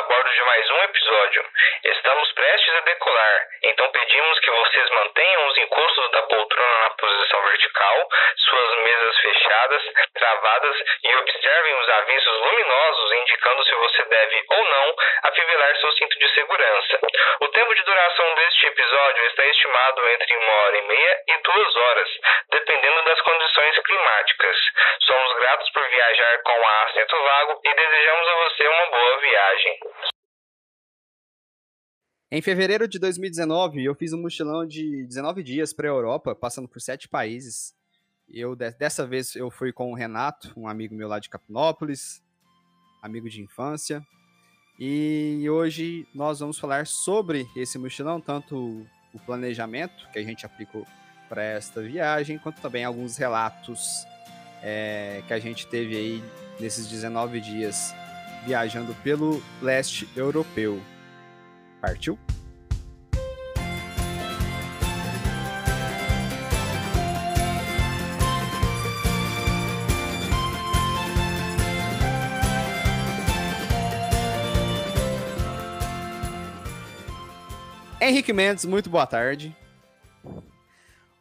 a bordo de mais um episódio. Estamos prestes a decolar, então pedimos que vocês mantenham os encostos da poltrona na posição vertical, suas mesas fechadas, travadas e observem os avisos luminosos indicando se você deve ou não afivelar seu cinto de segurança. O tempo de duração deste episódio está estimado entre uma hora e meia e duas horas, dependendo das condições climáticas. Somos gratos por viajar com a Assento Vago e desejamos a você uma boa viagem. Em fevereiro de 2019, eu fiz um mochilão de 19 dias para a Europa, passando por sete países. Eu dessa vez eu fui com o Renato, um amigo meu lá de Capinópolis, amigo de infância. E hoje nós vamos falar sobre esse mochilão, tanto o planejamento que a gente aplicou para esta viagem, quanto também alguns relatos é, que a gente teve aí nesses 19 dias viajando pelo leste europeu. Partiu? Henrique Mendes, muito boa tarde.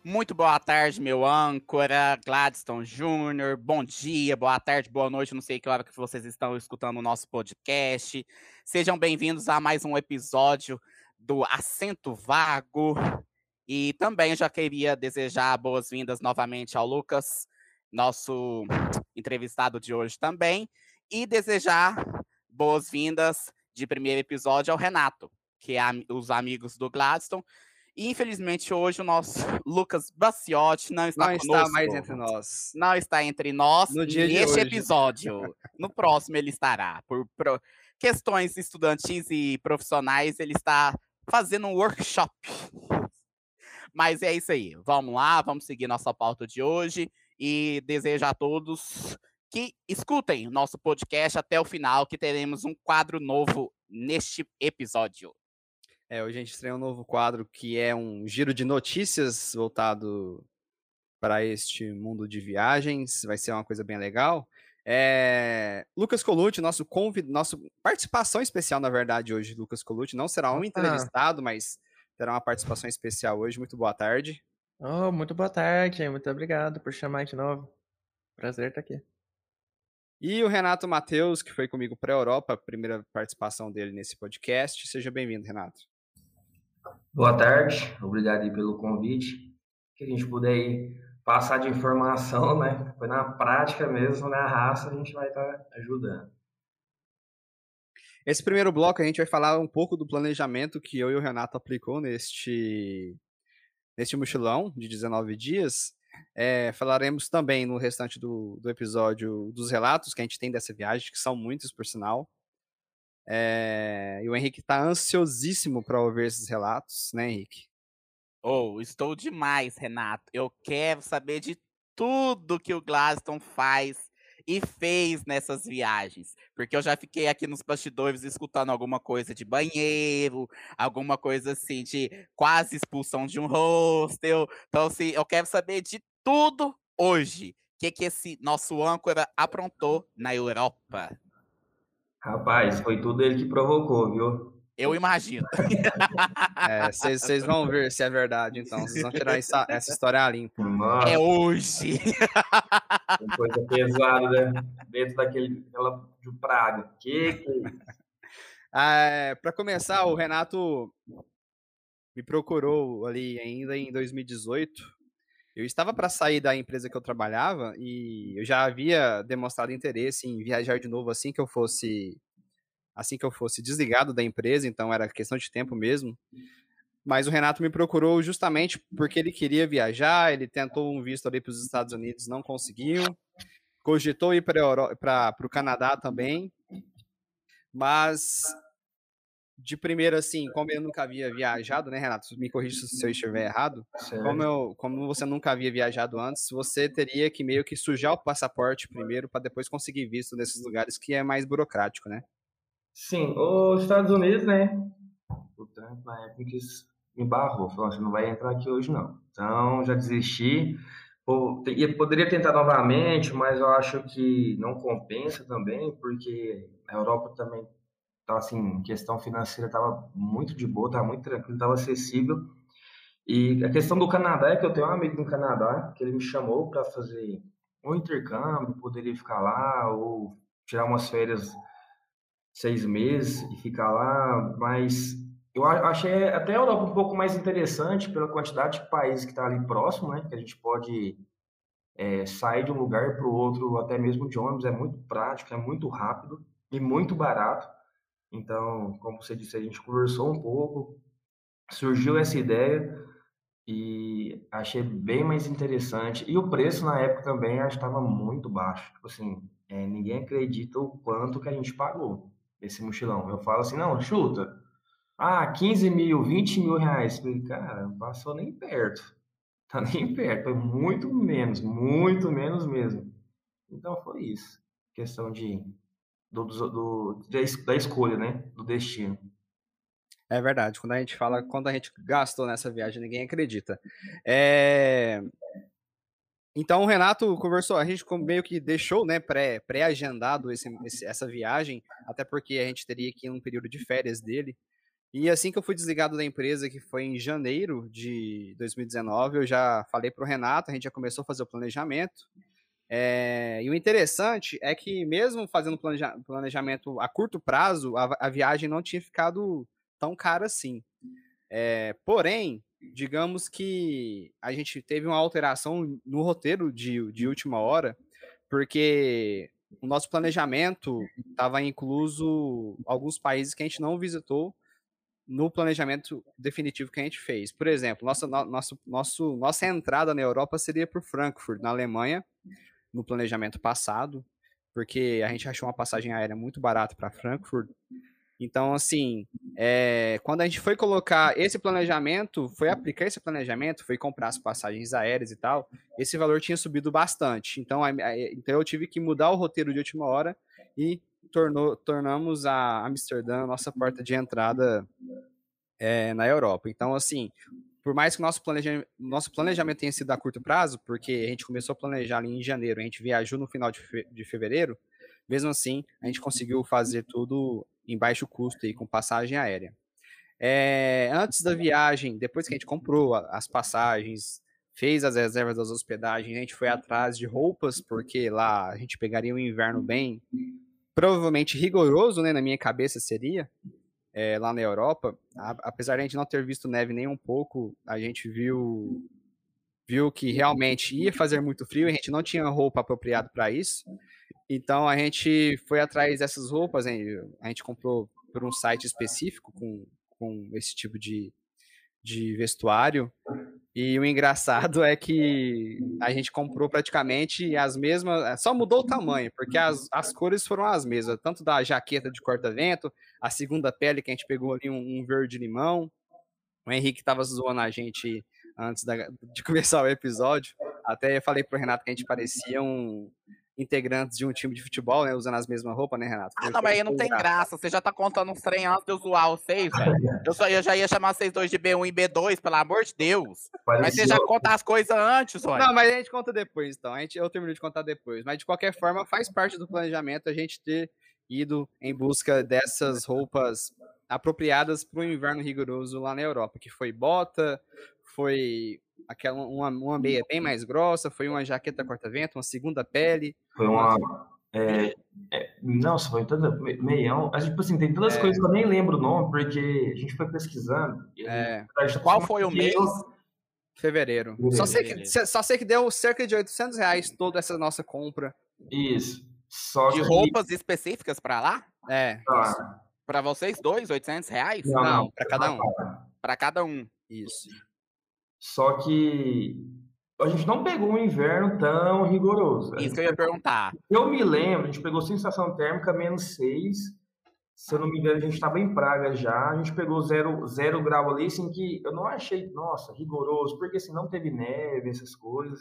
Muito boa tarde, meu âncora, Gladstone Júnior. Bom dia, boa tarde, boa noite. Não sei que hora que vocês estão escutando o nosso podcast. Sejam bem-vindos a mais um episódio do Assento Vago. E também já queria desejar boas-vindas novamente ao Lucas, nosso entrevistado de hoje também. E desejar boas-vindas de primeiro episódio ao Renato, que é os amigos do Gladstone. E infelizmente hoje o nosso Lucas Baciotti não está não conosco. está mais entre nós. Não está entre nós no dia neste episódio. No próximo ele estará. Por, por questões estudantis e profissionais, ele está fazendo um workshop. Mas é isso aí. Vamos lá, vamos seguir nossa pauta de hoje e desejo a todos que escutem nosso podcast até o final, que teremos um quadro novo neste episódio. É, hoje a gente estreia um novo quadro que é um giro de notícias voltado para este mundo de viagens. Vai ser uma coisa bem legal. É... Lucas Colucci, nosso convid... nosso participação especial, na verdade, hoje, Lucas Colucci. Não será um entrevistado, mas terá uma participação especial hoje. Muito boa tarde. Oh, muito boa tarde, muito obrigado por chamar de novo. Prazer estar aqui. E o Renato Matheus, que foi comigo para a Europa, primeira participação dele nesse podcast. Seja bem-vindo, Renato. Boa tarde, obrigado pelo convite. Que a gente puder passar de informação, né? Foi na prática mesmo, na raça, a gente vai estar tá ajudando. Esse primeiro bloco a gente vai falar um pouco do planejamento que eu e o Renato aplicou neste, neste mochilão de 19 dias. É, falaremos também no restante do, do episódio dos relatos que a gente tem dessa viagem, que são muitos, por sinal. É, e o Henrique está ansiosíssimo para ouvir esses relatos, né, Henrique? Oh, estou demais, Renato. Eu quero saber de tudo que o Gladstone faz e fez nessas viagens. Porque eu já fiquei aqui nos bastidores escutando alguma coisa de banheiro, alguma coisa assim de quase expulsão de um hostel. Então, assim, eu quero saber de tudo hoje. O que, que esse nosso âncora aprontou na Europa? Rapaz, foi tudo ele que provocou, viu? Eu imagino. Vocês é, vão ver se é verdade, então. Vocês vão tirar essa, essa história a limpo. Nossa. É hoje. Uma coisa pesada, né? Dentro daquele daquela de praga. Que que é isso? É, Para começar, o Renato me procurou ali ainda em 2018 eu estava para sair da empresa que eu trabalhava e eu já havia demonstrado interesse em viajar de novo assim que eu fosse assim que eu fosse desligado da empresa, então era questão de tempo mesmo. Mas o Renato me procurou justamente porque ele queria viajar, ele tentou um visto ali para os Estados Unidos, não conseguiu. Cogitou ir para o Canadá também. Mas de primeiro, assim, como eu nunca havia viajado, né, Renato? Me corrija se eu estiver errado. Como, eu, como você nunca havia viajado antes, você teria que meio que sujar o passaporte primeiro para depois conseguir visto nesses lugares que é mais burocrático, né? Sim, os Estados Unidos, né? O Trump, na época, me barrou. Falou: você não vai entrar aqui hoje, não. Então, já desisti. Poderia tentar novamente, mas eu acho que não compensa também, porque a Europa também Então, assim, questão financeira estava muito de boa, estava muito tranquilo, estava acessível. E a questão do Canadá é que eu tenho um amigo no Canadá que ele me chamou para fazer um intercâmbio, poderia ficar lá, ou tirar umas férias seis meses e ficar lá, mas eu achei até a Europa um pouco mais interessante pela quantidade de países que está ali próximo, né? Que a gente pode é, sair de um lugar para o outro, até mesmo de ônibus, é muito prático, é muito rápido e muito barato. Então, como você disse, a gente conversou um pouco, surgiu essa ideia e achei bem mais interessante. E o preço na época também estava muito baixo. Tipo assim, é, ninguém acredita o quanto que a gente pagou esse mochilão. Eu falo assim, não, chuta. Ah, 15 mil, 20 mil reais. Cara, não passou nem perto. Tá nem perto. Foi muito menos, muito menos mesmo. Então foi isso. Questão de do, do, da escolha, né? Do destino. É verdade. Quando a gente fala quando a gente gastou nessa viagem, ninguém acredita. É... Então o Renato conversou, a gente meio que deixou, né, pré, pré-agendado esse, esse, essa viagem, até porque a gente teria que ir num período de férias dele. E assim que eu fui desligado da empresa, que foi em janeiro de 2019, eu já falei para o Renato, a gente já começou a fazer o planejamento. É, e o interessante é que, mesmo fazendo planeja planejamento a curto prazo, a, a, viagem não tinha ficado tão cara assim. É, porém, digamos que a gente teve uma alteração no roteiro de, de última hora, porque o nosso planejamento estava incluso alguns países que a gente não visitou no planejamento definitivo que a gente fez. Por exemplo, nossa, nosso, nosso, nossa entrada na Europa seria por Frankfurt, na Alemanha, no planejamento passado, porque a gente achou uma passagem aérea muito barata para Frankfurt. Então, assim, é, quando a gente foi colocar esse planejamento, foi aplicar esse planejamento, foi comprar as passagens aéreas e tal, esse valor tinha subido bastante. Então, a, a, então eu tive que mudar o roteiro de última hora e tornou, tornamos a Amsterdã a nossa porta de entrada é, na Europa. Então, assim, por mais que nosso planejamento, nosso planejamento tenha sido a curto prazo, porque a gente começou a planejar ali em janeiro, a gente viajou no final de, fe de fevereiro, mesmo assim, a gente conseguiu fazer tudo em baixo custo e com passagem aérea. É, antes da viagem, depois que a gente comprou as passagens, fez as reservas das hospedagens, a gente foi atrás de roupas, porque lá a gente pegaria um inverno bem, provavelmente rigoroso, né, na minha cabeça seria, é, lá na Europa, a, apesar de a gente não ter visto neve nem um pouco, a gente viu viu que realmente ia fazer muito frio e a gente não tinha roupa apropriada para isso. Então a gente foi atrás dessas roupas, a gente comprou por um site específico com, com esse tipo de, de vestuário. E o engraçado é que a gente comprou praticamente as mesmas, só mudou o tamanho, porque as, as cores foram as mesmas, tanto da jaqueta de corta-vento, a segunda pele que a gente pegou ali, um, um verde-limão. O Henrique estava zoando a gente antes da, de começar o episódio. Até falei pro Renato que a gente parecia um, integrantes de um time de futebol, né? Usando as mesmas roupas, né, Renato? Ah, não, mas aí não tem graça. Você já tá contando uns trem antes de eu zoar vocês, velho. Eu, só, eu já ia chamar vocês dois de B1 e B2, pelo amor de Deus. Parecia... Mas você já conta as coisas antes, olha. Não, mas a gente conta depois, então. A gente, eu termino de contar depois. Mas de qualquer forma, faz parte do planejamento a gente ter ido em busca dessas roupas apropriadas para o inverno rigoroso lá na Europa, que foi bota, foi aquela uma, uma meia bem mais grossa, foi uma jaqueta corta-vento, uma segunda pele. Foi uma. É, é, nossa, foi toda meião. A tipo assim, tem todas as é. coisas que eu nem lembro o nome, porque a gente foi pesquisando. É. Qual foi o mês? Fevereiro. Fevereiro. Só, sei que, só sei que deu cerca de 800 reais toda essa nossa compra. Isso. Só de que... roupas específicas para lá? É. Ah. Para vocês dois, 800 reais? Não, não para cada um. Para cada um. Isso. Só que a gente não pegou um inverno tão rigoroso. Isso que eu ia perguntar. Eu me lembro, a gente pegou sensação térmica menos 6. Se eu não me engano, a gente estava em Praga já. A gente pegou zero, zero grau ali, assim, que eu não achei, nossa, rigoroso, porque assim, não teve neve, essas coisas.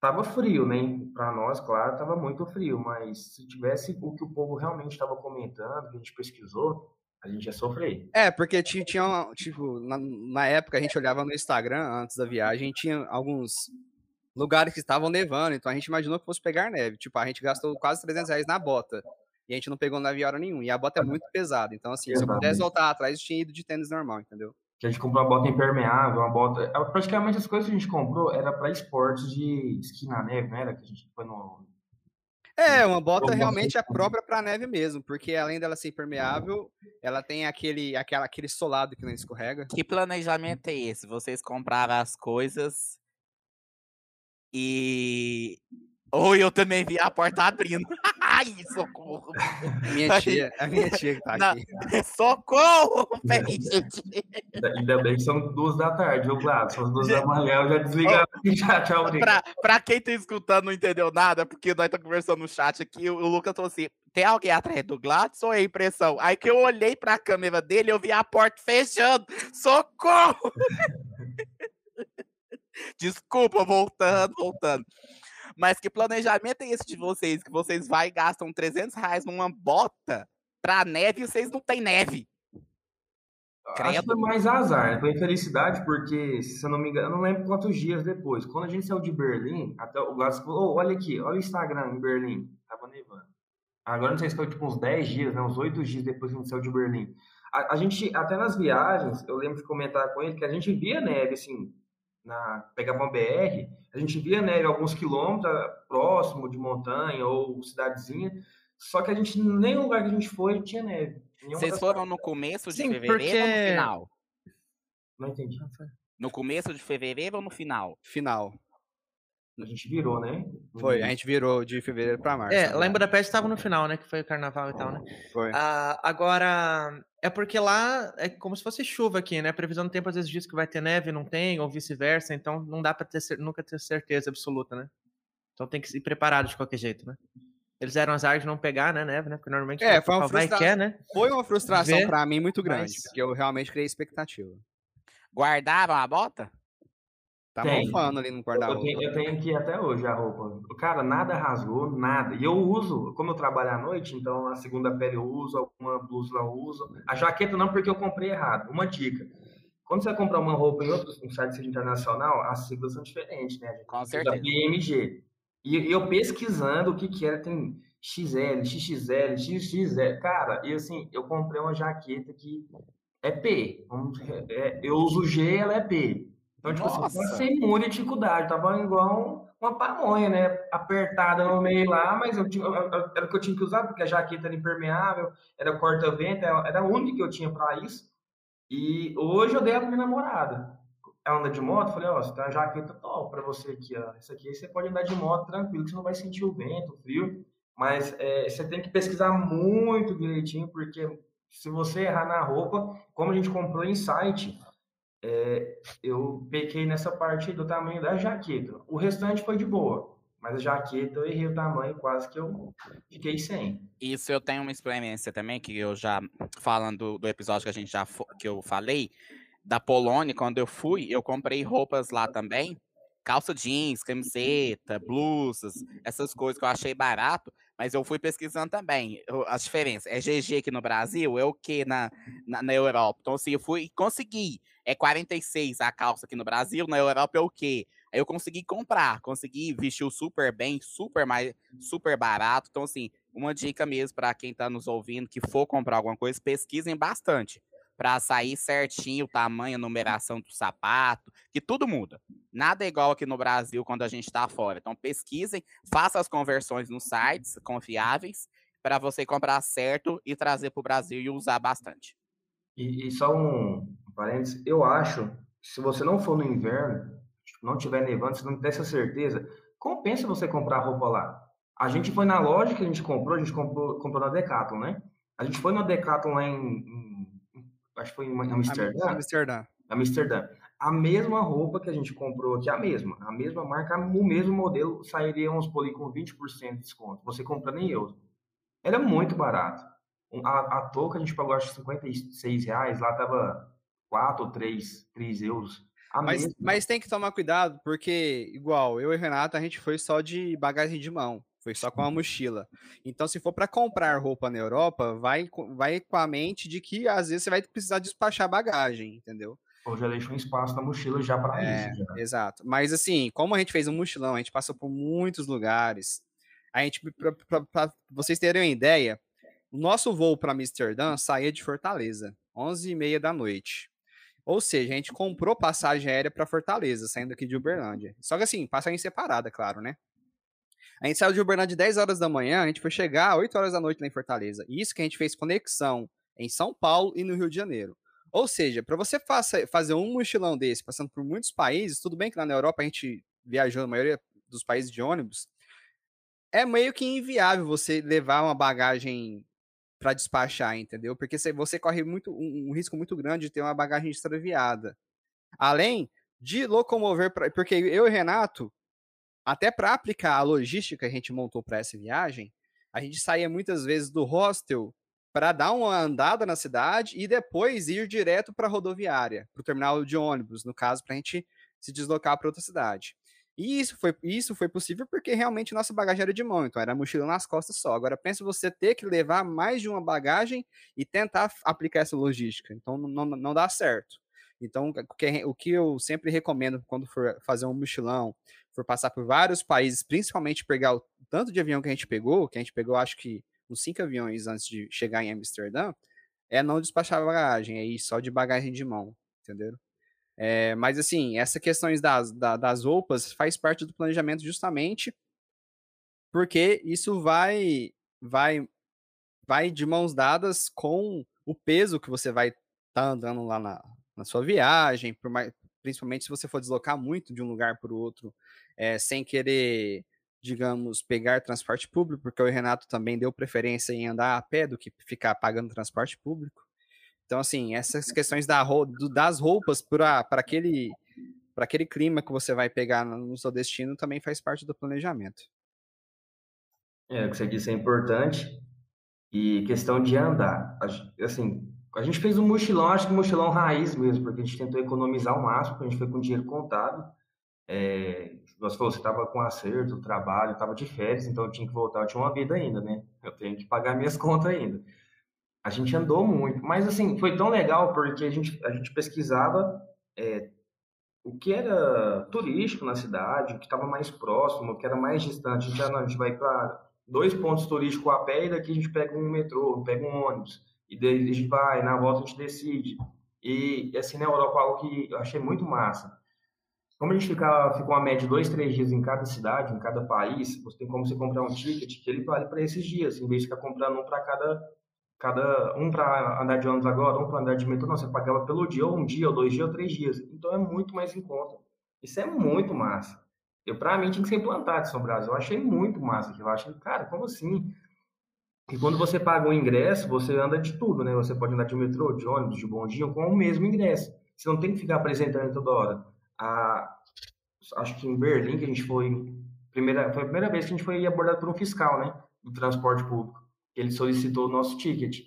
Tava frio, né? Para nós, claro, tava muito frio, mas se tivesse o que o povo realmente estava comentando, que a gente pesquisou, a gente ia sofrer. É, porque tinha, tinha tipo, na, na, época a gente olhava no Instagram antes da viagem, tinha alguns lugares que estavam nevando, então a gente imaginou que fosse pegar neve. Tipo, a gente gastou quase 300 reais na bota. E a gente não pegou neve hora nenhum. E a bota é muito pesada. Então, assim, se eu pudesse voltar atrás, eu tinha ido de tênis normal, entendeu? Que a gente comprou uma bota impermeável, uma bota. É, praticamente as coisas que a gente comprou era para esportes de esqui na neve, não era? Que a gente foi no. É, uma bota realmente é própria para neve mesmo, porque além dela ser impermeável, ela tem aquele, aquela, aquele solado que não escorrega. Que planejamento é esse? Vocês compraram as coisas e ou eu também vi a porta abrindo. Ai, socorro. Minha tia, a minha tia que tá Não, aqui. socorro. Ainda bem que são duas da tarde, viu? Se fosse duas da manhã, eu já desligava já, tchau. Pra, pra quem tá escutando não entendeu nada, porque nós estamos conversando no chat aqui, o Lucas falou assim: tem alguém atrás do Gladys ou é impressão? Aí que eu olhei pra câmera dele, eu vi a porta fechando. Socorro! Desculpa, voltando, voltando. Mas que planejamento é esse de vocês? Que vocês vai e gastam 300 reais numa bota pra neve e vocês não têm neve. Acho que foi mais azar, foi infelicidade, porque, se eu não me engano, eu não lembro quantos dias depois. Quando a gente saiu de Berlim, até o Gladys falou, "Ô, olha aqui, olha o Instagram em Berlim. Tava nevando. Agora não sei se foi tipo uns 10 dias, né? Uns 8 dias depois que a gente saiu de Berlim. A, a gente, até nas viagens, eu lembro de comentar com ele que a gente via neve, assim, na, pegava uma BR, a gente via neve alguns quilômetros próximo de montanha ou cidadezinha, só que a gente, nem lugar que a gente foi, tinha neve. Vocês foram no começo de Sim, fevereiro ou no porque- final? Não entendi. No começo de fevereiro ou no final? Final. A gente virou, né? Foi, a gente virou de fevereiro pra março. É, na lá em. Budapeste estava no final, né? Que foi o carnaval e tal, né? Foi. Ah, agora, é porque lá é como se fosse chuva aqui, né? A previsão do tempo às vezes diz que vai ter neve, não tem, ou vice-versa, então não dá pra ter, nunca ter certeza absoluta, né? Então tem que se ir preparado de qualquer jeito, né? Eles eram azar de não pegar, né, neve, né? Porque normalmente É, foi uma e frustra- quer, né? Foi uma frustração pra mim muito grande, mas- porque eu realmente criei expectativa. Guardaram a bota? Tá Tem. mofando ali no Eu guarda-roupa. tenho, eu tenho aqui até hoje a roupa. Cara, nada rasgou, nada. E eu uso, como eu trabalho à noite, então a segunda-feira eu uso, alguma blusa eu uso. A jaqueta não, porque eu comprei errado. Uma dica. Quando você comprar uma roupa em outro um site internacional, as siglas são diferentes, né? Com certeza. PMG. E, e eu pesquisando o que que era, tem XL, XXL, XXL. Cara, e assim, eu comprei uma jaqueta que é P. É- eu uso G, ela é P. Então, tipo assim, Nossa! passei muita dificuldade. Tava igual uma pamonha, né? Apertada no meio lá, mas eu tinha, eu- eu- era o que eu tinha que usar, porque a jaqueta era impermeável, era corta-vento, era era a única que eu tinha para isso. E hoje eu dei pra minha namorada. Ela anda de moto, falei, ó, você tem uma jaqueta top pra você aqui, ó. Essa aqui você pode andar de moto tranquilo, que você não vai sentir o vento, o frio. Mas é, você tem que pesquisar muito direitinho, porque se você errar na roupa, como a gente comprou em site, é, eu pequei nessa parte do tamanho da jaqueta. O restante foi de boa, mas a jaqueta eu errei o tamanho, quase que eu fiquei sem. Isso eu tenho uma experiência também, que eu já, falando do, episódio que a gente já que eu falei, da Polônia, quando eu fui, eu comprei roupas lá também, calça jeans, camiseta, blusas, essas coisas que eu achei barato, mas eu fui pesquisando também as diferenças. É GG aqui no Brasil, é o que na, na, na Europa? Então, assim, eu fui e consegui. É 46 a calça aqui no Brasil, na Europa é o quê? Aí eu consegui comprar, consegui vestir super bem, super mais, super barato. Então, assim, uma dica mesmo para quem está nos ouvindo que for comprar alguma coisa, pesquisem bastante para sair certinho o tamanho, a numeração do sapato, que tudo muda. Nada é igual aqui no Brasil quando a gente está fora. Então pesquisem, façam as conversões nos sites confiáveis para você comprar certo e trazer para o Brasil e usar bastante. E, e só um parênteses, eu acho, se você não for no inverno, não tiver nevando, se não ter essa certeza, compensa você comprar roupa lá. A gente foi na loja que a gente comprou, a gente comprou, comprou na Decathlon, né? A gente foi na Decathlon lá em, em- acho que foi em Amsterdã, Amsterdã. Amsterdã. A mesma roupa que a gente comprou aqui, a mesma, a mesma marca, o mesmo modelo, sairia uns por ali com 20% de desconto. Você comprando em euros. Era muito barato. A, a touca a gente pagou acho que 56 reais, lá tava 4 ou 3, 3 euros. A Mas, mesma. mas tem que tomar cuidado, porque, igual, eu e o Renato, a gente foi só de bagagem de mão. Foi só com a mochila. Então, se for para comprar roupa na Europa, vai, com- vai com a mente de que às vezes você vai precisar despachar bagagem, entendeu? Eu já deixei um espaço na mochila já para É, isso. Já. exato. Mas assim, como a gente fez um mochilão, a gente passou por muitos lugares. A gente, pra vocês terem uma ideia, O nosso voo para Amsterdã saía de Fortaleza, 11h30 da noite. Ou seja, a gente comprou passagem aérea para Fortaleza, saindo aqui de Uberlândia. Só que assim, passagem separada, claro, né? A gente saiu de Uberlândia 10 horas da manhã, a gente foi chegar 8 horas da noite lá em Fortaleza. E isso que a gente fez conexão em São Paulo e no Rio de Janeiro. Ou seja, para você faça, fazer um mochilão desse, passando por muitos países, tudo bem que lá na Europa a gente viajou na maioria dos países de ônibus, é meio que inviável você levar uma bagagem para despachar, entendeu? Porque você corre muito um, um, risco muito grande de ter uma bagagem extraviada. Além de locomover, pra, porque eu e Renato, até para aplicar a logística que a gente montou para essa viagem, a gente saía muitas vezes do hostel para dar uma andada na cidade e depois ir direto para a rodoviária, para o terminal de ônibus, no caso, para a gente se deslocar para outra cidade. E isso foi, isso foi possível porque realmente nossa bagagem era de mão, então era mochila nas costas só. Agora, pensa você ter que levar mais de uma bagagem e tentar aplicar essa logística. Então, não, não dá certo. Então, o que, eu sempre recomendo quando for fazer um mochilão, for passar por vários países, principalmente pegar o tanto de avião que a gente pegou, que a gente pegou acho que uns cinco aviões antes de chegar em Amsterdã, é não despachar bagagem, é ir só de bagagem de mão, entendeu? É, mas assim, essa questões das, das roupas faz parte do planejamento justamente porque isso vai vai vai de mãos dadas com o peso que você vai estar tá andando lá na, na sua viagem, mais, principalmente se você for deslocar muito de um lugar para o outro, é, sem querer, digamos, pegar transporte público, porque o Renato também deu preferência em andar a pé do que ficar pagando transporte público. Então, assim, essas questões da, das roupas para aquele, aquele clima que você vai pegar no seu destino também faz parte do planejamento. É, o que você disse é importante. E questão de andar. Assim, a gente fez um mochilão, acho que um mochilão raiz mesmo, porque a gente tentou economizar o máximo, porque a gente foi com dinheiro contado. É, você falou, você estava com acerto, trabalho, estava de férias, então eu tinha que voltar, eu tinha uma vida ainda, né? Eu tenho que pagar minhas contas ainda a gente andou muito, mas assim, foi tão legal porque a gente, a gente pesquisava é, o que era turístico na cidade, o que estava mais próximo, o que era mais distante. A gente, a gente vai para dois pontos turísticos a pé e daqui a gente pega um metrô, pega um ônibus. E daí a gente vai, na volta a gente decide. E assim, na Europa, algo que eu achei muito massa. Como a gente fica, fica uma média de dois, três dias em cada cidade, em cada país, você tem como você comprar um ticket que ele vale para esses dias, em vez de ficar comprando um para cada cada um para andar de ônibus agora, um para andar de metrô, não, você pagava pelo dia, ou um dia, ou dois dias, ou três dias. Então é muito mais em conta. Isso é muito massa. Eu, para mim, tinha que ser implantado em São Brasil. Eu achei muito massa Eu achei, cara, como assim? E quando você paga o ingresso, você anda de tudo, né? Você pode andar de metrô, de ônibus, de bondinho, com o mesmo ingresso. Você não tem que ficar apresentando toda hora. A, acho que em Berlim, que a gente foi, primeira, foi a primeira vez que a gente foi abordado por um fiscal, né? Do transporte público ele solicitou o nosso ticket.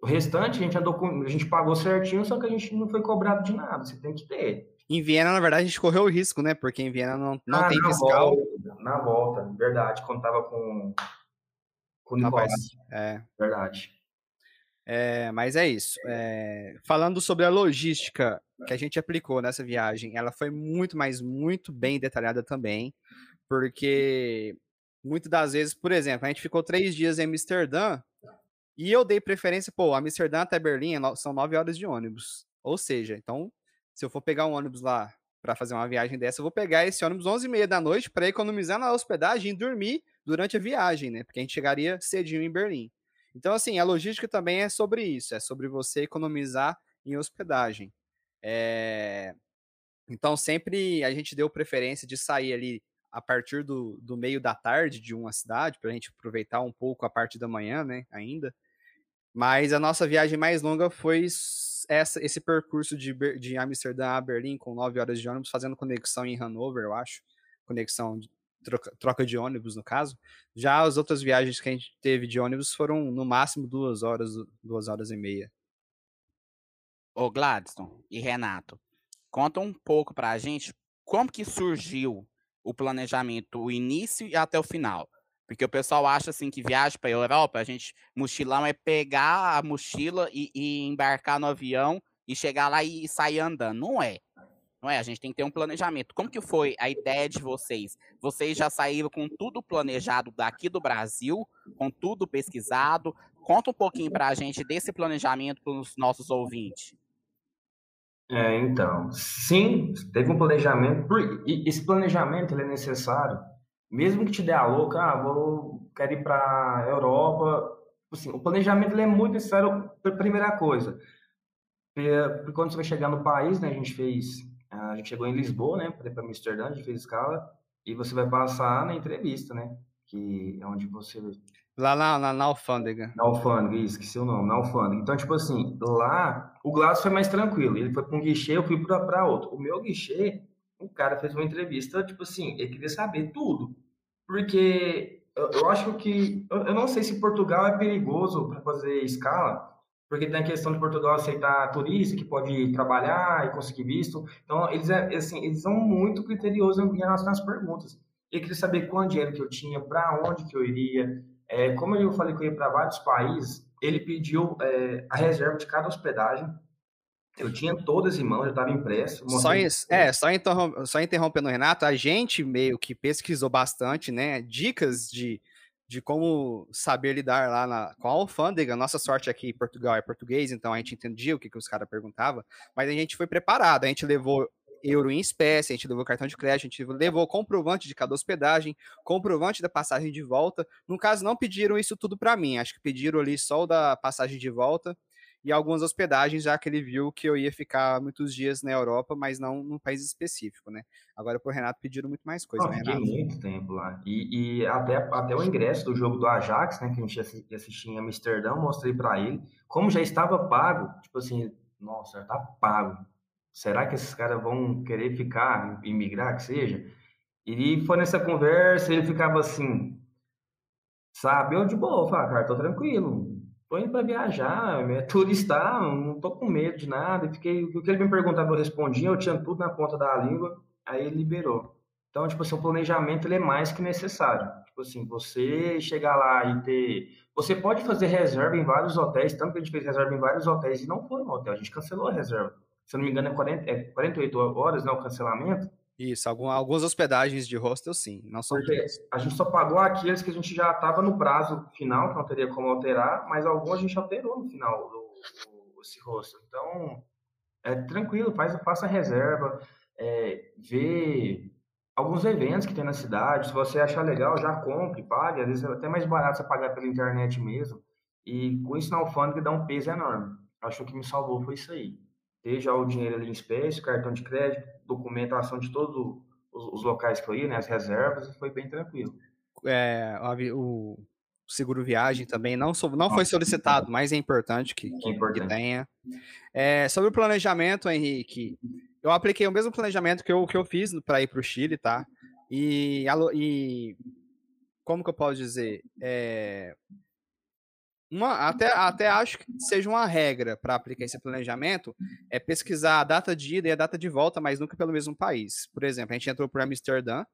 O restante a gente andou com, a gente pagou certinho, só que a gente não foi cobrado de nada. Você tem que ter. Em Viena, na verdade, a gente correu o risco, né? Porque em Viena não, não ah, tem na fiscal. Volta, na volta, verdade, quando tava com, com o Nicolás. É. Verdade. É, mas é isso. É, falando sobre a logística que a gente aplicou nessa viagem, ela foi muito, mas muito bem detalhada também, porque muitas das vezes, por exemplo, a gente ficou três dias em Amsterdã e eu dei preferência, pô, Amsterdã até Berlim é são nove horas de ônibus. Ou seja, então, se eu for pegar um ônibus lá para fazer uma viagem dessa, eu vou pegar esse ônibus 11 e meia da noite para economizar na hospedagem e dormir durante a viagem, né? Porque a gente chegaria cedinho em Berlim. Então, assim, a logística também é sobre isso, é sobre você economizar em hospedagem. É... Então, sempre a gente deu preferência de sair ali a partir do, do meio da tarde de uma cidade, para a gente aproveitar um pouco a parte da manhã, né, ainda. Mas a nossa viagem mais longa foi essa, esse percurso de, de Amsterdã a Berlim, com nove horas de ônibus, fazendo conexão em Hanover, eu acho. Conexão, de, troca, troca de ônibus, no caso. Já as outras viagens que a gente teve de ônibus foram, no máximo, duas horas, duas horas e meia. Ô Gladstone e Renato, conta um pouco para a gente como que surgiu o planejamento, o início e até o final. Porque o pessoal acha assim que viagem para a Europa, a gente mochilão é pegar a mochila e, e, embarcar no avião e chegar lá e sair andando. Não é. Não é? A gente tem que ter um planejamento. Como que foi a ideia de vocês? Vocês já saíram com tudo planejado daqui do Brasil, com tudo pesquisado? Conta um pouquinho para a gente desse planejamento para os nossos ouvintes. É, então, sim, teve um planejamento. E esse planejamento ele é necessário, mesmo que te dê a louca, ah, vou quero ir para Europa. Assim, o planejamento ele é muito necessário. Primeira coisa, porque quando você vai chegar no país, né, a gente fez, a gente chegou em Lisboa, né, para Amsterdã, a gente fez escala, e você vai passar na entrevista, né, que é onde você Lá na, na, na alfândega. Na alfândega, isso, esqueci o nome, na alfândega. Então, tipo assim, lá, o Glass foi mais tranquilo. Ele foi para um guichê, eu fui para outro. O meu guichê, o cara fez uma entrevista, tipo assim, ele queria saber tudo. Porque eu, eu acho que, eu, eu, não sei se Portugal é perigoso para fazer escala, porque tem a questão de Portugal aceitar turista que pode trabalhar e conseguir visto. Então, eles, é, assim, eles são muito criteriosos em relação às perguntas. Ele queria saber quanto dinheiro que eu tinha, para onde que eu iria, é, como eu falei que eu ia para vários países, ele pediu é, a reserva de cada hospedagem. Eu tinha todas em mãos, já estava impresso. Só, é, só, interrom só interrompendo o Renato, a gente meio que pesquisou bastante, né? Dicas de, de como saber lidar lá na, com a alfândega. Nossa sorte aqui em Portugal é português, então a gente entendia o que, que os caras perguntavam, mas a gente foi preparado, a gente levou euro em espécie, a gente levou cartão de crédito, a gente levou comprovante de cada hospedagem, comprovante da passagem de volta. No caso, não pediram isso tudo para mim, acho que pediram ali só o da passagem de volta e algumas hospedagens, já que ele viu que eu ia ficar muitos dias na Europa, mas não num país específico, né? Agora, pro Renato, pediram muito mais coisa, né, Renato? muito tempo lá. E, e, até, até o ingresso do jogo do Ajax, né, que a gente ia assistir em Amsterdã, mostrei para ele. Como já estava pago, tipo assim, nossa, tá pago será que esses caras vão querer ficar, imigrar, que seja? E foi nessa conversa, ele ficava assim, sabe? Eu de boa, falei, ah, cara, tô tranquilo, tô indo para viajar, é turista, não tô com medo de nada. E fiquei, o que ele me perguntava eu respondia, eu tinha tudo na ponta da língua, aí ele liberou. Então, tipo assim, o planejamento ele é mais que necessário. Tipo assim, você chegar lá e ter. Você pode fazer reserva em vários hotéis, tanto que a gente fez reserva em vários hotéis e não foi no hotel, a gente cancelou a reserva se eu não me engano, é, 40, é 48 horas, né, o cancelamento. Isso, algum, algumas hospedagens de hostel, sim, não são Porque todas. A gente só pagou aqueles que a gente já estava no prazo final, que não teria como alterar, mas alguns a gente alterou no final do, do esse hostel. Então, é tranquilo, faz, faça reserva, é, vê alguns eventos que tem na cidade, se você achar legal, já compre, pague, às vezes é até mais barato você pagar pela internet mesmo, e com isso na alfândega dá um peso enorme. Acho que me salvou foi isso aí já o dinheiro ali em espécie, cartão de crédito, documentação de todos os, os, locais que eu ia, né, as reservas, e foi bem tranquilo. É, o seguro viagem também não, não foi solicitado, mas é importante que, que, é importante. que tenha. É, sobre o planejamento, Henrique, eu apliquei o mesmo planejamento que eu, que eu fiz para ir para o Chile, tá? E, e como que eu posso dizer? É, uma, até, até acho que seja uma regra para aplicar esse planejamento é pesquisar a data de ida e a data de volta, mas nunca pelo mesmo país. Por exemplo, a gente entrou por Amsterdã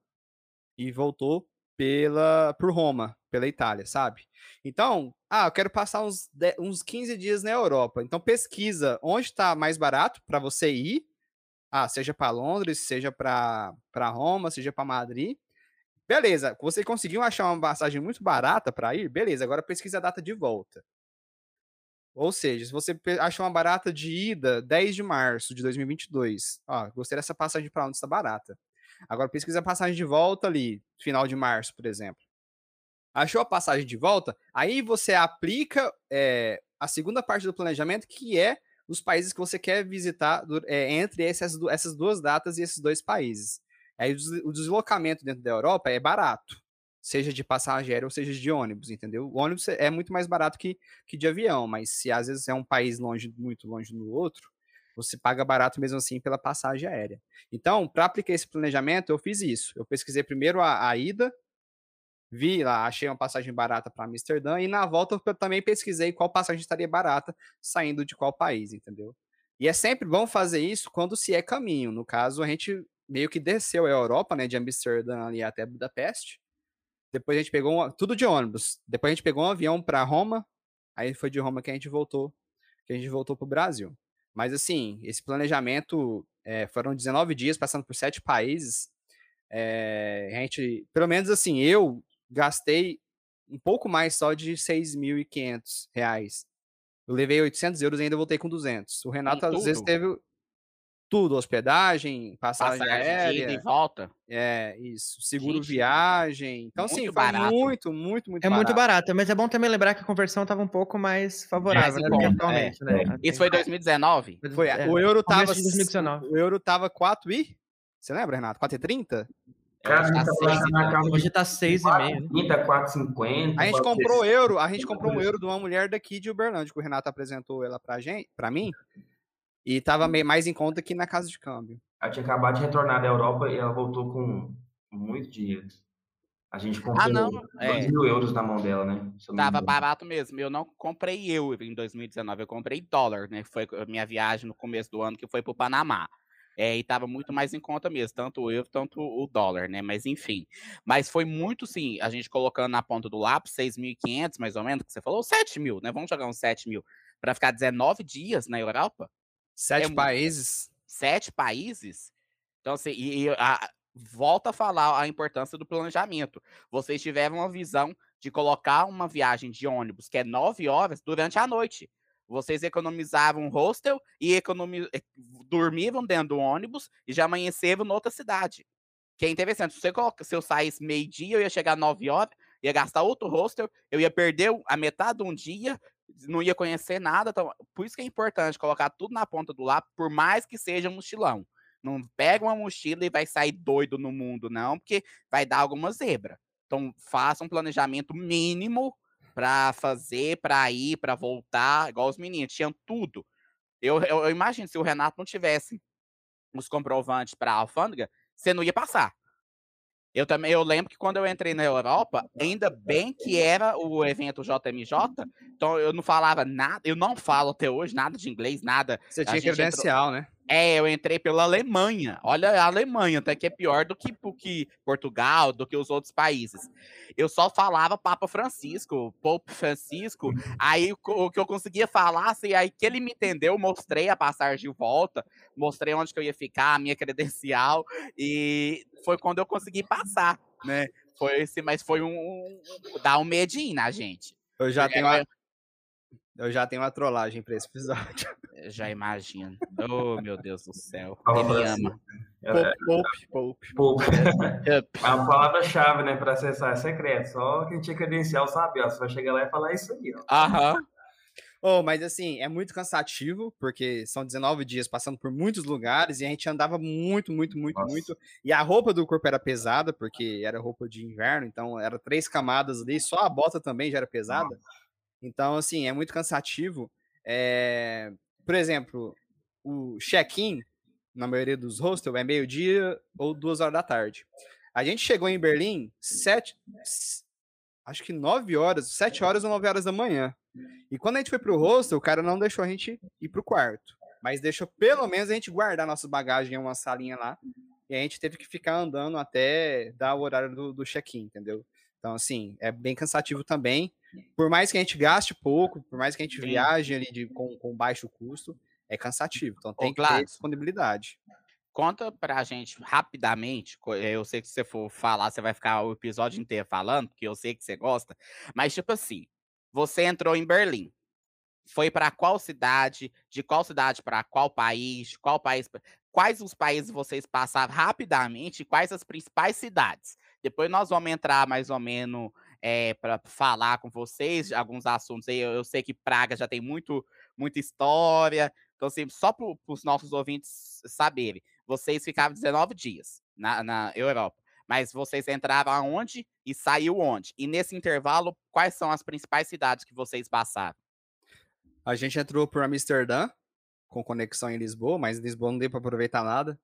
e voltou pela por Roma, pela Itália, sabe? Então, ah, eu quero passar uns, 10, uns 15 dias na Europa. Então pesquisa onde está mais barato para você ir. Ah, seja para Londres, seja para Roma, seja para Madrid. Beleza, você conseguiu achar uma passagem muito barata para ir? Beleza, agora pesquisa a data de volta. Ou seja, se você achou uma barata de ida 10 de março de 2022, ó, gostei dessa passagem para onde está barata. Agora pesquisa a passagem de volta ali, final de março, por exemplo. Achou a passagem de volta? Aí você aplica é, a segunda parte do planejamento, que é os países que você quer visitar é, entre essas, essas duas datas e esses dois países. Aí o deslocamento dentro da Europa é barato, seja de passagem aérea ou seja de ônibus, entendeu? O ônibus é muito mais barato que, que de avião, mas se às vezes é um país longe, muito longe do outro, você paga barato mesmo assim pela passagem aérea. Então, para aplicar esse planejamento, eu fiz isso. Eu pesquisei primeiro a, a ida, vi lá, achei uma passagem barata para Amsterdã, e na volta eu também pesquisei qual passagem estaria barata saindo de qual país, entendeu? E é sempre bom fazer isso quando se é caminho. No caso, a gente meio que desceu a Europa, né, de Amsterdã ali até Budapeste. Depois a gente pegou um, tudo de ônibus. Depois a gente pegou um avião para Roma. Aí foi de Roma que a gente voltou, que a gente voltou pro Brasil. Mas assim, esse planejamento É, foram 19 dias passando por sete países. É, a gente, pelo menos assim, eu gastei um pouco mais só de 6.500 reais. Eu levei 800 euros e ainda voltei com 200. O Renato, às vezes, teve tudo, hospedagem, passagem, passagem aérea. De volta. É, isso. Seguro Gente, viagem. Então, sim, foi barato. muito, muito, muito é barato. É muito barato, mas é bom também lembrar que a conversão estava um pouco mais favorável, né, é, atualmente, né? É. Isso foi 2019? Foi, é. o euro tava... 2019. O euro tava 4 e... Você lembra, Renato? 4,30? Cara, hoje, tá seis, hoje tá 6,5. 30, 4,50. A gente comprou euro, a gente comprou um euro de uma mulher daqui de Uberlândia, que o Renato apresentou ela pra gente, para mim. E tava mais em conta que na casa de câmbio. Ela tinha acabado de retornar da Europa e ela voltou com muito dinheiro. A gente ah, comprou ah, não. 2 é. mil euros na mão dela, né? Tava barato mesmo. Eu não comprei euro em 2019, eu comprei dólar, né? Foi a minha viagem no começo do ano que foi pro Panamá. É, e tava muito mais em conta mesmo, tanto o euro, tanto o dólar, né? Mas enfim. Mas foi muito, sim, a gente colocando na ponta do lápis, 6.500 mais ou menos, que você falou, 7 mil, né? Vamos jogar uns 7 mil para ficar 19 dias na Europa. Sete é países. Sete países? Então, assim, e, e a, volta a falar a importância do planejamento. Vocês tiveram uma visão de colocar uma viagem de ônibus que é nove horas durante a noite. Vocês economizavam hostel e economi... Dormiam dentro do ônibus e já amanheceram noutra cidade. Que é interessante. Se, você coloca... Se eu saísse meio-dia, eu ia chegar nove horas, ia gastar outro hostel, eu ia perder a metade de um dia, não ia conhecer nada. Então, por isso que é importante colocar tudo na ponta do lápis, por mais que seja um mochilão. Não pega uma mochila e vai sair doido no mundo, não, porque vai dar alguma zebra. Então, faça um planejamento mínimo para fazer, para ir, para voltar, igual os meninos, tinham tudo. Eu, eu, eu, imagino se o Renato não tivesse os comprovantes para a alfândega, você não ia passar. Eu também eu lembro que quando eu entrei na Europa, ainda bem que era o evento JMJ, então eu não falava nada, eu não falo até hoje nada de inglês, nada. Você tinha credencial, entrou... né? É, eu entrei pela Alemanha. Olha, a Alemanha até que é pior do que, que Portugal, do que os outros países. Eu só falava Papa Francisco, Pope Francisco. Aí o que eu conseguia falar, assim, aí que ele me entendeu, mostrei a passagem de volta, mostrei onde que eu ia ficar, a minha credencial, e foi quando eu consegui passar, né? Foi esse, mas foi um, um dar um medinho na gente. Eu já tenho uma, eu já tenho uma trollagem para esse episódio. Eu já imagino. Oh, meu Deus do céu. Ele me ama. Poupe, poupe, poupe. A palavra-chave, né, para acessar é secreto. Só quem tinha credencial sabe, ó. Você vai chegar lá e falar isso aí, ó. Aham. Oh, mas assim, é muito cansativo, porque são 19 dias passando por muitos lugares e a gente andava muito, muito, muito, Nossa. muito. E a roupa do corpo era pesada, porque era roupa de inverno, então era três camadas ali, só a bota também já era pesada. Nossa. Então, assim, é muito cansativo. É... Por exemplo, o check-in, na maioria dos hostels, é meio-dia ou duas horas da tarde. A gente chegou em Berlim sete, acho que nove horas, sete horas ou nove horas da manhã. E quando a gente foi pro hostel, o cara não deixou a gente ir pro quarto. Mas deixou pelo menos a gente guardar nossa bagagem em uma salinha lá. E a gente teve que ficar andando até dar o horário do, do check-in, entendeu? Então, assim, é bem cansativo também. Por mais que a gente gaste pouco, por mais que a gente Sim. viaje ali de, com, com baixo custo, é cansativo. Então tem Ô, que ter disponibilidade. Conta pra gente rapidamente. Eu sei que se você for falar, você vai ficar o episódio inteiro falando, porque eu sei que você gosta. Mas, tipo assim, você entrou em Berlim. Foi para qual cidade? De qual cidade para qual país? Qual país? Quais os países vocês passaram rapidamente? Quais as principais cidades? Depois nós vamos entrar mais ou menos é, eh, para falar com vocês alguns assuntos aí. Eu, eu, sei que Praga já tem muito, muita história. Então, assim, só para os nossos ouvintes saberem, vocês ficavam 19 dias na, na Europa. Mas vocês entravam aonde e saiu onde? E nesse intervalo, quais são as principais cidades que vocês passaram? A gente entrou por Amsterdã, com conexão em Lisboa, mas em Lisboa não deu para aproveitar nada.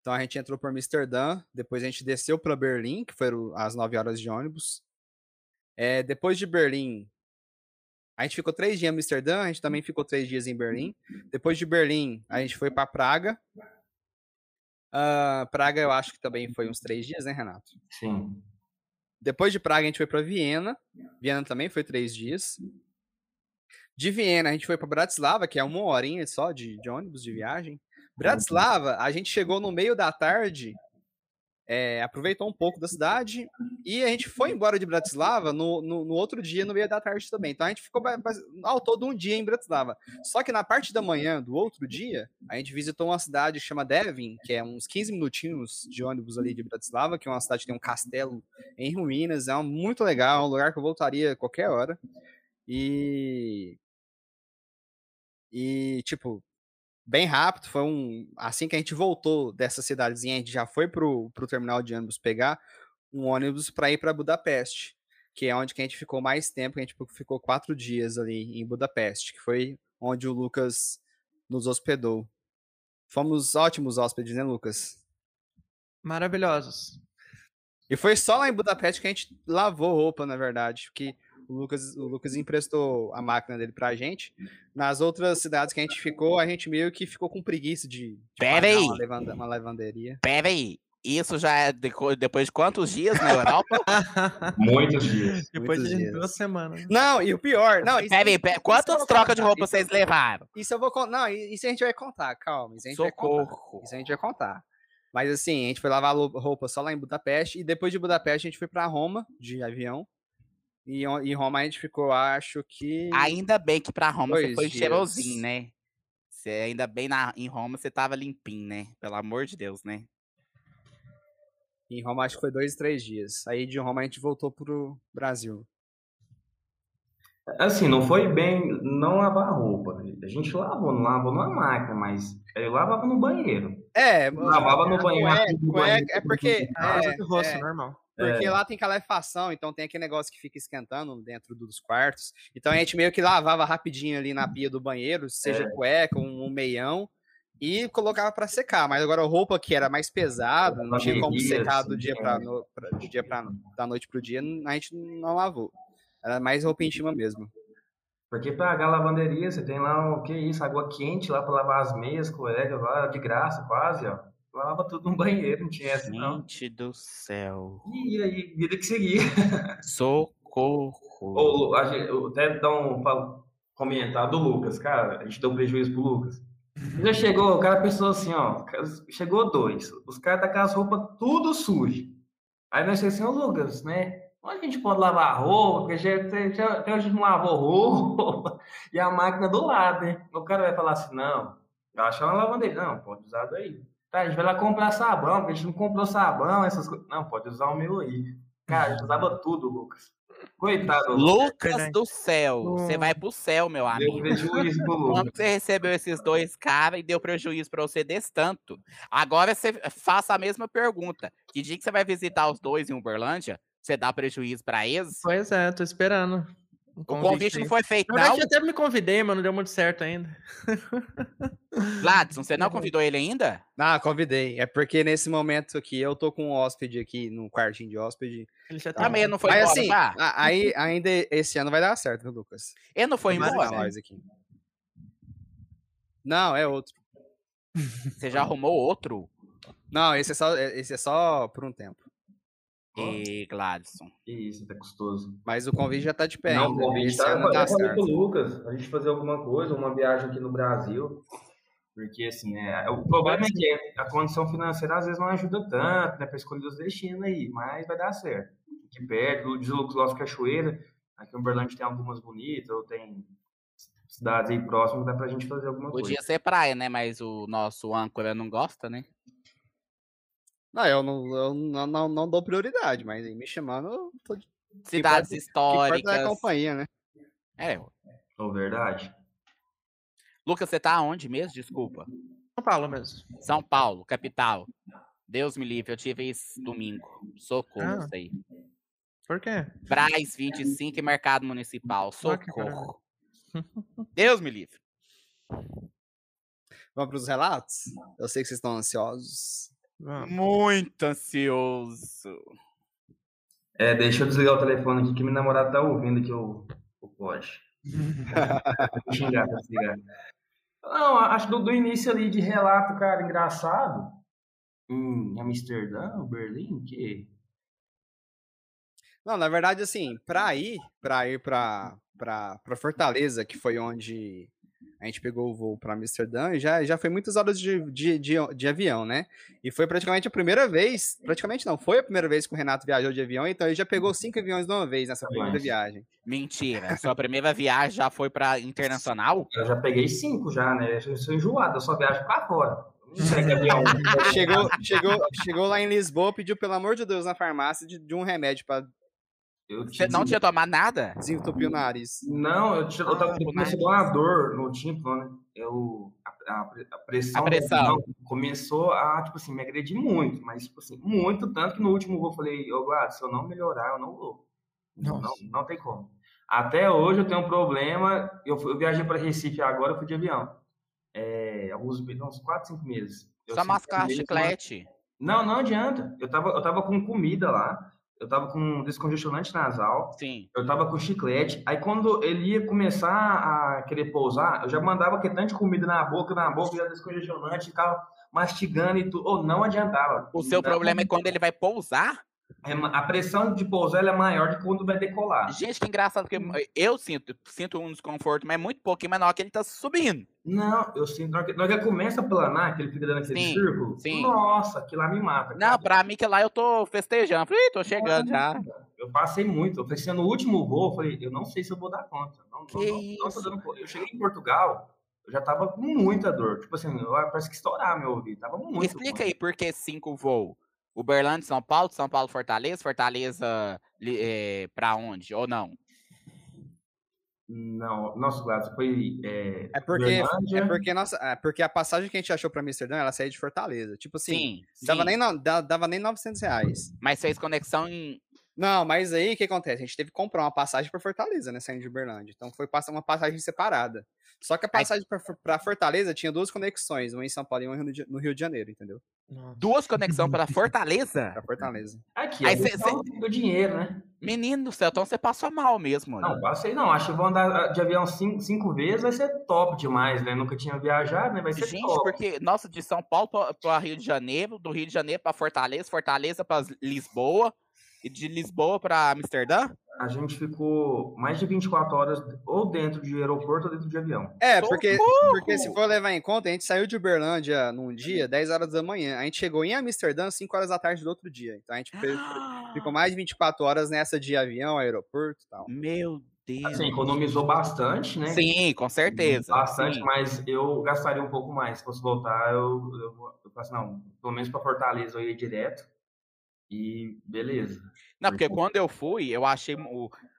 Então a gente entrou por Amsterdã, depois a gente desceu para Berlim, que foram as 9 horas de ônibus. É, depois de Berlim, a gente ficou três dias em Amsterdã, a gente também ficou três dias em Berlim. Depois de Berlim, a gente foi para Praga. Uh, Praga eu acho que também foi uns três dias, né, Renato? Sim. Depois de Praga, a gente foi para Viena. Viena também foi três dias. De Viena, a gente foi para Bratislava, que é uma horinha só de, de ônibus de viagem. Bratislava, a gente chegou no meio da tarde, é, aproveitou um pouco da cidade e a gente foi embora de Bratislava no, no, no, outro dia, no meio da tarde também. Então a gente ficou ao todo um dia em Bratislava. Só que na parte da manhã do outro dia, a gente visitou uma cidade que chama Devin, que é uns 15 minutinhos de ônibus ali de Bratislava, que é uma cidade que tem um castelo em ruínas. É um, muito legal, é um lugar que eu voltaria qualquer hora. E. E, tipo, bem rápido. Foi um. Assim que a gente voltou dessa cidadezinha, a gente já foi pro, pro terminal de ônibus pegar um ônibus para ir para Budapeste, que é onde que a gente ficou mais tempo. A gente ficou quatro dias ali em Budapeste, que foi onde o Lucas nos hospedou. Fomos ótimos hóspedes, né, Lucas? Maravilhosos. E foi só lá em Budapeste que a gente lavou roupa, na verdade, porque o Lucas, o Lucas emprestou a máquina dele pra gente. Nas outras cidades que a gente ficou, a gente meio que ficou com preguiça de, de Pera aí. Uma, lavanda, uma lavanderia. Pera aí. Isso já é depois de quantos dias na Europa? Muitos dias. Depois Muitos de dias. duas semanas. Não, e o pior. Não, isso, Pera aí, pera, quantas trocas de roupa vocês levaram? Isso eu vou contar. Não, isso a gente vai contar, calma. Isso a gente vai contar. Socorro. Isso a gente vai contar. Mas assim, a gente foi lavar roupa só lá em Budapeste. E depois de Budapeste, a gente foi pra Roma, de avião. E em Roma a gente ficou, acho que. Ainda bem que pra Roma você Dois foi dias. cheirosinho, né? Você ainda bem na, em Roma você tava limpinho, né? Pelo amor de Deus, né? Em Roma acho que foi dois, três dias. Aí de Roma a gente voltou pro Brasil. Assim, não foi bem não lavar roupa. A gente lavou, não lavou numa máquina, mas eu lavava no banheiro. É, Lavava no banheiro. cueca- no cueca- banheiro, é porque- Ah, Casa de rosto, é. normal. Porque É. lá tem calefação, então tem aquele negócio que fica esquentando dentro dos quartos. Então a gente meio que lavava rapidinho ali na pia do banheiro, seja É. cueca, um, um meião, e colocava pra secar. Mas agora a roupa que era mais pesada, não tinha como secar do assim, dia é. para no, pra- dia para da noite pro dia, a gente não lavou. Era mais roupa íntima mesmo. Porque pagar lavanderia, você tem lá o que isso, água quente lá pra lavar as meias, cuecas lá, de graça quase, ó. Lavava tudo no banheiro, não tinha essa não. Gente do céu. E aí, vida que seguia. Socorro. Lu, a gente, eu até dar um comentar do Lucas, cara, a gente deu prejuízo pro Lucas. Já chegou, o cara pensou assim, ó, chegou dois, os caras tá com as roupas tudo sujas. Aí nós assim, ô Lucas, né, onde a gente pode lavar a roupa, porque já, até, já, até hoje não lavou roupa, e a máquina do lado, né? O cara vai falar assim, não, eu acho uma lavanderia, não, pode usar daí. Tá, a gente vai lá comprar sabão, porque a gente não comprou sabão, essas coisas. Não, pode usar o meu aí. Cara, a gente usava tudo, Lucas. Coitado, Lucas. Do céu. Você vai pro céu, meu Deu amigo. prejuízo pro Quando Lucas. você recebeu esses dois caras e deu prejuízo pra você desse tanto, agora você faça a mesma pergunta. Que dia que você vai visitar os dois em Uberlândia, você dá prejuízo pra eles? Pois é, tô esperando. O convite aí. não foi feito, Na não? verdade, eu até me convidei, mas não deu muito certo ainda. Gladson, você não convidou ele ainda? Ah, convidei. É porque nesse momento aqui eu tô com um hóspede aqui, no quartinho de hóspede. Ele já tá. Também não foi Mas embora, assim, tá? aí ainda esse ano vai dar certo, viu, Lucas? Ele não foi embora? nós aqui. Não, é outro. Você já arrumou outro? Não, esse é só, esse é só por um tempo. E Gladson. Que isso, tá custoso. Mas o convite já tá de pé Não, o convite tá, eu dá falei certo. pro Lucas, a gente fazer alguma coisa, uma viagem aqui no Brasil. Porque, assim, é, o problema é que a condição financeira às vezes não ajuda tanto, né, pra escolher os destinos aí, mas vai dar certo. Aqui perto, o Lucas de cachoeira, aqui em Uberlândia tem algumas bonitas, ou tem cidades aí próximas, dá pra gente fazer alguma coisa. Podia ser praia, né? Mas o nosso âncora não gosta, né? Não, eu não, eu não, não, não dou prioridade, mas aí me chamando, eu tô de Cidades que importa é a históricas. companhia, né? É. Verdade? Lucas, você tá onde mesmo? Desculpa. São Paulo mesmo. São Paulo, capital. Deus me livre, eu tive isso domingo. Socorro, Ah. isso aí. Por quê? Braz 25 e Mercado Municipal. Ah, que Socorro. Deus me livre. Vamos pros relatos? Eu sei que vocês estão ansiosos. Muito ansioso. É, deixa eu desligar o telefone aqui que meu namorado tá ouvindo aqui o, o pod. Vou xingar, vou xingar. Não, acho do, do início ali de relato, cara, engraçado. Em Amsterdã, Berlim, que. Não, na verdade, assim, pra ir, pra ir pra, pra, pra Fortaleza, que foi onde A gente pegou o voo para Amsterdã e já, já foi muitas horas de, de, de, de, avião, né? E foi praticamente a primeira vez, praticamente não, foi a primeira vez que o Renato viajou de avião, então ele já pegou cinco aviões de uma vez nessa primeira viagem. Mentira, sua primeira viagem já foi para internacional? Eu já peguei cinco já, né? Eu sou enjoado, eu só viajo para fora. chegou, chegou, chegou lá em Lisboa, pediu pelo amor de Deus na farmácia de, de um remédio para eu Você não tinha tomado nada? Desentupir o nariz. Não, eu, tinha, eu tava começando uma dor no tímpano, né? Eu, a, a, a pressão, a pressão. começou a, tipo assim, me agredir muito, mas, tipo assim, muito, tanto que no último voo eu falei, ô, Guarda, se eu não melhorar, eu não vou. Não, não tem como. Até hoje eu tenho um problema, eu, eu viajei para Recife agora, eu fui de avião. É, alguns, uns 4, 5 meses. Eu Só mascar chiclete. Não, não adianta. Eu tava, eu tava com comida lá, eu tava com descongestionante nasal. Sim. Eu tava com chiclete. Aí quando ele ia começar a querer pousar, eu já mandava que tanto de comida na boca, na boca, já descongestionante, ficava mastigando e tudo. Ou não adiantava. O seu não, problema é quando ele vai pousar? É a pressão de pousar é maior do que quando vai decolar. Gente, que engraçado, porque eu sinto, sinto um desconforto, mas é muito pouquinho menor que ele tá subindo. Não, eu sinto. Na hora que, na hora que ele começa a planar, que ele fica dando aquele sim, círculo, sim. nossa, aquilo lá me mata. Cara. Não, pra mim que lá eu tô festejando. Falei, tô chegando já. Eu passei muito. Eu pensei no último voo, falei, eu não sei se eu vou dar conta. Não, que não, isso? Não, dando, eu cheguei em Portugal, eu já tava com muita dor. Tipo assim, parece que estourar meu ouvido. Tava muito. Explica aí por que cinco voos. Uberlândia, São Paulo, São Paulo, Fortaleza, Fortaleza é, para onde? Ou não? Não, nosso lado foi. É, é porque, é porque, nossa, é porque a passagem que a gente achou para Amsterdã, ela saía de Fortaleza. Tipo assim, sim, dava, sim. Nem, dava, dava nem 900 reais. Mas fez conexão em. Não, mas aí o que acontece? A gente teve que comprar uma passagem para Fortaleza, né? Saindo de Uberlândia. Então foi uma passagem separada. Só que a passagem para Fortaleza tinha duas conexões, uma em São Paulo e uma no Rio de Janeiro, entendeu? Duas conexões para Fortaleza? Para Fortaleza. Aqui, aí você cê... do dinheiro, né? Menino do céu, então você passou mal mesmo. Né? Não, passei não. Acho que vou andar ah, de avião cinco, cinco vezes, vai ser top demais, né? Nunca tinha viajado, né? Vai ser Gente, top. porque, nossa, de São Paulo para Rio de Janeiro, do Rio de Janeiro para Fortaleza, Fortaleza para Lisboa, e de Lisboa para Amsterdã? A gente ficou mais de 24 horas ou dentro de aeroporto ou dentro de avião. É, porque, porque se for levar em conta, a gente saiu de Uberlândia num dia, 10 horas da manhã. A gente chegou em Amsterdã 5 horas da tarde do outro dia. Então a gente ficou mais de 24 horas nessa de avião, aeroporto e tal. Meu Deus. Assim, economizou bastante, né? Sim, com certeza. Bastante, sim. mas eu gastaria um pouco mais. Se fosse voltar, eu, eu, eu faço, não, pelo menos para Fortaleza eu ia direto. E beleza. Não, porque quando eu fui, eu achei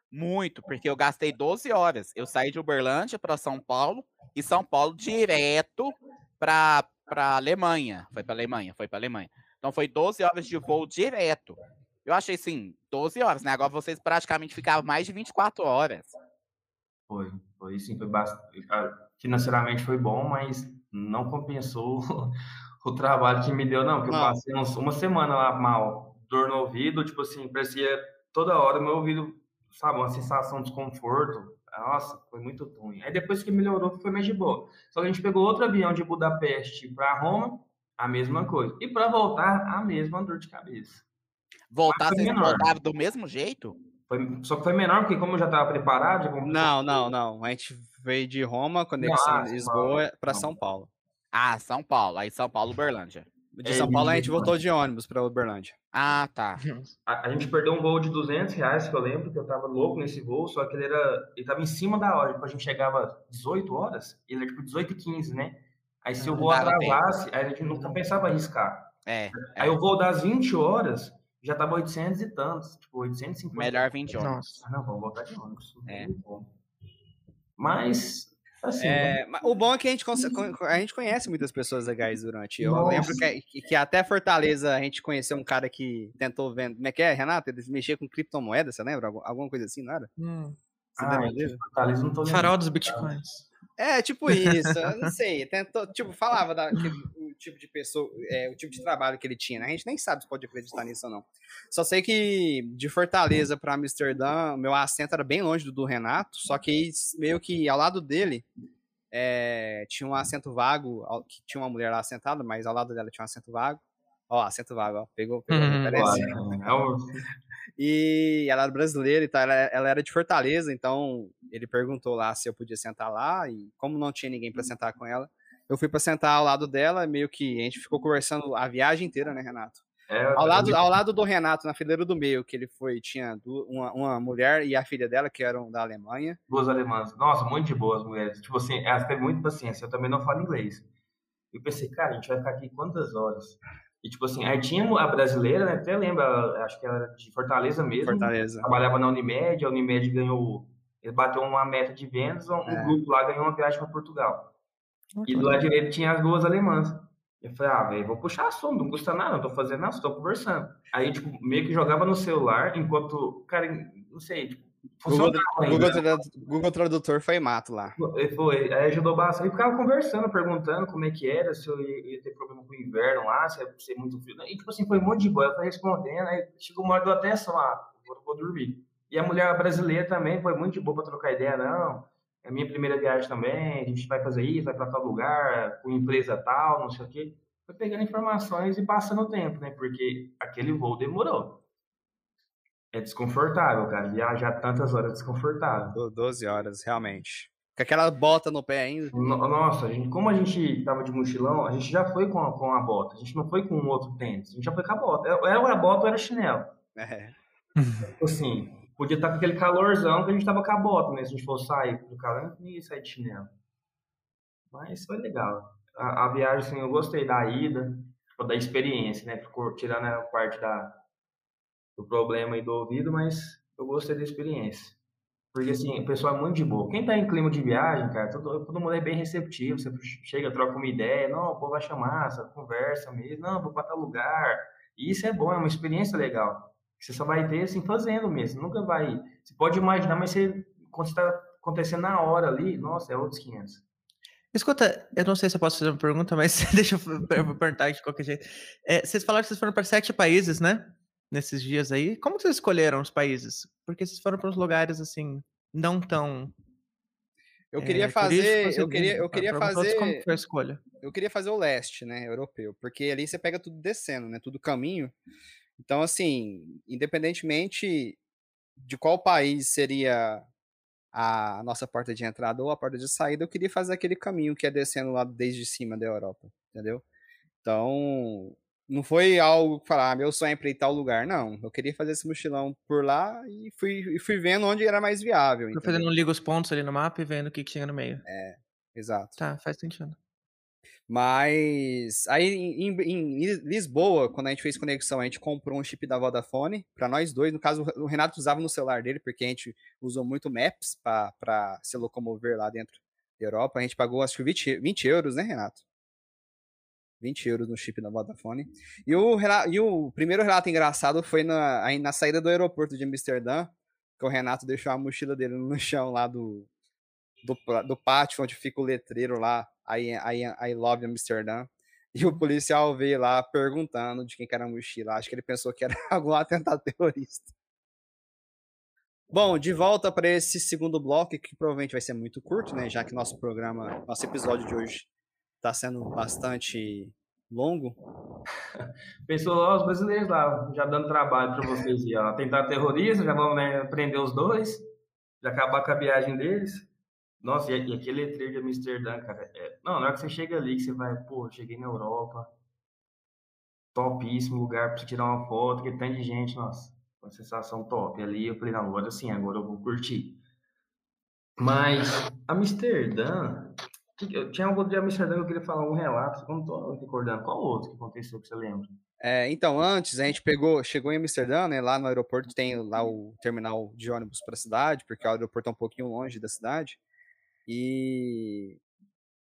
muito, porque eu gastei 12 horas. Eu saí de Uberlândia para São Paulo e São Paulo direto para para Alemanha. Foi para Alemanha, foi para Alemanha. Então foi 12 horas de voo direto. Eu achei assim, 12 horas, né? Agora vocês praticamente ficavam mais de 24 horas. Foi, foi sim, foi bastante. Financeiramente foi bom, mas não compensou o trabalho que me deu, não. Porque não. eu passei uma semana lá mal dor no ouvido, tipo assim, parecia toda hora meu ouvido, sabe, uma sensação de desconforto. Nossa, foi muito ruim. Aí depois que melhorou, foi mais de boa. Só que a gente pegou outro avião de Budapeste para Roma, a mesma coisa. E para voltar, a mesma dor de cabeça. Voltar, vocês voltaram do mesmo jeito? Foi, só que foi menor, porque como eu já estava preparado... Não, não, não. A gente veio de Roma, conexão ah, Lisboa, para São Paulo. Ah, São Paulo. Aí São Paulo, Uberlândia. De São Paulo a gente voltou de ônibus para Uberlândia. Ah, tá. A, a, gente perdeu um voo de 200 reais, que eu lembro, que eu tava louco nesse voo, só que ele era. Ele tava em cima da hora. Tipo, a gente chegava 18 horas, ele era tipo 18 e 15, né? Aí se o voo atrasasse, aí a gente nunca pensava arriscar. É. Aí é. o voo das 20 horas já tava 800 e tantos, tipo 850. Melhor 20 horas. Ah, não, vamos voltar de ônibus. É. Mas Assim, é, né? O bom é que a gente, a gente conhece muitas pessoas legais durante. Eu Nossa. lembro que, que, até Fortaleza a gente conheceu um cara que tentou vender. Como é que é, Renato? Ele mexia com criptomoeda, você lembra? Alguma coisa assim, não era? Hum. Você ah, Fortaleza não tô Farol dos bitcoins. É, tipo isso, eu não sei. Tentou, tipo, falava daquele, o tipo de pessoa, é, o tipo de trabalho que ele tinha, né? A gente nem sabe se pode acreditar nisso ou não. Só sei que de Fortaleza para Amsterdã, meu assento era bem longe do do Renato, só que meio que ao lado dele é, tinha um assento vago, que tinha uma mulher lá sentada, mas ao lado dela tinha um assento vago. Ó, assento vago, ó. Pegou, pegou, hum, parece. Claro. E ela era brasileira e tal, ela, ela, era de Fortaleza, então ele perguntou lá se eu podia sentar lá, e como não tinha ninguém para sentar com ela, eu fui para sentar ao lado dela, meio que a gente ficou conversando a viagem inteira, né, Renato? É, Ao lado, ao lado do Renato, na fileira do meio, que ele foi, tinha uma, uma mulher e a filha dela, que eram da Alemanha. Duas alemãs. Nossa, muito de boas mulheres. Tipo assim, elas têm muita paciência. Eu também não falo inglês. Eu pensei, cara, a gente vai ficar aqui quantas horas? E tipo assim, aí tinha a brasileira, né? Até lembra, acho que ela era de Fortaleza mesmo. Fortaleza. Trabalhava na Unimed, a Unimed ganhou. Ele bateu uma meta de vendas, um É. grupo lá ganhou uma viagem para Portugal. E do lado direito tinha as duas alemãs. Eu falei, ah, velho, vou puxar assunto, não custa nada, não tô fazendo nada, só tô conversando. Aí, tipo, meio que jogava no celular, enquanto, cara, não sei, tipo, Google. Google, Tradu- Google Tradutor foi mato lá. Ele Foi, aí ajudou bastante. E ficava conversando, perguntando como é que era, se eu ia, ia ter problema com o inverno lá, se ia ser muito frio. E, tipo assim, foi muito de boa. Eu fui respondendo, aí chegou uma hora deu até só, ah, vou, vou dormir. E a mulher brasileira também foi muito de boa pra trocar ideia, não. É minha primeira viagem também, a gente vai fazer isso, vai pra tal lugar, com empresa tal, não sei o quê. Foi pegando informações e passando o tempo, né? Porque aquele voo demorou. É desconfortável, cara. Viajar tantas horas é desconfortável. Do- 12 horas, realmente. Com aquela bota no pé ainda. No- Nossa, a gente, como a gente tava de mochilão, a gente já foi com a, com a bota. A gente não foi com um outro tênis. A gente já foi com a bota. Era a bota ou era chinelo. É. Assim, podia estar com aquele calorzão que a gente tava com a bota, né? Se a gente fosse sair do calor, não ia sair de chinelo. Mas foi legal. A, a viagem, assim, eu gostei da ida, tipo, da experiência, né? Ficou tirando a parte da, do problema aí do ouvido, mas eu gostei da experiência. Porque, assim, o pessoal é muito de boa. Quem tá em clima de viagem, cara, todo, todo mundo é bem receptivo. Você chega, troca uma ideia. Não, o povo acha massa, conversa mesmo. Não, vou pra tal lugar. E isso é bom, é uma experiência legal. Você só vai ter, assim, fazendo mesmo. Nunca vai... Você pode imaginar, mas você, quando está acontecendo na hora ali, nossa, é outros 500. Escuta, eu não sei se eu posso fazer uma pergunta, mas deixa eu eu perguntar de qualquer jeito. É, vocês falaram que vocês foram para sete países, né? Nesses dias aí. Como vocês escolheram os países? Porque vocês foram para uns lugares assim, não tão. Eu queria é, fazer, eu queria, eu queria outros, Como fazer, foi a escolha? eu queria fazer o leste, né, europeu, porque ali você pega tudo descendo, né, tudo caminho. Então, assim, independentemente de qual país seria a nossa porta de entrada ou a porta de saída, eu queria fazer aquele caminho que é descendo lá desde cima da Europa, entendeu? Então, não foi algo que falar, ah, meu sonho é ir ir tal lugar, não. Eu queria fazer esse mochilão por lá e fui, e fui vendo onde era mais viável, Foi fazendo um liga os pontos ali no mapa e vendo o que, que chega no meio. Exato. Tá, faz sentido. Mas aí em, em- em Lisboa, quando a gente fez conexão, a gente comprou um chip da Vodafone para nós dois. No caso, o Renato usava no celular dele, porque a gente usou muito Maps para se locomover lá dentro da Europa. A gente pagou acho que 20, 20 euros, né, Renato? 20 euros no chip da Vodafone. E o, e o primeiro relato engraçado foi na, na saída do aeroporto de Amsterdã, que o Renato deixou a mochila dele no chão lá do, do, do pátio onde fica o letreiro lá, I, I, I Love Amsterdã. E o policial veio lá perguntando de quem que era a mochila. Acho que ele pensou que era algum atentado terrorista. Bom, de volta para esse segundo bloco, que provavelmente vai ser muito curto, né? Já que nosso programa, nosso episódio de hoje está sendo bastante longo. Pensou, ó, os brasileiros lá, já dando trabalho para vocês aí, ó. Tentar terrorista, já vamos né, prender os dois, já acabar com a viagem deles. Nossa, e, e aquele letreiro de Amsterdã, cara. é- não, na hora que você chega ali, que você vai, pô, cheguei na Europa, topíssimo lugar você tirar uma foto, que tanto de gente, nossa, uma sensação top. Ali eu falei, não, agora sim, agora eu vou curtir. Mas, Amsterdã, eu tinha algo de Amsterdã que eu queria falar, um relato, eu não tô recordando. Qual outro que aconteceu que você lembra? É, então, antes a gente pegou, chegou em Amsterdã, né? Lá no aeroporto tem lá o terminal de ônibus para a cidade, porque o aeroporto é um pouquinho longe da cidade. E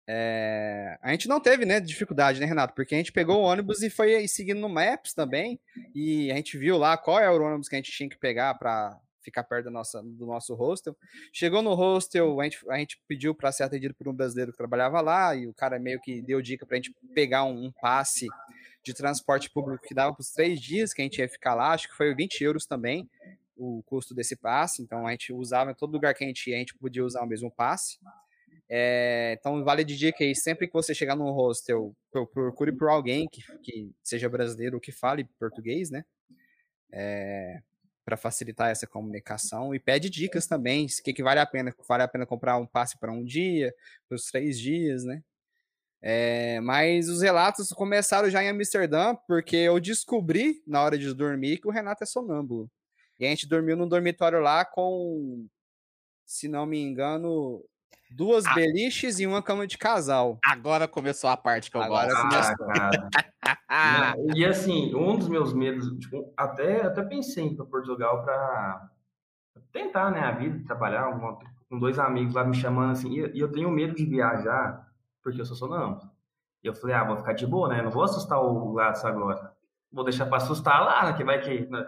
é, a gente não teve, né, dificuldade, né, Renato? Porque a gente pegou o ônibus e foi seguindo no Maps também, e a gente viu lá qual era o ônibus que a gente tinha que pegar para ficar perto da nossa, do nosso hostel. Chegou no hostel, a gente, a gente pediu para ser atendido por um brasileiro que trabalhava lá, e o cara meio que deu dica para a gente pegar um, um passe de transporte público que dava para os três dias que a gente ia ficar lá, acho que foi 20 euros também o custo desse passe, então a gente usava em todo lugar que a gente ia, a gente podia usar o mesmo passe. É, então vale de dica aí, sempre que você chegar num hostel, pro- procure por alguém que, que seja brasileiro ou que fale português, né? para para facilitar essa comunicação e pede dicas também, o que, que vale a pena, vale a pena comprar um passe para um dia, para os três dias, né? É, mas os relatos começaram já em Amsterdã, porque eu descobri na hora de dormir que o Renato é sonâmbulo. E a gente dormiu num dormitório lá com, se não me engano, duas Ah. beliches e uma cama de casal. Agora começou a parte que eu Agora gosto. começou. Ah, cara. Não, e assim, um dos meus medos, tipo, até, até pensei em ir para Portugal para tentar, né, a vida, trabalhar alguma- com dois amigos lá me chamando assim, e e eu tenho medo de viajar porque eu sou sonâmbulo. E eu falei, ah, vou ficar de boa, né? Não vou assustar o Lattes agora. Vou deixar para assustar lá, né, que vai que na-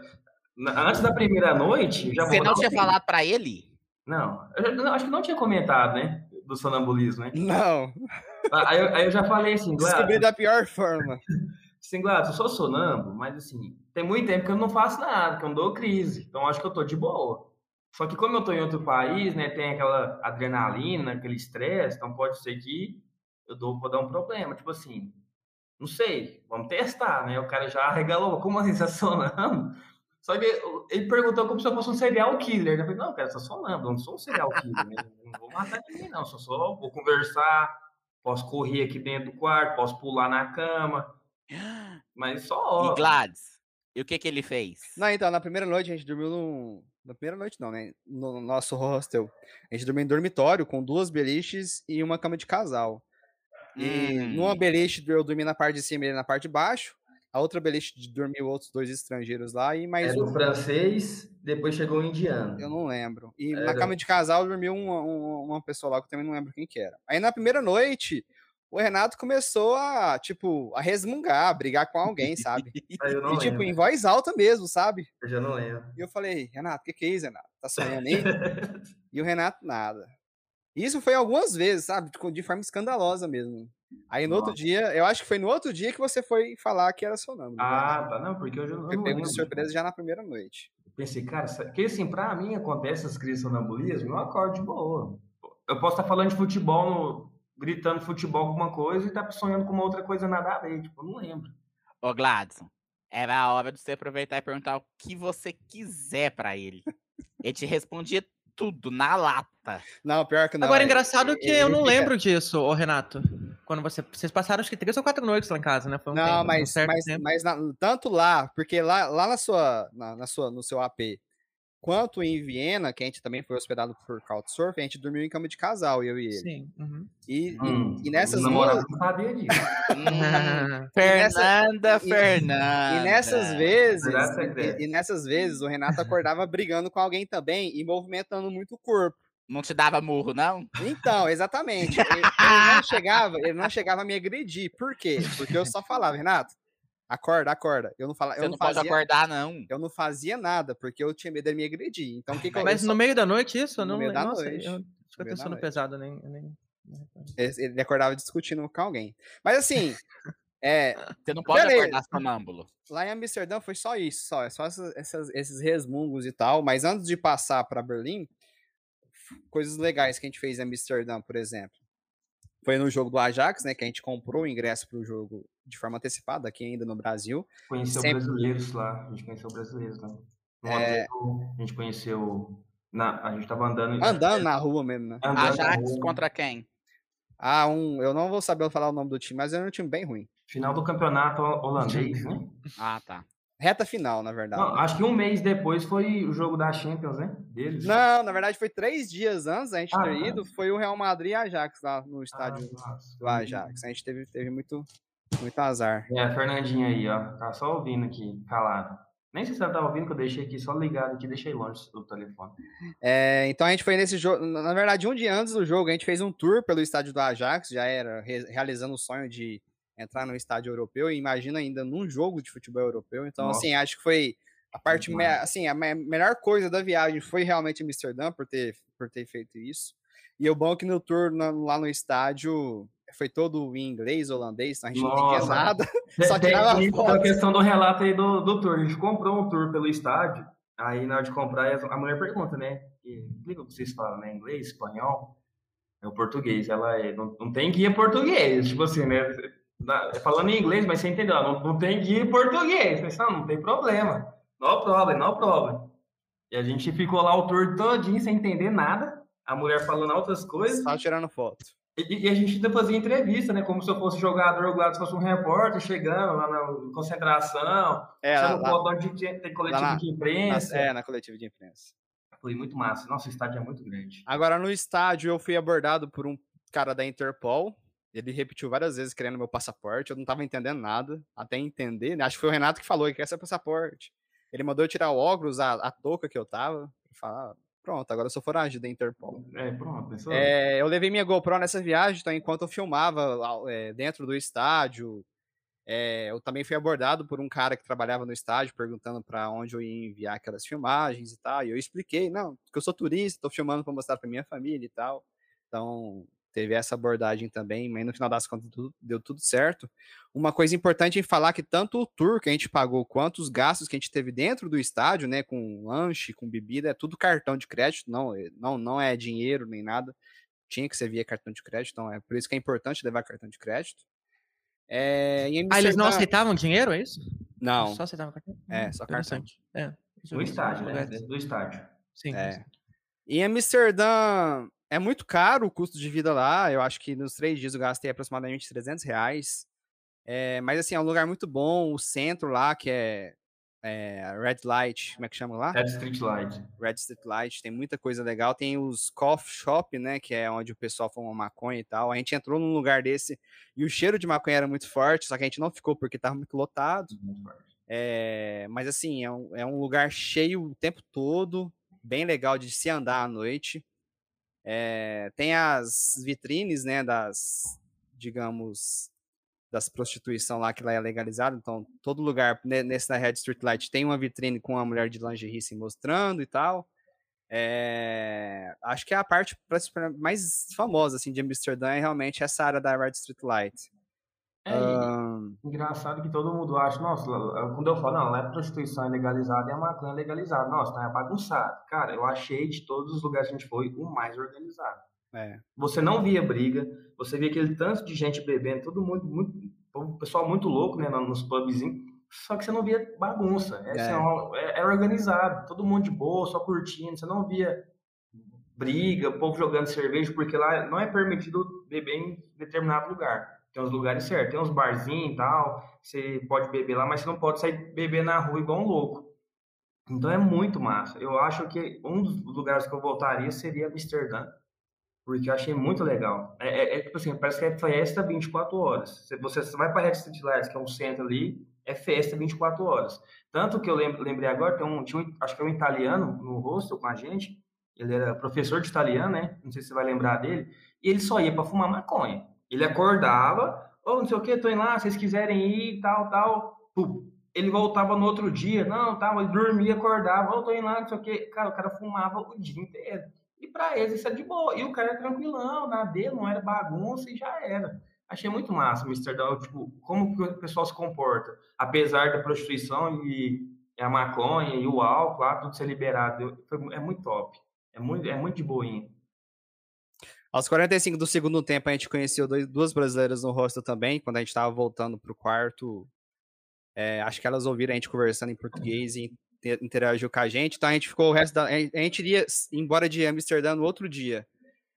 na- antes da primeira noite, já você vou não dar um tinha falado pra ele? Não, eu não, acho que não tinha comentado, né, do sonambulismo, né? Não, Aí, eu- aí eu já falei assim, Gladys, descobri da pior forma. Assim, Gladys, eu sou sonâmbulo, mas assim, tem muito tempo que eu não faço nada, que eu não dou crise. Então acho que eu tô de boa. Só que como eu tô em outro país, né, tem aquela adrenalina, aquele estresse, então pode ser que eu dou, vou dar um problema. Tipo assim, não sei, vamos testar, né? O cara já arregalou, como assim, você é sonâmbulo? Só que ele perguntou como se eu fosse um serial killer. Eu falei, não, cara, eu sou sonâmbulo, eu não sou um serial killer, né? Eu Não vou matar ninguém, não. Só só vou conversar, posso correr aqui dentro do quarto, posso pular na cama. Mas só. E Gladys, e o que que ele fez? Não, então, na primeira noite a gente dormiu num. Na primeira noite não, né? No nosso hostel. A gente dormiu em dormitório com duas beliches e uma cama de casal. E Hum. numa beliche eu dormi na parte de cima e ele na parte de baixo. A outra beliche de- dormiu outros dois estrangeiros lá e mais Era um. o francês, depois chegou o indiano. Eu não lembro. E na Era. cama de casal dormiu uma, uma, uma pessoa lá que eu também não lembro quem que era. Aí na primeira noite, o Renato começou a, tipo, a resmungar, a brigar com alguém, sabe? E, tipo, lembro. em voz alta mesmo, sabe? Eu já não lembro. E eu falei, Renato, o que, que é isso, Renato? Tá sonhando aí? e o Renato, nada. Isso foi algumas vezes, sabe? De forma escandalosa mesmo. Aí no outro Nossa. dia, eu acho que foi no outro dia que você foi falar que era sonâmbulo. né? Ah, tá. Não, porque eu já eu não pego lembro. de surpresa já na primeira noite. Eu Pensei, cara, que assim, pra mim acontece essas crises de sonambulismo, eu acordo de boa. Eu posso estar falando de futebol, no- gritando futebol alguma coisa e tá sonhando com uma outra coisa nada a ver. Tipo, eu não lembro. Ô, Gladson, era a hora de você aproveitar e perguntar o que você quiser pra ele. Ele te respondia tudo, na lata. Não, pior que não. Agora, é- engraçado que eu não lembro disso, ô Renato. Quando você. Vocês passaram acho que três ou quatro noites lá em casa, né? Foi um Não, tempo, um mas, certo mas, tempo. mas na- tanto lá, porque lá, lá na sua, na, na sua, no seu AP, quanto em Viena, que a gente também foi hospedado por Couchsurf, a gente dormiu em cama de casal, eu e ele. Sim. uhum. E, e- Hum, e nessas o namorado duas, não sabia disso. Hum, Fernanda, e- Fernanda. E nessas vezes, Verdade e, e nessas vezes, o Renato acordava brigando com alguém também e movimentando muito o corpo. Não te dava murro, não? Então, exatamente. Ele, ele não chegava, ele não chegava a me agredir. Por quê? Porque eu só falava, Renato, acorda, acorda. Eu não falava, Você eu não, não pode fazia, acordar, não. eu não fazia nada, porque eu tinha medo de me agredir. Então, o que, que Mas eu no só- meio da noite isso? Eu No não meio da nossa, noite. Eu da pensando noite. pesado, nem. nem... ele acordava discutindo com alguém. Mas assim, é, Você não pode Beleza. acordar sonâmbulo. lá em Amsterdã foi só isso, só, é só essas- essas- esses resmungos e tal. Mas antes de passar para Berlim, coisas legais que a gente fez em Amsterdã, por exemplo. Foi no jogo do Ajax, né? Que a gente comprou o ingresso para o jogo de forma antecipada aqui ainda no Brasil. Conheceu Sempre- brasileiros lá. A gente conheceu brasileiros lá. No É. a gente conheceu. Na, a gente tava andando. Andando na rua mesmo, né? andando Ajax contra quem? Ah, um. Eu não vou saber falar o nome do time, mas era um time bem ruim. Final do campeonato holandês, né? Ah, tá. Reta final, na verdade. Não, acho que um mês depois foi o jogo da Champions, né? Deles. Não, na verdade foi três dias antes da gente Ah, ter ido, foi o Real Madrid e Ajax lá no Ah, estádio nossa. do Ajax. A gente teve, teve muito, muito azar. É, a Fernandinha aí, ó. Tá só ouvindo aqui, calado. Nem sei se ela tá ouvindo, que eu deixei aqui só ligado aqui, deixei longe do telefone. É, então a gente foi nesse jogo. Na na verdade, um dia antes do jogo, a gente fez um tour pelo estádio do Ajax, já era re- realizando o sonho de entrar no estádio europeu. E imagina ainda num jogo de futebol europeu. Então, Nossa. assim, acho que foi a parte. me- assim, a me- melhor coisa da viagem foi realmente Amsterdã por ter, por ter feito isso. E o bom é que no tour lá no estádio foi todo em inglês, holandês, então a gente não entendia Nossa. nada. Só tirava tem foto. a questão do relato aí do, do tour. A gente comprou um tour pelo estádio. Aí na hora de comprar, a mulher pergunta, né? E, Explica o que vocês falam, né? Inglês, espanhol. É o português. Ela é, não, não tem guia português. Tipo assim, né? Na- Falando em inglês, mas você entendeu? Não, não tem guia em português. Mas não, não tem problema. No problem, no problem. E a gente ficou lá o tour todinho sem entender nada. A mulher falando outras coisas. Só tirando foto. E, e a gente ainda fazia entrevista, né? Como se eu fosse jogador, lá se fosse um repórter chegando lá na concentração. É, lá, lá, foto onde tinha- tem coletivo na- de na, imprensa. é, na coletiva de imprensa. Foi muito massa. Nossa, o estádio é muito grande. Agora, no estádio, eu fui abordado por um cara da Interpol. Ele repetiu várias vezes querendo meu passaporte. Eu não tava entendendo nada. Até entender, né? Acho que foi o Renato que falou que quer seu passaporte. Ele mandou eu tirar o óculos, a, a touca que eu tava. E falar, pronto, agora eu sou foragido da Interpol. É, pronto. É, eu levei minha GoPro nessa viagem, então enquanto eu filmava é, dentro do estádio, é, eu também fui abordado por um cara que trabalhava no estádio, perguntando para onde eu ia enviar aquelas filmagens e tal. E eu expliquei, não, porque eu sou turista, estou filmando para mostrar para minha família e tal. Então teve essa abordagem também, mas no final das contas tudo- deu tudo certo. Uma coisa importante em falar que tanto o tour que a gente pagou quanto os gastos que a gente teve dentro do estádio, né, com lanche, com bebida, é tudo cartão de crédito, não, é- não, não é dinheiro nem nada tinha que ser via cartão de crédito, então é por isso que é importante levar cartão de crédito. É, em Ah, eles não aceitavam dinheiro, é isso? Não, Só aceitavam cartão? é, Hum, só cartão. É. No eu- estádio, né? do estádio. Sim. É. Em Amsterdã é muito caro o custo de vida lá. Eu acho que nos três dias eu gastei aproximadamente 300 reais. É, mas assim, é um lugar muito bom. O centro lá, que é, é Red Light, como é que chama lá? Red Street Light. Red Street Light, tem muita coisa legal. Tem os coffee shop, né, que é onde o pessoal fuma maconha e tal. A gente entrou num lugar desse e o cheiro de maconha era muito forte, só que a gente não ficou porque tava muito lotado. É, mas assim, é um, é um lugar cheio o tempo todo, bem legal de se andar à noite. É, tem as vitrines, né, das, digamos, das prostituição lá que lá é legalizado. Então, todo lugar ne- nesse da Red Street Light tem uma vitrine com uma mulher de lingerie se mostrando e tal. É, acho que é a parte mais famosa assim de Amsterdã é realmente essa área da Red Street Light. É, engraçado que todo mundo acha, nossa, quando eu falo, não, lá é prostituição é legalizada e a maconha é legalizada. Nossa, tá é bagunçado. Cara, eu achei de todos os lugares que a gente foi o mais organizado. é. Você não via briga, você via aquele tanto de gente bebendo, todo mundo, muito, o pessoal muito louco, né, nos pubzinhos, só que você não via bagunça. É, assim, É. ó, é- é organizado, todo mundo de boa, só curtindo, você não via briga, o povo jogando cerveja, porque lá não é permitido beber em determinado lugar. Tem os lugares certos, tem uns barzinhos e tal, você pode beber lá, mas você não pode sair beber na rua igual um louco. Então é muito massa. Eu acho que um dos lugares que eu voltaria seria Amsterdã, porque eu achei muito legal. É, é- é tipo assim, parece que é festa 24 horas. Você, você vai para Red Street Lights, que é um centro ali, é festa 24 horas. Tanto que eu lembrei agora, tem um, tinha um, acho que é um italiano no hostel com a gente, ele era professor de italiano, né? Não sei se você vai lembrar dele, e ele só ia para fumar maconha. Ele acordava, ou não sei o que, tô indo lá, vocês quiserem ir, tal, tal. Ele voltava no outro dia, não, tal, ele dormia, acordava, ou tô indo lá, não sei o que. Cara, o cara fumava o dia inteiro. E pra eles isso é de boa. E o cara é tranquilão, na dele, não era bagunça e já era. Achei muito massa, Amsterdã, tipo, como que o pessoal se comporta. Apesar da prostituição e, a maconha e o álcool, lá, tudo ser liberado. É muito top. É muito, é muito de boinha. Aos 45 do segundo tempo, a gente conheceu dois- duas brasileiras no hostel também, quando a gente tava voltando pro quarto. é, acho que elas ouviram a gente conversando em português e inte- interagiu com a gente. Então a gente ficou o resto da. A gente iria embora de Amsterdã no outro dia.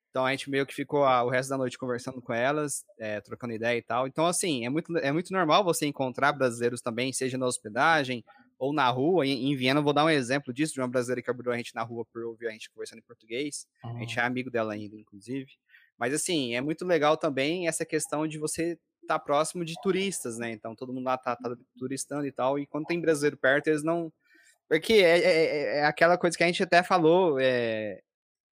Então a gente meio que ficou o resto da noite conversando com elas, é, trocando ideia e tal. Então, assim, é muito, é muito normal você encontrar brasileiros também, seja na hospedagem ou na rua. Em, em Viena, vou dar um exemplo disso, de uma brasileira que abordou a gente na rua por ouvir a gente conversando em português. A gente é amigo dela ainda, inclusive. Mas, assim, é muito legal também essa questão de você estar próximo de turistas, né? Então, todo mundo lá tá, tá turistando e tal. E quando tem brasileiro perto, eles não. Porque é, é- é aquela coisa que a gente até falou é,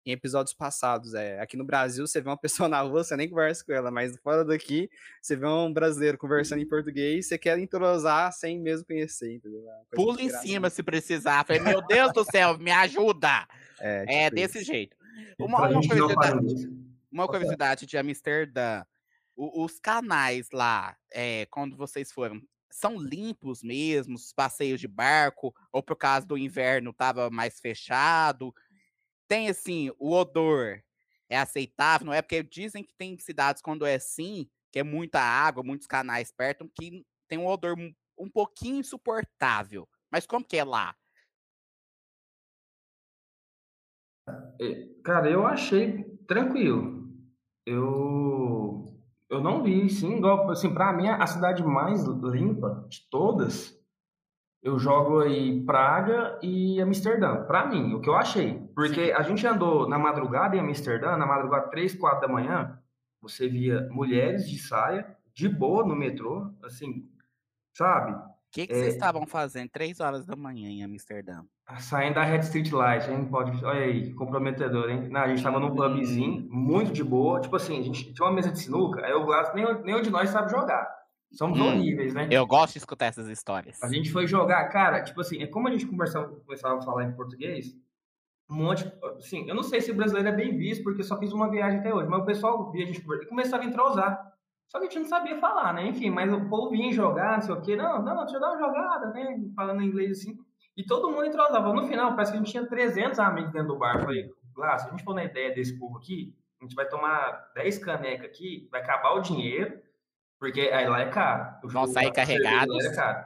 em episódios passados. É, aqui no Brasil, você vê uma pessoa na rua, você nem conversa com ela, mas fora daqui, você vê um brasileiro conversando em português, você quer entrosar sem mesmo conhecer, entendeu? É uma Pula em cima se precisar. Falei, meu Deus do céu, me ajuda. É, É tipo desse isso. jeito. Uma, uma gente não curiosidade, uma curiosidade de Amsterdã. O- os canais lá, é, quando vocês foram, são limpos mesmo? Os passeios de barco? Ou por causa do inverno tava mais fechado? Tem assim, o odor é aceitável, não é? Porque dizem que tem cidades quando é assim, que é muita água, muitos canais perto, que tem um odor um, pouquinho insuportável. Mas como que é lá? É, Cara, eu achei tranquilo. Eu, eu não vi, sim, igual, assim, pra mim, a cidade mais limpa de todas, eu jogo aí Praga e Amsterdã. Pra mim, o que eu achei. Porque a gente andou na madrugada em Amsterdã, na madrugada 3, 4 da manhã, você via mulheres de saia, de boa no metrô, assim, sabe? O que, que É. vocês estavam fazendo três horas da manhã em Amsterdã? Saindo da Red Street Light, hein? Pode. Olha aí, comprometedor, hein? Não, a gente tava num pubzinho, muito de boa. Tipo assim, a gente tinha uma mesa de sinuca, aí o Glass, nem, nenhum de nós sabe jogar. Somos Hum. horríveis, né? Eu gosto de escutar essas histórias. A gente foi jogar, cara, tipo assim, é como a gente conversava, começava a falar em português, um monte, assim, eu não sei se o brasileiro é bem visto, porque eu só fiz uma viagem até hoje, mas o pessoal via a gente e começava a entrosar. Só que a gente não sabia falar, né? Enfim, mas o povo vinha jogar, não sei o quê, não, não, deixa eu dar uma jogada, né? Falando inglês assim. E todo mundo entrosava. No final, parece que a gente tinha 300 amigos dentro do bar. Eu falei, lá, se a gente for na ideia desse povo aqui, a gente vai tomar 10 canecas aqui, vai acabar o dinheiro, porque aí lá é caro. O Vão sair cerveja carregados. É caro.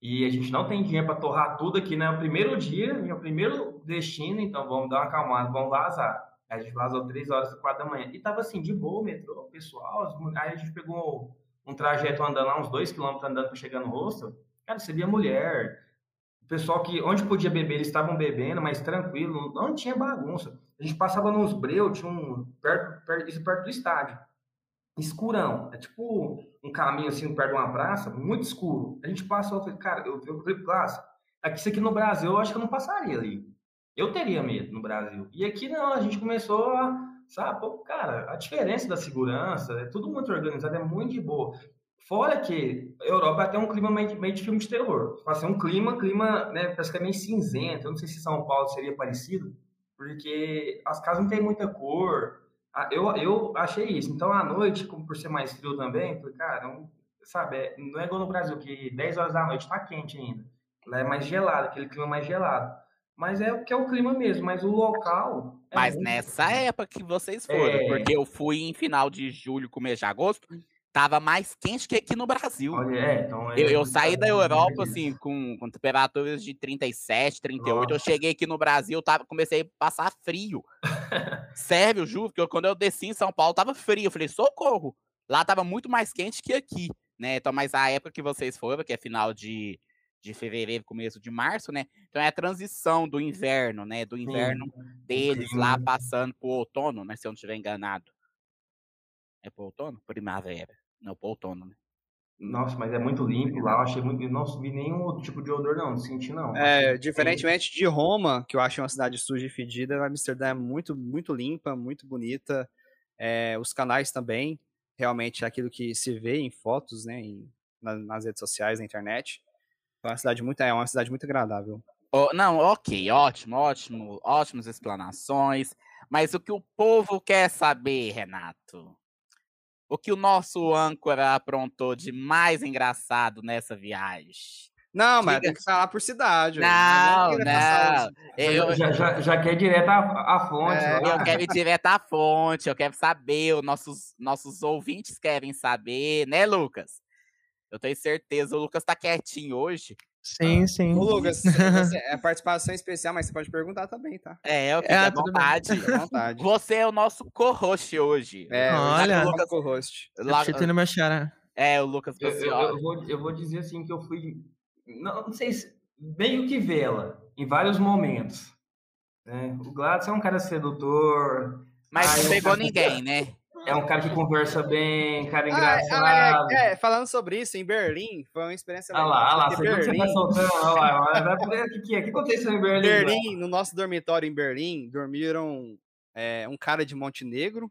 E a gente não tem dinheiro para torrar tudo aqui, né? É o primeiro dia, é o primeiro destino, então vamos dar uma acalmada, vamos vazar. Aí a gente vazou 3 horas, 4 da manhã. E tava assim, de boa o metrô, pessoal. Aí a gente pegou um trajeto andando lá, uns 2 quilômetros andando para chegar no hostel. Cara, você via mulher. O pessoal que, onde podia beber, eles estavam bebendo, mas tranquilo, não, não tinha bagunça. A gente passava nos breu, tinha um. Perto, perto, isso perto do estádio. Escurão. É tipo um caminho assim perto de uma praça, muito escuro. A gente passou, eu cara, eu, eu falei, classe, aqui, isso aqui no Brasil eu acho que eu não passaria ali. Eu teria medo no Brasil. E aqui não, a gente começou a, sabe, pô, cara, a diferença da segurança, é tudo muito organizado, é muito de boa. Fora que a Europa tem um clima meio, meio de filme de terror. Assim, um clima, clima, né, parece que é meio cinzento. Eu não sei se São Paulo seria parecido, porque as casas não têm muita cor. Ah, Eu, eu achei isso. Então, à noite, como por ser mais frio também, falei, cara, não, sabe, é- não é igual no Brasil, que 10 horas da noite tá quente ainda. Lá é mais gelado, aquele clima mais gelado. Mas é o que é o clima mesmo, mas o local. é Mas muito- nessa época que vocês foram, É. porque eu fui em final de julho, começo de agosto, tava mais quente que aqui no Brasil. Olha, é, então é Eu, eu saí da bacana, Europa, né? assim, com, com temperaturas de 37, 38. Eu Nossa. cheguei aqui no Brasil, tava, comecei a passar frio. Sério, juro, porque quando eu desci em São Paulo, tava frio. Eu falei, socorro! Lá tava muito mais quente que aqui, né? Então, mas a época que vocês foram, que é final de, de fevereiro, começo de março, né? Então é a transição do inverno, né? Do inverno deles lá passando pro outono, né? Se eu não estiver enganado. É pro outono? Primavera. Não, pro outono, né? Nossa, mas é muito limpo lá. Eu achei muito. Eu não vi nenhum outro tipo de odor, não. Não senti, não. É, Achei- diferentemente de Roma, que eu acho uma cidade suja e fedida, Amsterdã é muito, muito limpa, muito bonita. É, os canais também, realmente é aquilo que se vê em fotos, né, em- na- nas redes sociais, na internet. É uma cidade muito, é uma cidade muito agradável. Ó, não, ok, ótimo, ótimo, ótimas explanações. Mas o que o povo quer saber, Renato? O que o nosso âncora aprontou de mais engraçado nessa viagem? Não, mas Diga. tem que falar por cidade. Não, Não, os- Eu, já, já, já quer direto a fonte. É, lá. eu quero ir direto à fonte, eu quero saber, os nossos, nossos ouvintes querem saber, né, Lucas? Eu tenho certeza, o Lucas tá quietinho hoje. Sim, sim. Ô, Lucas, você, é participação especial, mas você pode perguntar também, tá? É, eu fico Ah, à tudo bem. vontade. À vontade. Você é o nosso co-host hoje. É, Olha. o Lucas co-host. Lá- Chutando meu xará. é, o Lucas Eu, eu- eu vou, eu vou dizer assim que eu fui. Não, não sei se. Meio que vê-la em vários momentos. né? O Gladys é um cara sedutor, Mas Ah, não pegou ninguém, né? É um cara que conversa bem, cara Ah, engraçado. ah, é, é, falando sobre isso, em Berlim, foi uma experiência Olha lá, olha lá, porque você, você tá Berlim, soltando, olha lá, olha, vai poder, o que, que é? O que aconteceu em Berlim? Berlim, no nosso dormitório em Berlim, dormiram é, um cara de Montenegro,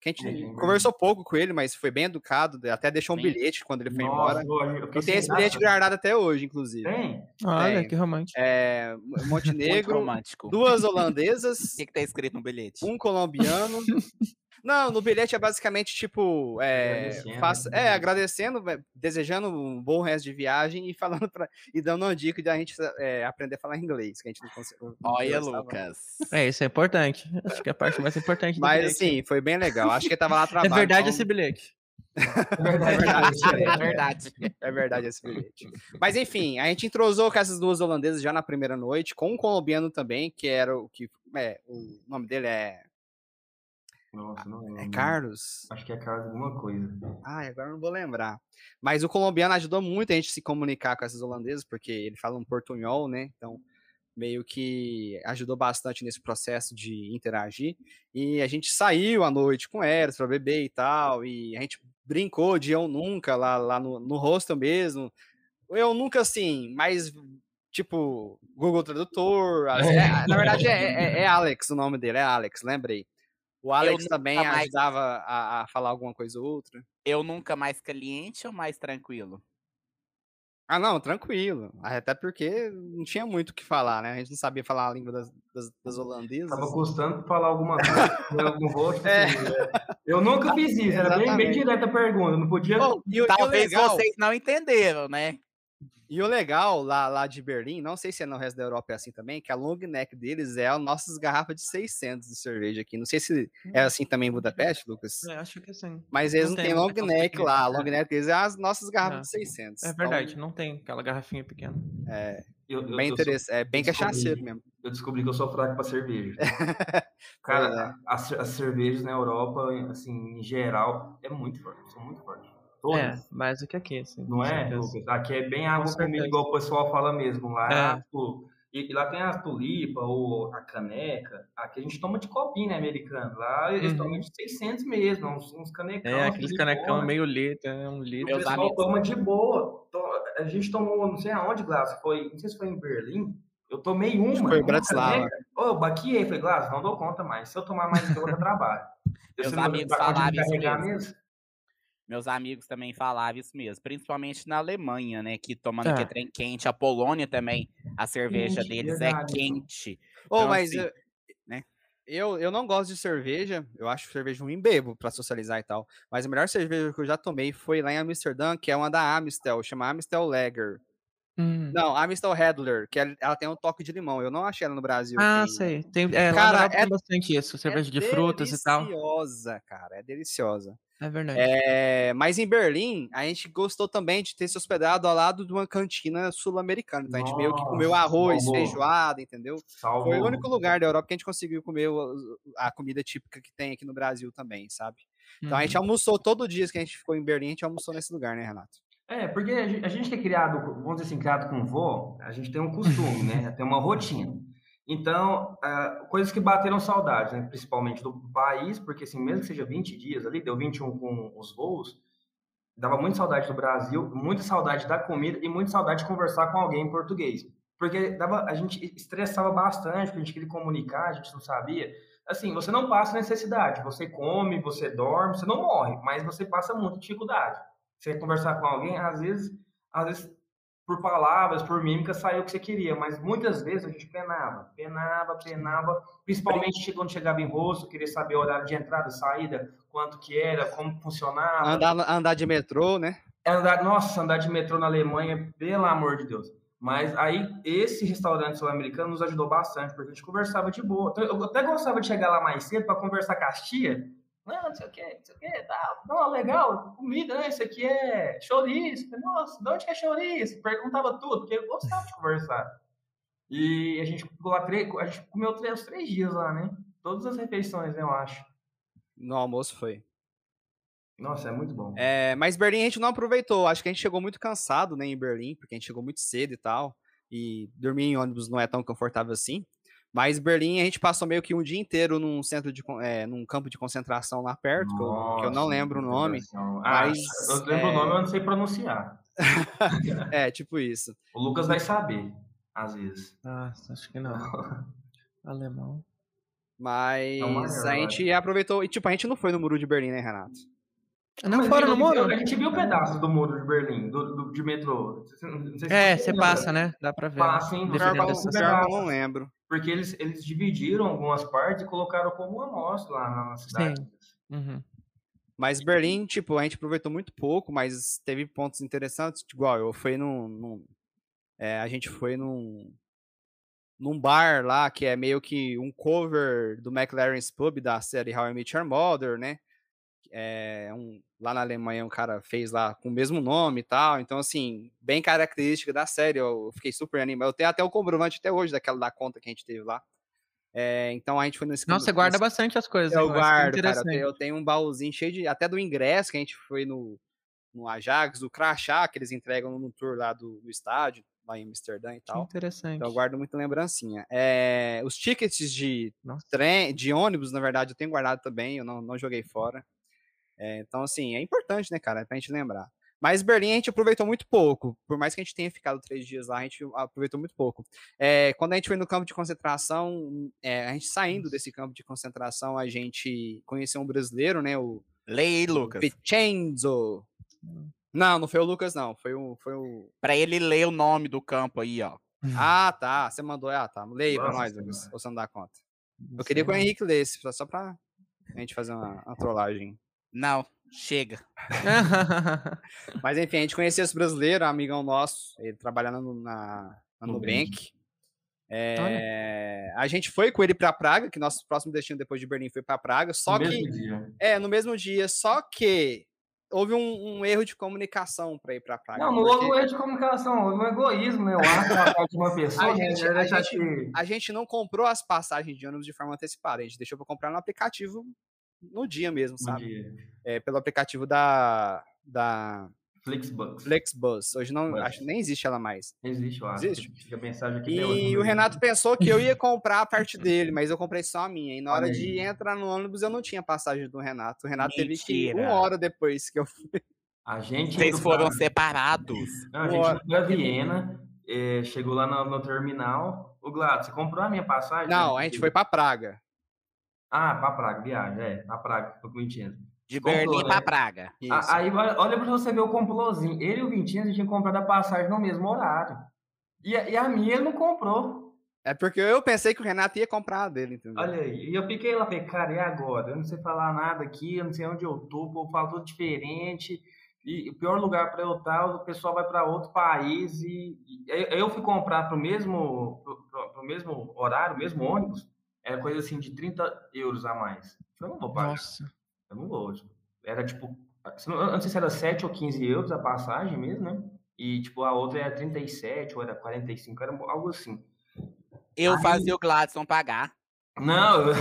que a gente Entendi. conversou pouco com ele, mas foi bem educado, até deixou um Sim. bilhete quando ele foi Nossa, embora. eu, eu, tenho esse bilhete guardado até hoje, inclusive. Tem? Olha, Tem. que romântico. É, Montenegro, romântico. duas O holandesas, que, que tá escrito no bilhete? um colombiano. Não, no bilhete é basicamente tipo, é, Agradecendo, faça- né? é, agradecendo, é, desejando um bom resto de viagem e falando pra, e dando uma dica de a gente é, aprender a falar inglês, que a gente não consegue. não Olha. Lucas. É, isso é importante. Acho que é a parte mais importante do Mas bilhete. assim, foi bem legal. Acho que ele tava lá a É verdade então- esse bilhete. É verdade. É verdade. É verdade esse bilhete. Mas enfim, a gente entrosou com essas duas holandesas já na primeira noite, com um colombiano também, que era o que. É, o nome dele é. Nossa, não É lembro. Carlos? Acho que é Carlos alguma coisa. Ai, agora não vou lembrar. Mas o colombiano ajudou muito a gente se comunicar com essas holandesas, porque ele fala um portunhol, né? Então, meio que ajudou bastante nesse processo de interagir. E a gente saiu à noite com elas para beber e tal, e a gente brincou de eu nunca lá, lá no, no hostel mesmo. Eu nunca, assim, mas tipo, Google Tradutor. as- é, na verdade, é, é- é Alex o nome dele, é Alex, lembrei. O Alex também mais- ajudava a, a falar alguma coisa ou outra. Eu nunca mais caliente ou mais tranquilo? Ah, não, tranquilo. Até porque não tinha muito o que falar, né? A gente não sabia falar a língua das, das, das holandesas. Tava custando falar alguma coisa, vou, tipo É. assim, é. Eu nunca fiz isso, era bem, bem direta a pergunta, não podia. Bom, e, o- e Talvez legal, vocês não entenderam, né? E o legal lá, lá de Berlim, não sei se é no resto da Europa é assim também, que a long neck deles é as nossas garrafas de 600 de cerveja aqui. Não sei se é assim também em Budapeste, Lucas. É, acho que sim. Mas eles Não não, têm long neck lá. A long neck deles é as nossas garrafas Não. de 600. É Então, verdade, não tem aquela garrafinha pequena. é Eu, eu- bem eu sou- interessante. É bem cachaceiro mesmo. eu descobri que eu sou fraco pra cerveja. Cara, as, as cervejas na Europa, assim, em geral, é muito forte, são muito fortes. É, mais do que aqui, sim. Não é. Lucas? Aqui é bem água comida, igual o pessoal fala mesmo. Lá, É. tipo, e, e lá tem as tulipas ou a caneca. Aqui a gente toma de copinho, né, americano? Lá eles Uhum. tomam de 600 mesmo, uns, uns canecão. É, assim, aqueles canecão boa. meio litro, é um litro. o pessoal toma de boa. A gente tomou, não sei aonde, Glass, foi, não sei se foi em Berlim. Eu tomei uma. foi em Bratislava. Ô, eu baqueei, falei, Glass, não dou conta mais. Se eu tomar mais, eu vou dar trabalho. Meus amigos falaram isso carregar mesmo. Meus amigos também falavam isso mesmo, principalmente na Alemanha, né? Que tomando É. que trem quente, a Polônia também, a cerveja Quente, deles verdade. é quente. Ô, Então, mas assim, eu, né? eu, eu não gosto de cerveja. Eu acho cerveja ruim bebo pra socializar e tal. Mas a melhor cerveja que eu já tomei foi lá em Amsterdã, que é uma da Amstel, chama Amstel Lager. Hum. Não, Amstel Redler, que ela tem um toque de limão. Eu não achei ela no Brasil. Ah, aqui. sei. Tem, é, Cara, é- tem bastante isso, cerveja de frutas e tal. Deliciosa, cara, é deliciosa. É verdade. É, mas em Berlim, a gente gostou também de ter se hospedado ao lado de uma cantina sul-americana. Então a gente meio que comeu Nossa, arroz, salvou. feijoada, entendeu? Salvo. Foi o único lugar da Europa que a gente conseguiu comer a comida típica que tem aqui no Brasil também, sabe? Então a gente Uhum. almoçou todo dia que a gente ficou em Berlim, a gente almoçou nesse lugar, né, Renato? É, porque a gente, a gente que é criado, vamos dizer assim, criado com vó, a gente tem um costume, né? Tem uma rotina. Então, ah, coisas que bateram saudade, né? Principalmente do país, porque assim, mesmo que seja 20 dias ali, deu 21 com os voos, dava muita saudade do Brasil, muita saudade da comida e muita saudade de conversar com alguém em português. Porque dava, a gente estressava bastante, porque a gente queria comunicar, a gente não sabia. Assim, você não passa necessidade, você come, você dorme, você não morre, mas você passa muita dificuldade. Você conversar com alguém, às vezes, às vezes por palavras, por mímica, saiu o que você queria, mas muitas vezes a gente penava, penava, penava, principalmente quando chegava em rosto, queria saber o horário de entrada e saída, quanto que era, como funcionava. Andar, andar de metrô, né? Andar, nossa, andar de metrô na Alemanha, pelo amor de Deus. Mas aí, esse restaurante sul-americano nos ajudou bastante, porque a gente conversava de boa. Então, Eu até gostava de chegar lá mais cedo para conversar com as tia. Não, não sei o que, não sei o que, tal. Não, legal, comida, né? Isso aqui é chouriço. Nossa, de onde que é chouriço? Perguntava tudo, porque eu gostava de conversar. E a gente ficou lá, três, a gente comeu três, três dias lá, né? Todas as refeições, né, eu acho. No almoço foi. Nossa, é muito bom. É, mas Berlim a gente não aproveitou. Acho que a gente chegou muito cansado, né, em Berlim, porque a gente chegou muito cedo e tal. E dormir em ônibus não é tão confortável assim. Mas Berlim a gente passou meio que um dia inteiro num centro de é, num campo de concentração lá perto, que eu, que eu não Nossa, lembro o nome. Ah, mas, eu lembro é, o nome, eu não sei pronunciar. É, tipo isso. O Lucas vai saber, às vezes. Ah, acho que não. Alemão. Mas maior, a gente aproveitou. E tipo, a gente não foi no muro de Berlim, né, Renato? Não Mas foram a no gente muro? viu- A gente viu pedaços do muro de Berlim, do, do- de metrô. Não sei se É, você passa, né? Dá pra ver. Passa, hein? Eu- não lembro. Porque eles, eles dividiram algumas partes e colocaram como uma amostra lá na cidade. Uhum. Mas Berlim, tipo, a gente aproveitou muito pouco, mas teve pontos interessantes. Igual, eu fui num. num- é, a gente foi num. Num bar lá, que é meio que um cover do McLaren's Pub da série How I Met Your Mother, né? É, um, lá na Alemanha um cara fez lá com o mesmo nome e tal. Então, assim, bem característica da série. Eu fiquei super animado. Eu tenho até o comprovante até hoje daquela da conta que a gente teve lá. É, então a gente foi nesse. Nossa, você guarda nesse, bastante as coisas. Eu guardo, cara. Eu tenho, eu tenho, um baúzinho cheio de. Até do ingresso que a gente foi no, no Ajax, o crachá que eles entregam no tour lá do, do estádio, lá em Amsterdã e tal. Que interessante. Então eu guardo muita lembrancinha. É, os tickets de trem, de ônibus, na verdade, eu tenho guardado também, eu não, não joguei fora. É, então, assim, é importante, né, cara, pra gente lembrar. Mas Berlim a gente aproveitou muito pouco. Por mais que a gente tenha ficado três dias lá, a gente aproveitou muito pouco. É, quando a gente foi no campo de concentração, é, a gente saindo desse campo de concentração, a gente conheceu um brasileiro, né? O Lei Lucas. Vincenzo. Não, não foi o Lucas, não. Foi o. Foi o... Pra ele ler o nome do campo aí, ó. Ah, tá. Você mandou. Ah, tá. Leia pra nós, Lucas. Você não dá conta. Eu queria que o Henrique lesse, só pra a gente fazer uma, uma trollagem. Não, chega. Mas enfim, a gente conhecia esse brasileiro, amigão nosso, ele trabalhando na, na Nubank. É, a gente foi com ele para Praga, que nosso próximo destino depois de Berlim foi para Praga. Só no que mesmo dia. é no mesmo dia, só que houve um, um erro de comunicação para ir para Praga. Não, não porque houve um erro de comunicação, houve um egoísmo, né? Eu acho de uma pessoa. a, né? gente, Ela a, gente, te- a gente não comprou as passagens de ônibus de forma antecipada, a gente deixou para comprar no aplicativo no dia mesmo, no sabe? dia. É, pelo aplicativo da, da Flixbus. Flexbus. Hoje não, acho que nem existe ela mais. Existe, eu acho. Existe? Fica mensagem aqui hoje E o Renato pensou que eu ia comprar a parte dele, mas eu comprei só a minha. E na hora Olha de entrar no ônibus eu não tinha passagem do Renato. O Renato teve que ir Mentira. uma hora depois que eu fui. A gente Vocês foram pra- separados. Não, a gente foi a Viena, eh, chegou lá no, no terminal. O Glado, você comprou a minha passagem? Não, a gente foi pra Praga. Ah, pra Praga, viagem, é, pra Praga, foi com o Vincenzo. De Comprou, Berlim né? pra Praga. Isso. Aí olha pra você ver o complôzinho. Ele e o Vincenzo tinham comprado a passagem no mesmo horário. E, a- e a minha ele não comprou. É porque eu pensei que o Renato ia comprar a dele, entendeu? Olha aí. E eu fiquei lá, falei, cara, e agora? Eu não sei falar nada aqui, eu não sei onde eu tô, o povo fala tudo diferente. E o pior lugar para eu estar, o pessoal vai para outro país e, e eu fui comprar pro mesmo pro, pro- pro mesmo horário, mesmo ônibus, era coisa assim de 30 euros a mais. Eu não vou pagar. Nossa. Eu não vou. tipo, Era tipo, eu não sei se era 7 ou 15 euros a passagem mesmo, né? E tipo, a outra era 37 ou era 45, era algo assim. Eu Aí- fazia o Gladson pagar. Não,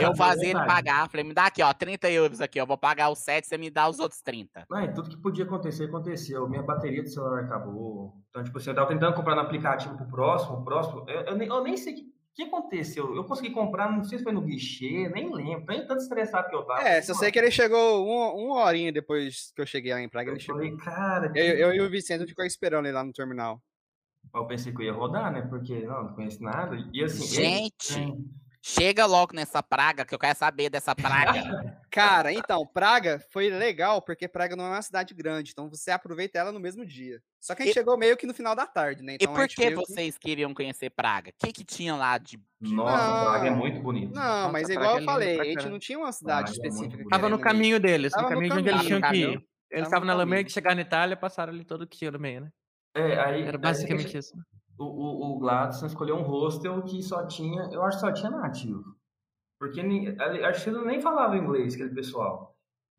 Eu fazia ele pagar. Falei, me dá aqui, ó, 30 euros aqui. Eu vou pagar os 7, você me dá os outros 30. Não, e tudo que podia acontecer, aconteceu. Minha bateria do celular acabou. Então, tipo assim, eu tava tentando comprar no aplicativo pro próximo, o próximo. Eu, eu nem, eu nem sei o que, aconteceu. Eu consegui comprar, não sei se foi no guichê, nem lembro. Nem tanto estressado que eu tava. É, só sei que ele chegou uma, uma horinha depois que eu cheguei lá em Praga, ele Eu chegou. falei, cara, que- Eu, eu e o Vicente ficou esperando ele lá no terminal. eu pensei que eu ia rodar, né? Porque não, não conheço nada. E assim. Gente, ele- chega logo nessa praga, que eu quero saber dessa praga. Cara, então, Praga foi legal porque Praga não é uma cidade grande, então você aproveita ela no mesmo dia. Só que a gente E- chegou meio que no final da tarde, né? e Então a por que vocês queriam conhecer Praga? O que que tinha lá de... Nossa, Não. Praga é muito bonito. Não, Nossa, mas igual é eu lindo falei, a gente não tinha uma cidade Praga é específica. bonito. Tava no caminho deles, Tava no no caminho de onde eles tinham que ir. Eles estavam na Alemanha, que chegar na Itália, passaram ali todo o que tinha no meio, né? É, aí, Era aí basicamente isso. O, o, o Gladson escolheu um hostel que só tinha, eu acho que só tinha nativo. Porque ali- acho que ele nem falava inglês, aquele pessoal.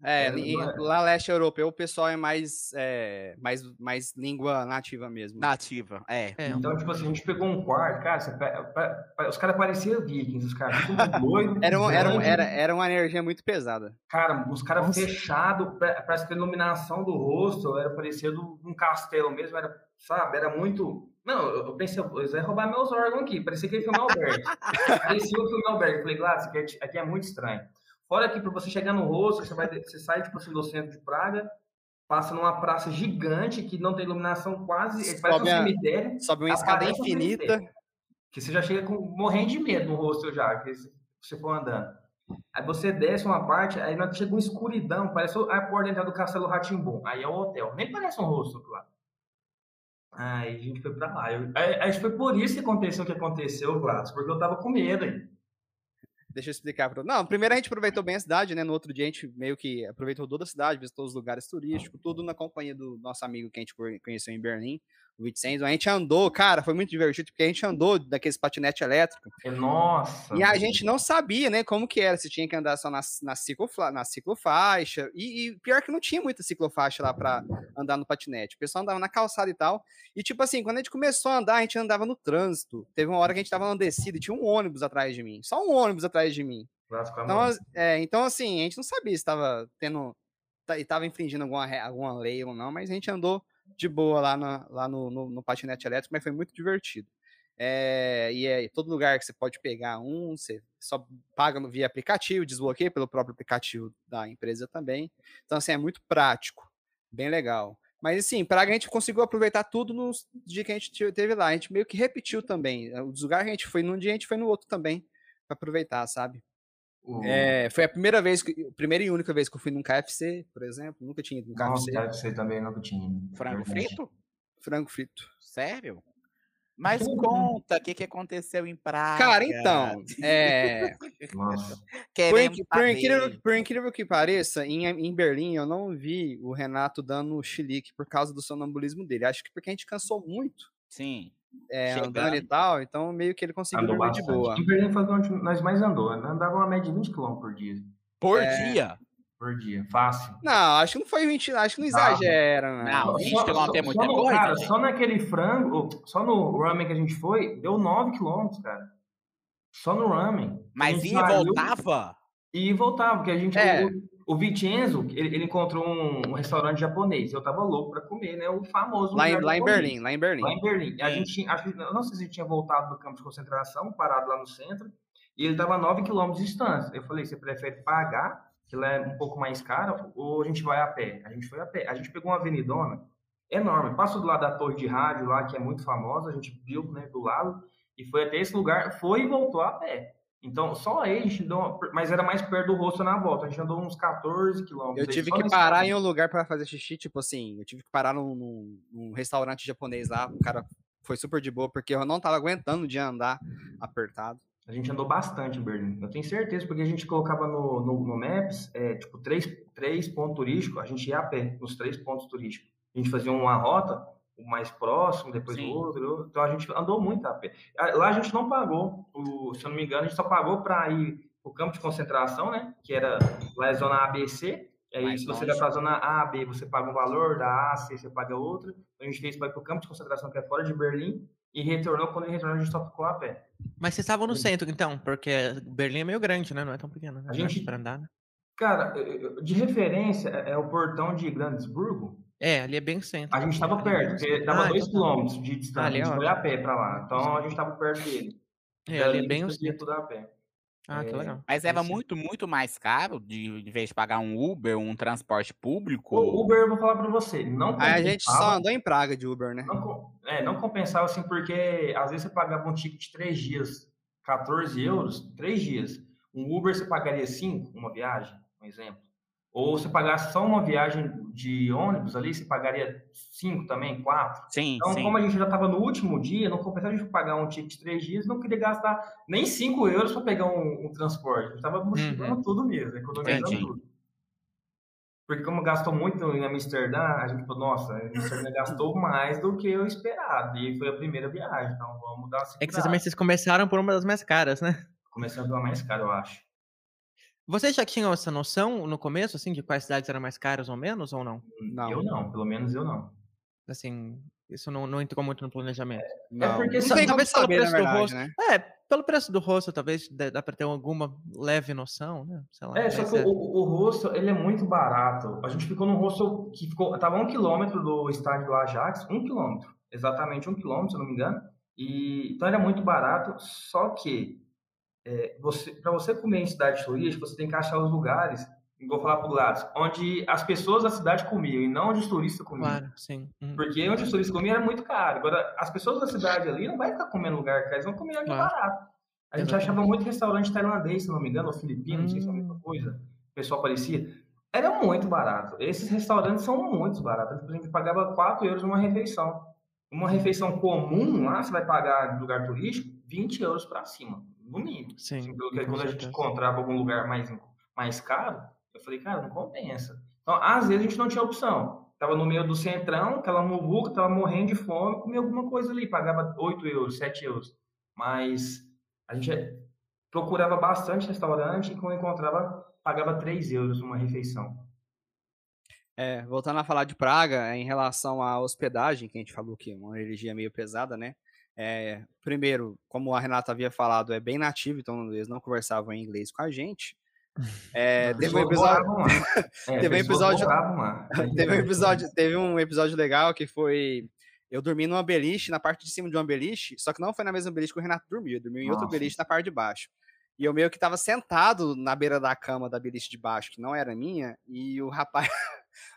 É, É, não é? lá leste europeu o pessoal é mais, é, mais, mais língua nativa mesmo. Nativa, é. É, Então, tipo assim, a gente pegou um quarto, cara, você pe- pe- os caras pareciam vikings, os caras tudo doido. Era, um- era, um- era, era uma energia muito pesada. Cara, os caras fechados, parece que a iluminação do rosto era parecendo um castelo mesmo, era, sabe, era muito... Não, eu pensei, eles vão roubar meus órgãos aqui, parecia que ele filme albergue. parecia o filme albergue. Eu falei, Gladys, aqui, é- aqui é muito estranho. Fora que pra você chegar no rosto, você, vai, você sai, tipo assim, do centro de Praga, passa numa praça gigante que não tem iluminação quase, parece um Sobe cemitério. Sobe uma escada um infinita. Que você já chega com, morrendo de medo no rosto já, que você for andando. Aí você desce uma parte, aí chega uma escuridão, parece a porta de entrada do Castelo Ratimbum. Aí é o hotel. Nem parece um rosto lá. Aí a gente foi pra lá. Eu, aí, acho que foi por isso que aconteceu o que aconteceu, Gladys, porque eu tava com medo aí. Deixa eu explicar. Pra... Não, primeiro a gente aproveitou bem a cidade, né? No outro dia a gente meio que aproveitou toda a cidade, visitou os lugares turísticos, tudo na companhia do nosso amigo que a gente conhe- conheceu em Berlim, Vincenzo. A gente andou, cara, foi muito divertido, porque a gente andou daqueles patinete elétrico. Nossa. E a gente não sabia, né, como que era, se tinha que andar só na, na, ciclofla, na ciclofaixa. E, e pior que não tinha muita ciclofaixa lá para andar no patinete. O pessoal andava na calçada e tal. E tipo assim, quando a gente começou a andar, a gente andava no trânsito. Teve uma hora que a gente tava numa descida e tinha um ônibus atrás de mim. Só um ônibus atrás de mim. Então, é, então, assim, a gente não sabia se estava tendo. estava infringindo alguma, alguma lei ou não, mas a gente andou de boa lá, na, lá no, no, no, patinete elétrico, mas foi muito divertido. É, e é todo lugar que você pode pegar um, você só paga no, via aplicativo, desbloqueia pelo próprio aplicativo da empresa também. Então, assim, é muito prático, bem legal. Mas, assim, Praga a gente conseguiu aproveitar tudo no dia que a gente teve lá. A gente meio que repetiu também. Os lugares que a gente foi num dia, a gente foi no outro também, para aproveitar, sabe? Uhum. É, foi a primeira vez, que, primeira e única vez que eu fui num KFC, por exemplo. Nunca tinha ido num KFC. Nossa, KFC também nunca tinha. Frango frito? Frango frito. Sério? Mas conta o que, que aconteceu em Praga. Cara, então, é... Por, por, incrível, por, incrível, que pareça, em, em, Berlim eu não vi o Renato dando chilique por causa do sonambulismo dele. Acho que porque a gente cansou muito. Sim é, andando e tal, então meio que ele conseguiu andou dormir bastante. de boa. Foi onde nós mais andou, né? andava uma média de 20 km por dia. Por é... dia? Por dia, fácil. Não, acho que não foi 20, acho que não exagera, né? Não, 20 km é muita coisa. Cara, só naquele frango, só no ramen que a gente foi, deu 9 km, cara. Só no ramen. Mas ia e voltava? E voltava, porque a gente. É. O Vincenzo, ele, ele encontrou um, um, restaurante japonês. Eu tava louco para comer, né? O famoso. Lá, em, lá em Berlim, lá em Berlim. Lá em Berlim. A gente, acho, não sei se ele tinha voltado do campo de concentração, parado lá no centro, e ele tava 9 quilômetros de distância. Eu falei, você prefere pagar, que lá é um pouco mais caro, ou a gente vai a pé? A gente foi a pé. A gente pegou uma avenidona enorme. Passou do lado da torre de rádio lá, que é muito famosa, a gente viu, né, do lado, e foi até esse lugar, foi e voltou a pé. Então, só aí a gente andou, mas era mais perto do rosto na volta. A gente andou uns 14 quilômetros. Eu tive que parar caminho. em um lugar para fazer xixi, tipo assim, eu tive que parar num, num, num, restaurante japonês lá. O cara foi super de boa, porque eu não tava aguentando de andar apertado. A gente andou bastante Berlim. Eu tenho certeza, porque a gente colocava no, no, no Maps, é, tipo, três, três pontos turísticos, a gente ia a pé nos três pontos turísticos. A gente fazia uma rota o mais próximo, depois Sim. o outro. Então a gente andou muito a pé. Lá a gente não pagou, o, se eu não me engano, a gente só pagou para ir o campo de concentração, né? Que era lá é zona ABC. E aí, mais se você vai para a zona A, B, você paga um valor, da A, C, você paga outro. Então a gente fez para ir para o campo de concentração que é fora de Berlim e retornou. Quando ele retornou, a gente só ficou a pé. Mas vocês estavam no centro, então, porque Berlim é meio grande, né? Não é tão pequeno. Né? A gente para andar, né? Cara, de referência é, é o portão de Grandesburgo. É, ali é bem centro. A gente estava perto, porque dava 2 km de distância. Ah, a gente foi a pé para lá. Então a gente estava perto dele. É, ali é bem o centro. tudo a pé. Ah, que é, legal. Mas era muito, muito mais caro de, de vez de pagar um Uber, um transporte público? O Uber, eu vou falar para você, não A gente só andou em Praga de Uber, né? Não, é, não compensava assim, porque às vezes você pagava um ticket de 3 dias, 14 euros, 3 dias. Um Uber você pagaria 5, uma viagem, um exemplo. Ou se pagasse só uma viagem de ônibus ali, você pagaria cinco também, quatro. Sim, então, sim. como a gente já estava no último dia, não compensava a gente pagar um ticket de três dias, não queria gastar nem cinco euros para pegar um, um, transporte. A gente estava mochilando uhum. tudo mesmo, economizando Entendi. tudo. Porque como gastou muito em Amsterdã, a gente falou, nossa, Amsterdã gastou mais do que eu esperado. E foi a primeira viagem, então vamos dar uma É que vocês também vocês começaram por uma das mais caras, né? Começando pela mais cara, eu acho. Vocês já tinham essa noção no começo, assim, de quais cidades eram mais caras ou menos, ou não? Não. Eu não, pelo menos eu não. Assim, isso não, não entrou muito no planejamento. É, não. é porque não tem talvez pelo saber, preço verdade, do rosto. Né? É, pelo preço do rosto, talvez dá pra ter alguma leve noção, né? Sei lá, é, só que é... o, o rosto, ele é muito barato. A gente ficou num rosto que ficou, tava um quilômetro do estádio do Ajax, um quilômetro, exatamente um quilômetro, se eu não me engano. E, então era muito barato, só que é, você, para você comer em cidade turística, você tem que achar os lugares, vou falar para o Gladys, onde as pessoas da cidade comiam e não onde os turistas comiam. Claro, sim. Uhum. Porque onde os turistas comiam era muito caro. Agora, as pessoas da cidade ali não vai ficar comendo lugar que eles vão comer ali claro. barato. A gente Exatamente. achava muito restaurante tailandês, se não me engano, ou filipino, não sei se é a mesma hum. coisa. O pessoal parecia. Era muito barato. Esses restaurantes são muito baratos. A gente pagava 4 euros numa refeição. Uma refeição comum lá, você vai pagar no lugar turístico, 20 euros para cima no mínimo. Sim. Assim, porque quando a gente encontrava algum lugar mais, mais caro, eu falei, cara, não compensa. Então, às vezes a gente não tinha opção. tava no meio do centrão, aquela muvuca, tava morrendo de fome, comia alguma coisa ali, pagava 8 euros, 7 euros. Mas a gente procurava bastante restaurante e quando encontrava, pagava 3 euros uma refeição. É, voltando a falar de Praga, em relação à hospedagem, que a gente falou que é uma energia meio pesada, né? É, primeiro, como a Renata havia falado, é bem nativo, então eles não conversavam em inglês com a gente. É, teve um episódio. É, teve um episódio. teve um episódio, teve um episódio legal que foi eu dormi numa beliche, na parte de cima de uma beliche, só que não foi na mesma beliche que o Renato dormiu, eu dormi em outro Nossa. beliche na parte de baixo. E eu meio que tava sentado na beira da cama da beliche de baixo, que não era minha, e o rapaz.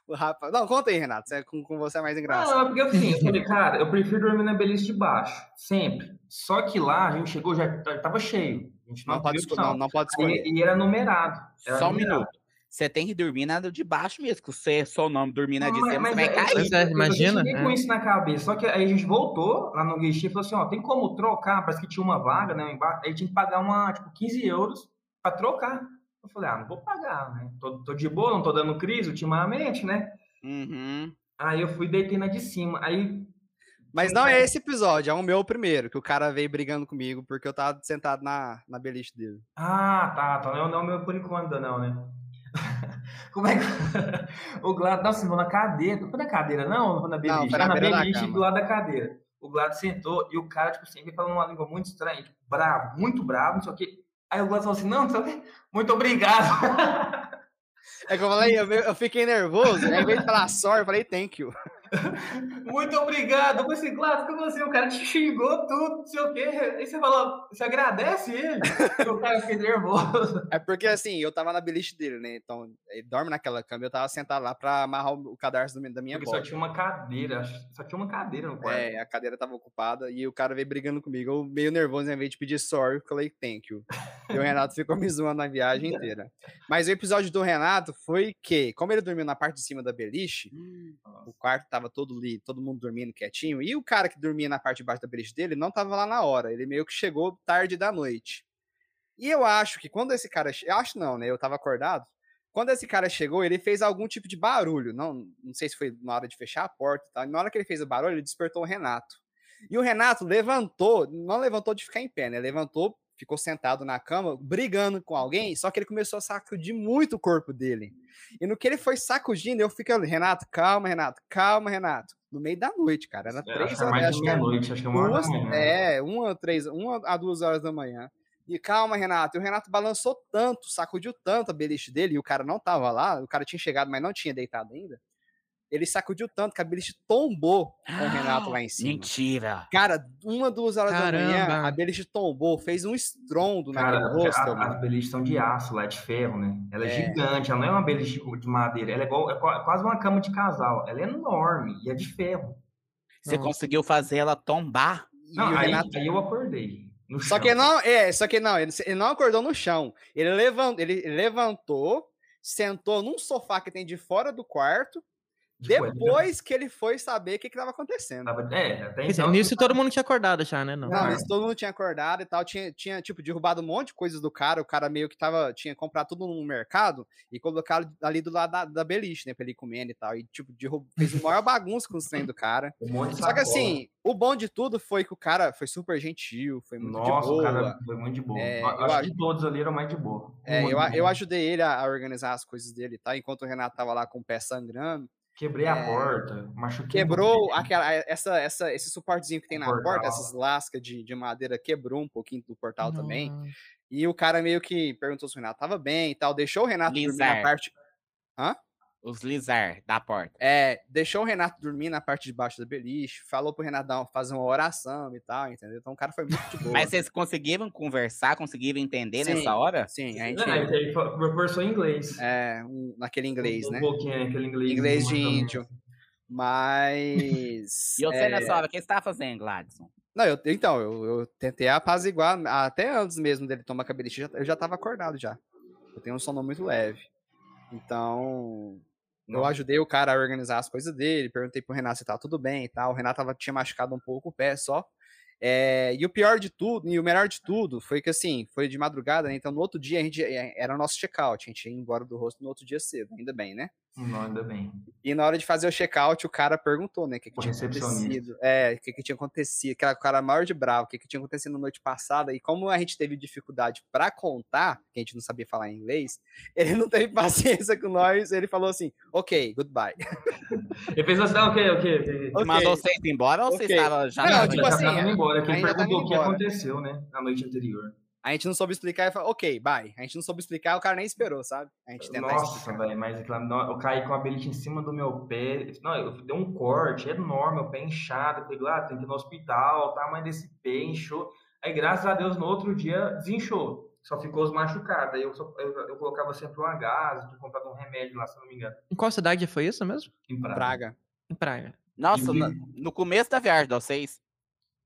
O rapaz. Não, conta aí, Renato. é- Com, com você é mais engraçado. Não, é porque assim, eu falei, cara, eu prefiro dormir na beliche de baixo, sempre. Só que lá a gente chegou, já já tava cheio. A gente não, Não, pode escolher, não, não pode escolher. E, e era numerado. Era Só um numerado. minuto. Você tem que dormir na de baixo mesmo, que você, seu nome dormir na de cima, você vai mas cair. É, imagina, Eu cheguei é. com isso na cabeça. Só que aí a gente voltou lá no guichê e falou assim: ó, tem como trocar? Parece que tinha uma vaga, né? Embaixo. Aí tinha que pagar uma, tipo, 15 euros pra trocar. Eu falei, ah, não vou pagar, né? Tô, tô de boa, não tô dando crise ultimamente, né? Uhum. Aí eu fui deitei na de cima. Aí. Mas não é esse episódio, é o meu primeiro, que o cara veio brigando comigo porque eu tava sentado na, na beliche dele. Ah, tá, tá. Não, não, meu por enquanto, não, né? Como é que. o Glado. Nossa, não vou na cadeira. Não foi na cadeira, não? Não foi na beliche. foi Tá na na beliche do lado da cadeira. O Glado sentou e o cara, tipo assim, falando uma língua muito estranha, tipo, bravo, muito bravo, não sei o quê. Aí o Glado falou assim: não, quê. Muito obrigado. É que eu falei, eu, fiquei nervoso, aí vez de falar sorry, eu falei thank you. muito obrigado. Falei assim, Glado, como assim? O cara te xingou tudo, não sei o quê. Aí você falou, você agradece ele? O cara fiquei nervoso. É porque assim, eu tava na beliche dele, né? Então, ele dorme naquela cama, eu tava sentado lá pra amarrar o cadarço da minha Porque só tinha uma cadeira, só tinha uma cadeira no quarto. É, a cadeira tava ocupada e o cara veio brigando comigo. Eu meio nervoso, em vez de pedir sorry, eu falei thank you. E o Renato ficou me zoando na viagem inteira. Mas o episódio do Renato foi que, como ele dormiu na parte de cima da beliche, o quarto tava todo ali, todo mundo dormindo quietinho, e o cara que dormia na parte de baixo da beliche dele não tava lá na hora, ele meio que chegou tarde da noite. E eu acho que quando esse cara, eu acho não, né, eu tava acordado, quando esse cara chegou, ele fez algum tipo de barulho, não, não sei se foi na hora de fechar a porta e tal, e na hora que ele fez o barulho, ele despertou o Renato. E o Renato levantou, não levantou de ficar em pé, né, levantou, ficou sentado na cama, brigando com alguém, só que ele começou a sacudir muito o corpo dele. E no que ele foi sacudindo, eu fiquei, Renato, calma, Renato, calma, Renato. No meio da noite, cara. Era É, três horas. acho que era meia-noite, acho que é uma hora da duas, manhã. é, uma, três, uma a duas horas da manhã. E calma, Renato. E o Renato balançou tanto, sacudiu tanto a beliche dele, e o cara não tava lá, o cara tinha chegado, mas não tinha deitado ainda. Ele sacudiu tanto que a beliche tombou com o Renato lá em cima. Mentira. Cara, uma, duas horas da manhã, Caramba. a beliche tombou, fez um estrondo Cara, naquele hostel, a- as beliches são de aço, lá é de ferro, né? Ela é, É. gigante, ela não é uma beliche de madeira, ela é, igual, é qua- quase uma cama de casal. Ela é enorme e é de ferro. Você Nossa. conseguiu fazer ela tombar? E Não, o aí, Renato aí eu acordei. no Só chão. que não, é, só que não, ele, ele não acordou no chão. Ele, levan, ele levantou, sentou num sofá que tem de fora do quarto, depois que ele foi saber o que estava acontecendo. tava- É, até então. nisso todo mundo tinha acordado já, né? Não. Não, isso todo mundo tinha acordado e tal, tinha, tinha, tipo, derrubado um monte de coisas do cara, o cara meio que tava, tinha comprado tudo no mercado e colocado ali do lado da, da beliche, né, pra ele ir comendo e tal, e, tipo, derrub, fez uma maior bagunça com os trem do cara. um monte de Só que assim, o bom de tudo foi que o cara foi super gentil, foi muito Nossa, de o boa. cara foi muito de boa. É, Eu eu acho acho- que todos ali eram mais de boa. É, eu, eu ajudei ele a, a organizar as coisas dele, tá? Enquanto o Renato tava lá com o pé sangrando. Quebrei a é, porta, machuquei. Quebrou aquela, essa, essa, esse suportezinho que tem na Portal. porta, essas lascas de, de madeira, quebrou um pouquinho do portal também. Nossa. E o cara meio que perguntou se o Renato tava bem e tal, deixou o Renato dormir na Lizar. parte. Os lizar da porta. É, deixou o Renato dormir na parte de baixo da beliche, falou pro Renato dar fazer uma oração e tal, entendeu? Então o cara foi muito boa. Mas vocês conseguiram conversar, conseguiram entender Sim. nessa hora? Sim, a gente. Não, ele conversou em inglês. É, um- naquele inglês, um né? pouquinho, aquele inglês. Inglês de índio. Mas. E você é, nessa hora, o que você tava fazendo, Gladson? Não, eu, então, eu, eu tentei apaziguar, até antes mesmo dele tomar cabeliche, eu já- eu já tava acordado já. Eu tenho um sono muito leve. Então, eu ajudei o cara a organizar as coisas dele, perguntei pro Renato se tava tudo bem e tal. O Renato tava, tinha machucado um pouco o pé só. É, e o pior de tudo, e o melhor de tudo, foi que assim, foi de madrugada, né? Então no outro dia a gente é, era o nosso check-out, a gente ia embora do rosto no outro dia cedo, ainda bem, né? Não, ainda bem. E na hora de fazer o check-out, o cara perguntou, né, o que, que O tinha acontecido. É, o que, que tinha acontecido, aquela cara maior de bravo, o que, que tinha acontecido na noite passada. E como a gente teve dificuldade pra contar, que a gente não sabia falar inglês, ele não teve paciência com nós, ele falou assim, ok, goodbye. Ele fez assim, ah, ok, ok. ok. Ok. Mandou vocês embora ou Ok. vocês estavam já Não, na tipo já assim, embora, que ele perguntou o que embora. aconteceu, né, na noite anterior. A gente não soube explicar e falou, ok, bye. A gente não soube explicar, o cara nem esperou, sabe? A gente tentar Nossa, velho, mas aquela, no- eu caí com a beliche em cima do meu pé. Não, eu dei um corte enorme, meu pé inchado. Eu falei, lá, tem que ir no hospital, o tamanho desse pé inchou. Aí, graças a Deus, no outro dia desinchou. Só ficou os machucados. Aí eu, só- eu, eu colocava sempre uma gás, eu tinha comprado um remédio lá, se não me engano. Em qual cidade foi isso mesmo? Em Praga. Praga. Em Praga. Nossa, E- no, no começo da viagem de vocês.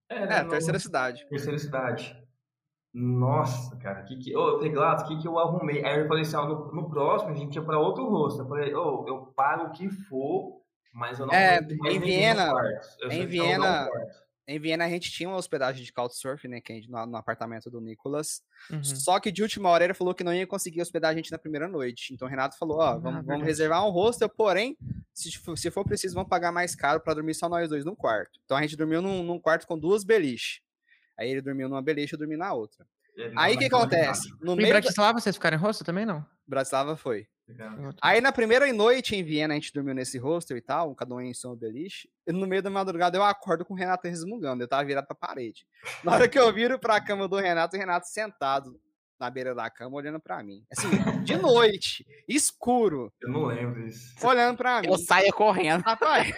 É, É, no- terceira cidade. Terceira cidade. Nossa, cara, que que, ô, eu falei, Gladys, o que que eu arrumei? Aí eu falei assim, ó, no, no próximo a gente ia pra outro rosto. Eu falei, ô, eu pago o que for, mas eu não É, em Viena- em Viena- um. Em Viena a gente tinha uma hospedagem de Couchsurfing, né, que a gente, no, no apartamento do Nicolas. Uhum. Só que de última hora ele falou que não ia conseguir hospedar a gente na primeira noite. Então o Renato falou, ó, Ah, vamos, vamos verdade. reservar um hostel, porém, se for, se for preciso, vamos pagar mais caro pra dormir só nós dois num quarto. Então a gente dormiu num, num quarto com duas beliches. Aí ele dormiu numa beliche e eu dormi na outra. É, Aí o que acontece? No Em meio da... Bratislava vocês ficaram em rosto também, não? Bratislava foi. outro. Aí na primeira noite em Viena a gente dormiu nesse hostel e tal, cada um em sua beliche. E no meio da madrugada eu acordo com o Renato resmungando, eu tava virado pra parede. Na hora que eu viro pra cama do Renato, o Renato sentado na beira da cama olhando pra mim. Assim, de noite, escuro, Eu não lembro isso. olhando pra mim. Eu saía correndo. Rapaz,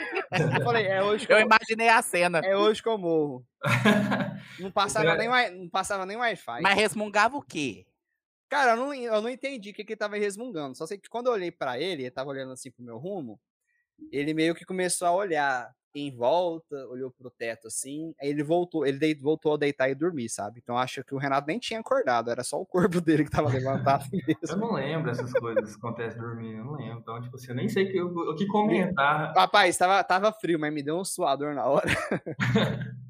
eu falei, é hoje que Eu eu, imaginei a cena. é hoje que eu morro. Não passava Você- nem, não passava nem Wi-Fi. Mas resmungava o quê? Cara, eu não, eu não entendi o que, que ele tava resmungando. Só sei que quando eu olhei pra ele, ele tava olhando assim pro meu rumo, ele meio que começou a olhar em volta, olhou pro teto assim, aí ele voltou, ele dei- voltou a deitar e dormir, sabe? Então eu acho que o Renato nem tinha acordado, era só o corpo dele que tava levantado Eu mesmo. não lembro essas coisas que acontecem dormindo, eu não lembro. Então, tipo assim, eu nem sei o que, o que comentar. Rapaz, tava, tava frio, mas me deu um suador na hora.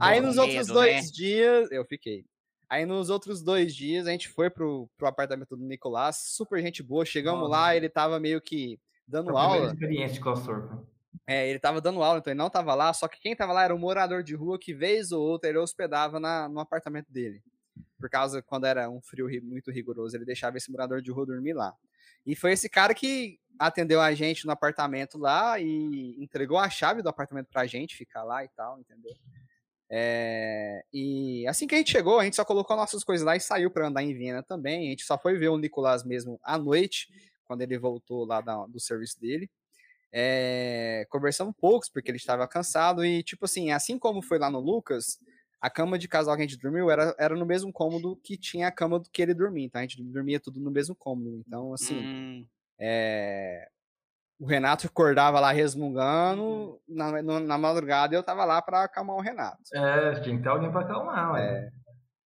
Aí nos outros medo, dois né? dias, eu fiquei. Aí nos outros dois dias a gente foi pro, pro apartamento do Nicolás, super gente boa. Chegamos Nossa. lá, ele tava meio que dando Foi aula. experiência de. É, ele tava dando aula, então ele não tava lá, só que quem tava lá era um morador de rua que, vez ou outra, ele hospedava na, no apartamento dele. Por causa, quando era um frio ri- muito rigoroso, ele deixava esse morador de rua dormir lá. E foi esse cara que atendeu a gente no apartamento lá e entregou a chave do apartamento pra gente ficar lá e tal, entendeu? É, e assim que a gente chegou, a gente só colocou nossas coisas lá e saiu pra andar em Viena também. A gente só foi ver o Nicolás mesmo à noite, quando ele voltou lá da- do serviço dele. É, conversamos poucos, porque ele estava cansado. E, tipo assim, assim como foi lá no Lucas, a cama de casal que a gente dormiu era, era no mesmo cômodo que tinha a cama do que ele dormia. Então a gente dormia tudo no mesmo cômodo. Então, assim, Hum, é, o Renato acordava lá resmungando na, no- na madrugada e eu tava lá para acalmar o Renato. É, tinha que ter alguém pra acalmar, ué.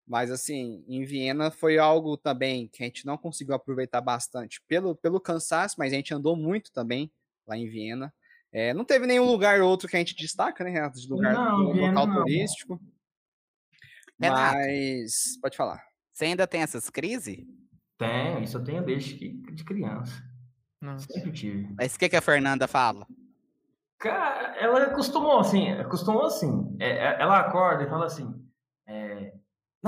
Mas assim, em Viena foi algo também que a gente não conseguiu aproveitar bastante pelo, pelo cansaço, mas a gente andou muito também lá em Viena. É, não teve nenhum lugar outro que a gente destaca, né, Renato? De lugar Não, do Viena local não. turístico. Renato. Mas pode falar. Você ainda tem essas crises? Tem, isso eu tenho desde que, de criança. Nossa. Sempre tive. Mas o que, que a Fernanda fala? Cara, ela acostumou assim, acostumou assim. É, é, ela acorda e fala assim, é,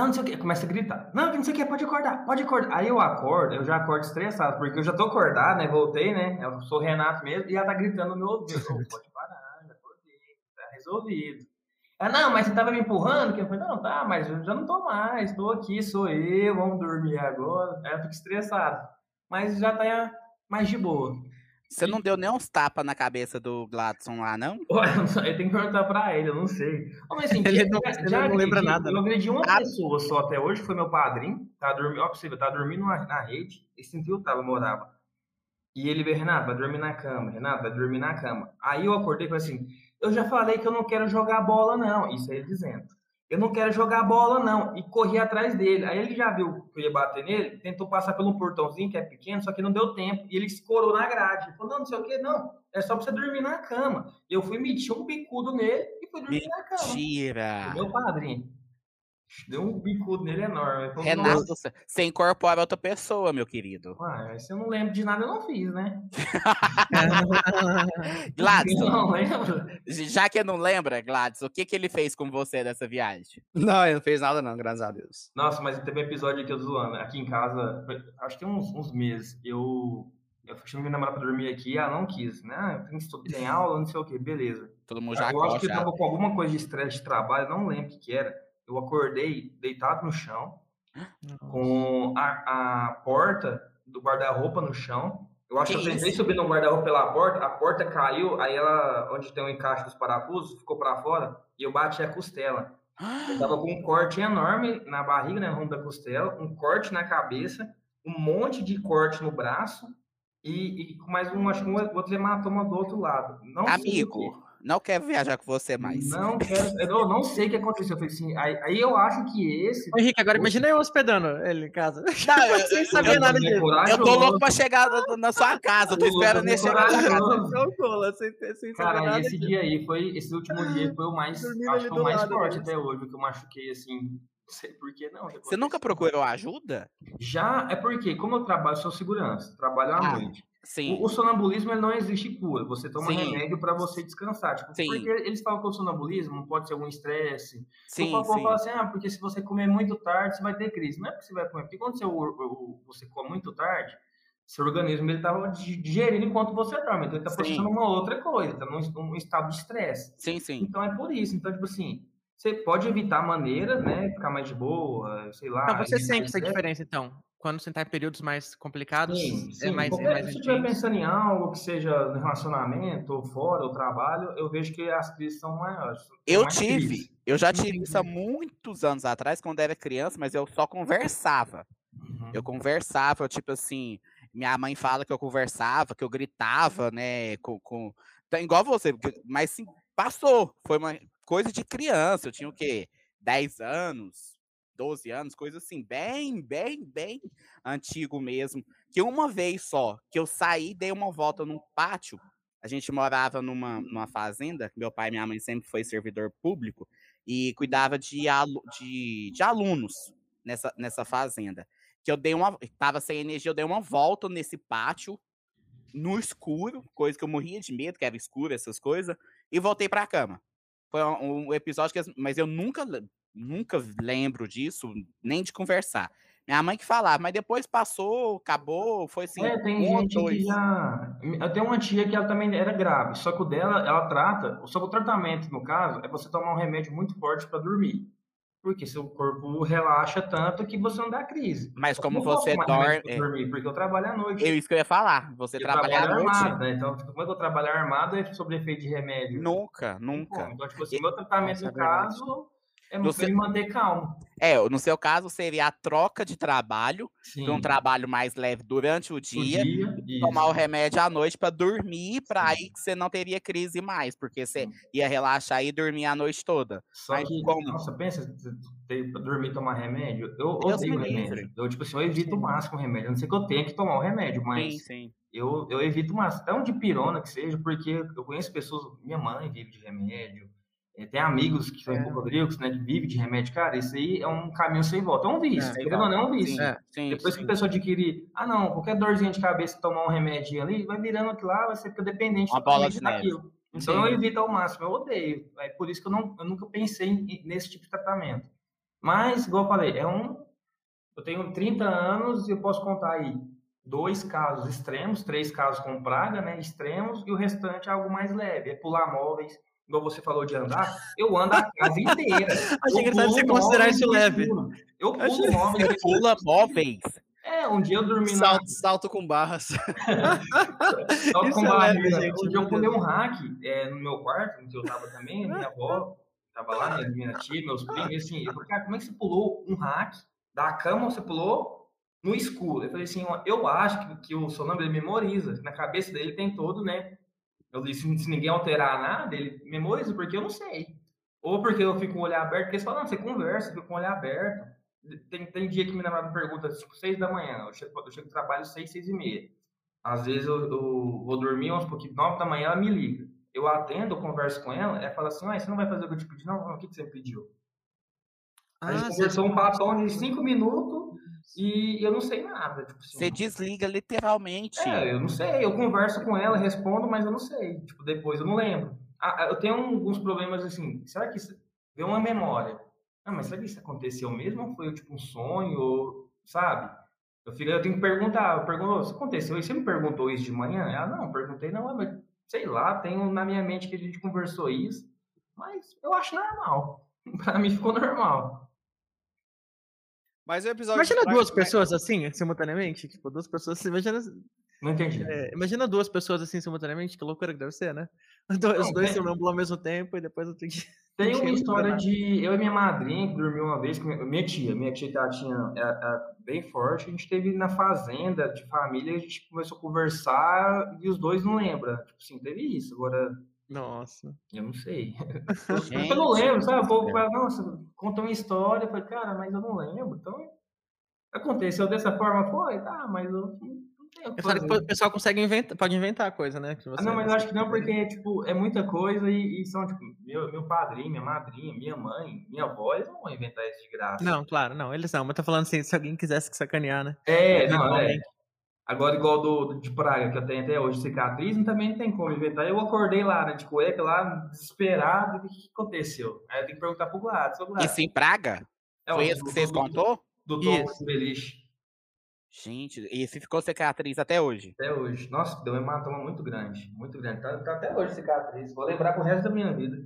não, não sei o que, começa a gritar. Não, não sei o que, pode acordar, pode acordar. Aí eu acordo, eu já acordo estressado, porque eu já tô acordado, né? Voltei, né? Eu sou Renato mesmo, e ela tá gritando no meu ouvido. Ô, pode parar, já acordei, tá resolvido. Ela, não, mas você tava me empurrando? Que eu falei, não, tá, mas eu já não tô mais, tô aqui, sou eu, vamos dormir agora. Aí eu fico estressado. Mas já tá mais de boa. Você não deu nem uns tapas na cabeça do Gladson lá, não? Eu tenho que perguntar pra ele, eu não sei. Mas, assim, Ele já- não- já ele não lembra nada, Eu agredi uma Ah. pessoa só até hoje, foi meu padrinho. Tá dormindo, ó, ver, tá dormindo na, na rede, que eu tava, morava. E ele veio, Renato, vai dormir na cama, Renato, vai dormir na cama. Aí eu acordei e falei assim, eu já falei que eu não quero jogar bola, não. Isso aí ele dizendo. Eu não quero jogar bola, não. E corri atrás dele. Aí ele já viu que eu ia bater nele, tentou passar pelo portãozinho, que é pequeno, só que não deu tempo. E ele escorou na grade. Ele falou, não, não sei o que, não. É só pra você dormir na cama. Eu fui meter um bicudo nele e fui dormir na cama. Mentira! Meu padrinho. Deu um bicudo nele enorme. Falou, Renato, "Nossa, você- você incorpora outra pessoa, meu querido. Ué, se eu não lembro de nada, eu não fiz, né? Gladys, não lembro. já que não lembra, Gladys, o que, que ele fez com você dessa viagem? Não, ele não fez nada não, graças a Deus. Nossa, mas teve um episódio aqui eu zoando. Aqui em casa, acho que tem uns, uns meses, eu, eu chamei minha namorada pra dormir aqui, ela não quis, né? Eu tenho que estudar, tem aula, não sei o que, beleza. Todo mundo já eu acho que eu tava com alguma coisa de estresse de trabalho, não lembro o que, que era. Eu acordei deitado no chão, com a, a porta do guarda-roupa no chão. Eu acho Que que eu tentei subir no guarda-roupa pela porta, a porta caiu, aí ela, onde tem o encaixe dos parafusos, ficou pra fora, e eu bati a costela. Eu tava com um corte enorme na barriga, né, no rumo da costela, um corte na cabeça, um monte de corte no braço e, e mais um, acho que um outro hematoma do outro lado. Não. Amigo, não quero viajar com você mais. Não quero, eu não sei o que aconteceu. Eu falei assim, aí, aí eu acho que esse. Ô, Henrique, agora imagina eu hospedando ele em casa. Não, eu- Sem saber eu- nada disso. Eu tô louco pra chegar na, sua casa, eu tô esperando ele chegar na casa. corajoso. Não, cola, sem, sem saber Cara, nada esse dia aí foi. Esse último dia foi o mais. Acho que o mais forte deles. até hoje, que eu machuquei assim. Não sei por que não. Você nunca procurou ajuda? Já é porque, como eu trabalho, sou segurança, trabalho à Ah, noite. Sim. O, o sonambulismo ele não existe cura. Você toma Sim. remédio para você descansar. Tipo, Sim. Porque eles falam que o sonambulismo não pode ser algum estresse. Sim, o papo sim. fala assim, ah, porque se você comer muito tarde, você vai ter crise. Não é porque você vai comer, porque quando você, o- o- você come muito tarde, seu organismo ele tá digerindo enquanto você dorme. Então ele tá processando uma outra coisa, tá num, num estado de estresse. Sim, sim. Então é por isso. Então, tipo assim, você pode evitar maneiras, né? Ficar mais de boa, sei lá. Então, você sente essa diferença, então? Quando você tá em períodos mais complicados, Sim, é sim. mais, é Qualquer- mais se estiver pensando em algo que seja no relacionamento, ou fora, ou trabalho, eu vejo que as crises são maiores. são Eu mais tive, crises. eu já tive isso há muitos anos atrás, quando era criança, mas eu só conversava. Uhum. Eu conversava, tipo assim, minha mãe fala que eu conversava, que eu gritava, né, com, com... Tá igual você, mas sim, passou, foi uma coisa de criança, eu tinha o quê? 10 anos, 12 anos, coisa assim, bem, bem, bem antigo mesmo, que uma vez só, que eu saí, dei uma volta num pátio, a gente morava numa, numa fazenda, meu pai e minha mãe sempre foi servidor público, e cuidava de, alu- de, de alunos nessa, nessa fazenda que eu dei uma. Tava sem energia, eu dei uma volta nesse pátio, no escuro, coisa que eu morria de medo, que era escuro, essas coisas, e voltei pra cama. Foi um, um episódio que. as- Mas eu nunca, nunca lembro disso, nem de conversar. Minha mãe que falava, mas depois passou, acabou, foi assim. É, tem um gente dois. que já. Eu tenho uma tia que ela também era grave, só que o dela, ela trata. Só que o tratamento, no caso, é você tomar um remédio muito forte para dormir. Porque seu corpo relaxa tanto que você não dá crise. Mas Eu como você dorme. é, dormir, porque eu trabalho à noite. Eu, isso que eu ia falar. Você Eu trabalha à noite? armado, né? Então, tipo, como é que eu trabalho armado é sobre efeito de remédio? Nunca, nunca. como. Então, tipo assim, meu tratamento, Essa é no caso, é Você- me manter calmo. É, no seu caso seria a troca de trabalho, para um trabalho mais leve durante o O dia, dia, tomar o isso. remédio à noite para dormir, para aí que você não teria crise mais, porque você ia relaxar e dormir a noite toda. Só Mas que, como? nossa, pensa, pra dormir e tomar remédio. Eu Deus odeio remédio. livre. Eu, tipo assim, eu evito o máximo o remédio. A não sei que eu tenha que tomar o remédio, mas Sim, sim. eu, eu evito o máximo. Até um de pirona que seja, porque eu conheço pessoas, minha mãe vive de remédio, eh, tem amigos que são É. hipocondríacos, né, que vivem de remédio. Cara, isso aí é um caminho sem volta. É um vício, É, querendo ou não, é um vício. Sim, É. sim, Depois que sim. a pessoa adquirir, ah não, qualquer dorzinha de cabeça tomar um remédio ali, vai virando aquilo lá, você fica dependente Uma bola de daquilo. Então Sim. eu evito ao máximo, eu odeio. É por isso que eu, não, eu nunca pensei nesse tipo de tratamento. Mas, igual eu falei, é um. Eu tenho 30 anos e eu posso contar aí dois casos extremos, três casos com praga, né? Extremos, e o restante é algo mais leve, é pular móveis. Igual você falou de andar, eu ando a casa inteira. Achei engraçado você considerar isso leve. Eu pulo Achei- móveis. Você pula móveis. É, um dia eu dormi na Salto, salto com barras. Só Isso com é barriga. leve, gente, Um dia eu pulei um hack é, no meu quarto, onde eu tava também, minha avó tava lá, minha, minha tia, meus primos, e assim, eu falei, cara, como é que você pulou um hack da cama, você pulou no escuro? Eu falei assim, eu acho que, que o sonâmbulo ele memoriza, na cabeça dele tem todo, né? Eu disse, se ninguém alterar nada, ele memoriza, porque eu não sei. Ou porque eu fico com o olho aberto, porque eles falam, não, você conversa, fica com o olho aberto. Tem, tem dia que minha namorada pergunta, tipo, seis da manhã, eu chego, eu chego do trabalho seis, seis e meia. Às vezes eu, eu vou dormir uns pouquinho, nove da manhã ela me liga. Eu atendo, eu converso com ela, ela fala assim, ué, você não vai fazer o que eu te pedi? Não, não, o que, que você me pediu? a gente Ah, conversou um papão de cinco minutos e eu não sei nada. Tipo assim. Você desliga literalmente. É, eu não sei, eu converso com ela, respondo, mas eu não sei. Tipo, depois eu não lembro. Ah, eu tenho alguns problemas assim, será que isso deu uma memória? Ah, mas será que isso aconteceu mesmo ou foi tipo um sonho, ou, sabe? Eu, fico, eu tenho que perguntar, eu pergunto, isso aconteceu isso? Você me perguntou isso de manhã? Ela, não, perguntei, não, mas sei lá, tenho na minha mente que a gente conversou isso, mas eu acho normal. pra mim ficou normal. Mas o episódio. Imagina duas pessoas assim, simultaneamente. Tipo, duas pessoas. Imagina, Não entendi. é, imagina duas pessoas assim simultaneamente, que loucura que deve ser, né? Os dois, os Não, dois tem- se ao mesmo tempo e depois outro dia. Tem uma história de eu e minha madrinha que dormiu uma vez com minha, tia. Minha tia que ela tinha é, é, bem forte. A gente teve na fazenda de família, a gente começou a conversar e os dois não lembram. Tipo assim, teve isso. Agora, Nossa. eu não sei. Gente, eu não lembro, sabe? O povo fala, nossa, conta uma história. Eu falei, cara, mas eu não lembro. Então, aconteceu dessa forma, foi, tá, mas eu não tenho o que É que o pessoal consegue inventar, pode inventar coisa, né? Que Ah, não, mas eu acho que não, porque, tipo, é muita coisa e, e são, tipo, meu, meu padrinho, minha madrinha, minha mãe, minha avó, eles não vão inventar isso de graça. Não, claro, não, eles não. Mas tô falando assim, se alguém quisesse sacanear, né? É, não, é. Agora, igual do, do- de praga, que eu tenho até hoje, cicatriz, não- também não tem como inventar. Eu acordei lá, né, de cueca, lá, desesperado, o que, que aconteceu? Aí eu tenho que perguntar pro Gladys. Gladys, Isso em Praga? é Foi o- esse que do- vocês do- contou? Do Tom Isso. Beliche, Gente, esse ficou cicatriz até hoje. até hoje. Nossa, deu um hematoma muito grande, muito grande. Tá, tá até hoje cicatriz, vou lembrar pro resto da minha vida.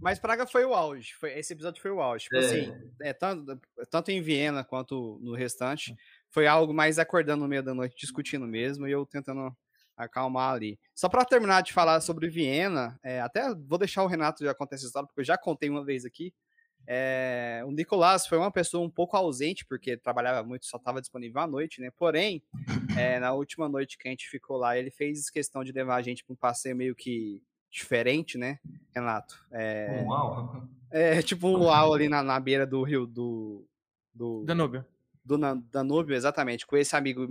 Mas Praga foi o auge. Foi, esse episódio foi o auge. Tipo É. assim, é, tanto, tanto em Viena quanto no restante, foi algo mais acordando no meio da noite, discutindo mesmo, e eu tentando acalmar ali. Só pra terminar de falar sobre Viena, é, até vou deixar o Renato já contar essa história, porque eu já contei uma vez aqui. É, o Nicolás foi uma pessoa um pouco ausente, porque trabalhava muito, só estava disponível à noite, né? Porém, é, na última noite que a gente ficou lá, ele fez questão de levar a gente para um passeio meio que diferente, né, Renato? É, Uau. é tipo um luau ali na, na beira do rio do. Do, Danúbio. Do Danúbio, exatamente, com esse amigo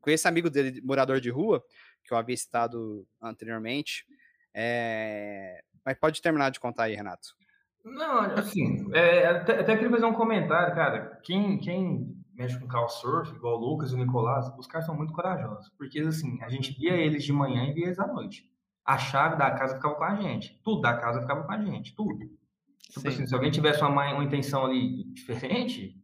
com esse amigo dele, morador de rua, que eu havia citado anteriormente. É, Mas pode terminar de contar aí, Renato. Não, assim, é, até, até queria fazer um comentário, cara. Quem, quem mexe com couchsurf, igual o Lucas e o Nicolás, os caras são muito corajosos. Porque, assim, a gente via eles de manhã e via eles à noite. A chave da casa ficava com a gente. Tudo da casa ficava com a gente. Tudo. Tipo Sim. assim, se alguém tivesse uma, ma- uma intenção ali diferente,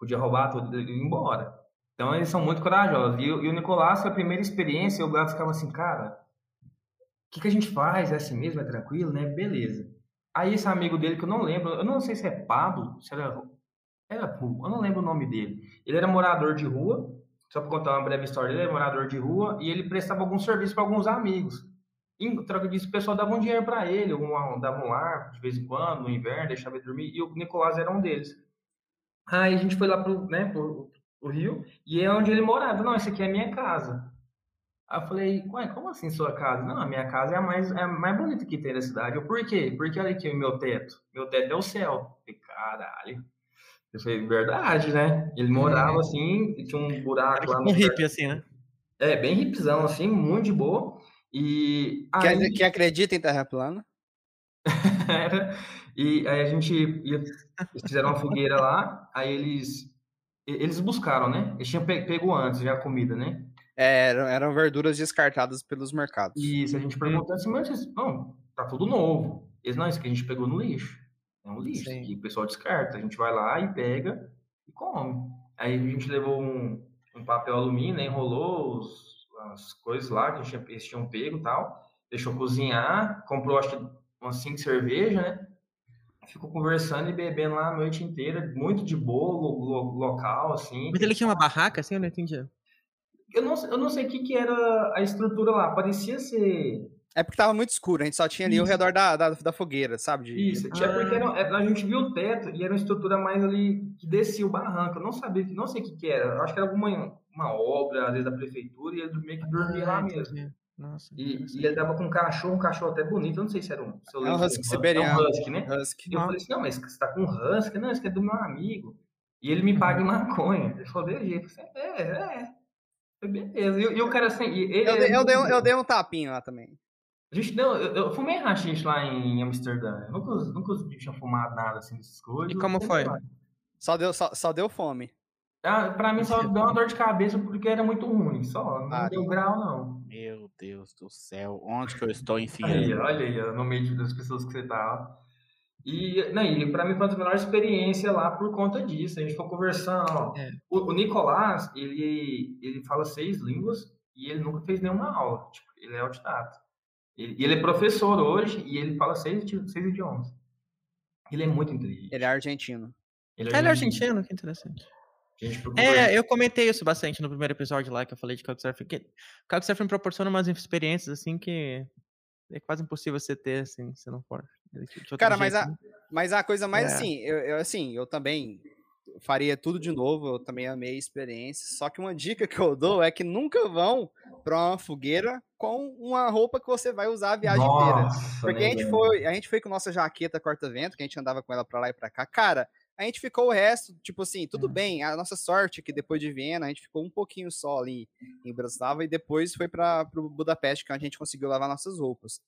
podia roubar tudo e ir embora. Então, eles são muito corajosos. E, e o Nicolás, a primeira experiência, o Gato ficava assim, cara, o que, que a gente faz? É assim mesmo? É tranquilo, né? Beleza. Aí esse amigo dele, que eu não lembro, eu não sei se é Pablo, se era. Era eu não lembro o nome dele. Ele era morador de rua, só para contar uma breve história, ele era morador de rua e ele prestava algum serviço para alguns amigos. Em troca disso, o pessoal dava um dinheiro para ele, um, dava um ar de vez em quando, no inverno, deixava ele dormir, e o Nicolás era um deles. Aí a gente foi lá pro, né, pro, pro Rio, e é onde ele morava. Não, essa aqui é a minha casa. Aí eu falei, ué, como assim sua casa? Não, a minha casa é a mais, é a mais bonita que tem na cidade. Eu, por quê? Porque olha aqui o meu teto. Meu teto é o céu. Eu falei, caralho. Eu falei, verdade, né? Ele morava assim, tinha um buraco lá Um no. hippie, assim, né? É, bem hipzão, assim, muito de boa. E aí, que acredita em Terra plana? era, e aí a gente ia, fizeram uma fogueira lá, aí eles eles buscaram, né? Eles tinham pe- pego antes já a comida, né? É, eram, eram verduras descartadas pelos mercados. E se a gente perguntou assim, mas não, tá tudo novo. Eles, não, isso que a gente pegou no lixo. É um lixo, Sim. que o pessoal descarta. A gente vai lá e pega e come. Aí a gente levou um, um papel alumínio, né, enrolou os- as coisas lá que a gente tinha, eles tinham pego e tal. Deixou cozinhar, comprou acho que umas cinco cervejas, né? Ficou conversando e bebendo lá a noite inteira, muito de boa, lo- lo- local, assim. Mas ele tinha uma barraca, assim, eu não entendi. Eu não, eu não sei o que, que era a estrutura lá, parecia ser É porque tava muito escuro, a gente só tinha ali ao Isso. redor da, da, da fogueira, sabe? De- Isso, tinha porque era, a gente viu o teto e era uma estrutura mais ali que descia o barranco. Eu não sabia, não sei o que, que era. Eu acho que era alguma uma obra, às vezes, da prefeitura, e ele meio que dormia lá Ah, mesmo. entendi. Nossa. E, e ele tava com um cachorro, um cachorro até bonito, eu não sei se era um. Se eu É um husky se siberiano. É um husky, né? Husky. E eu falei assim, não, mas você tá com um husky? Não, esse aqui é do meu amigo. E ele me paga em maconha. Ele falou, de jeito. Eu falei, é, é. Falei, Beleza. E, e o cara assim. e ele Eu, é dei, eu, dei um, eu dei um tapinha lá também. A gente não, eu, eu fumei rachixe lá em Amsterdã. Eu nunca, os- nunca os bichos tinham fumado nada assim dessas coisas. E como foi? Só deu, só, só deu fome. Ah, pra mim só deu uma dor de cabeça porque era muito ruim. Só, não Ah, deu grau, não. Meu Deus do céu, onde que eu estou Aí, enfiando? olha aí, no meio das pessoas que você tá. E, não, e pra mim foi uma das melhores experiências lá por conta disso. A gente ficou conversando. ó. É. O, o Nicolás, ele, ele fala seis línguas e ele nunca fez nenhuma aula. Tipo, ele é autodidata. Ele, e ele é professor hoje e ele fala seis, seis idiomas. Ele é muito inteligente. Ele é argentino. Ele Ah, Ele é argentino, que interessante. É, eu comentei isso bastante no primeiro episódio lá que eu falei de Couchsurfing. Que Couchsurfing proporciona umas experiências assim que é quase impossível você ter, assim, se não for. Cara, mas jeito, a, né? mas a coisa mais É. assim, eu, eu, assim, eu também faria tudo de novo, eu também amei a experiência. Só que uma dica que eu dou é que nunca vão pra uma fogueira com uma roupa que você vai usar a viagem inteira. Nossa, Porque a gente foi, a gente foi com nossa jaqueta corta-vento, que a gente andava com ela pra lá e pra cá. Cara, a gente ficou o resto, tipo assim, tudo Hum. bem. A nossa sorte é que depois de Viena, a gente ficou um pouquinho só ali em Bratislava e depois foi para pro Budapeste, que a gente conseguiu lavar nossas roupas.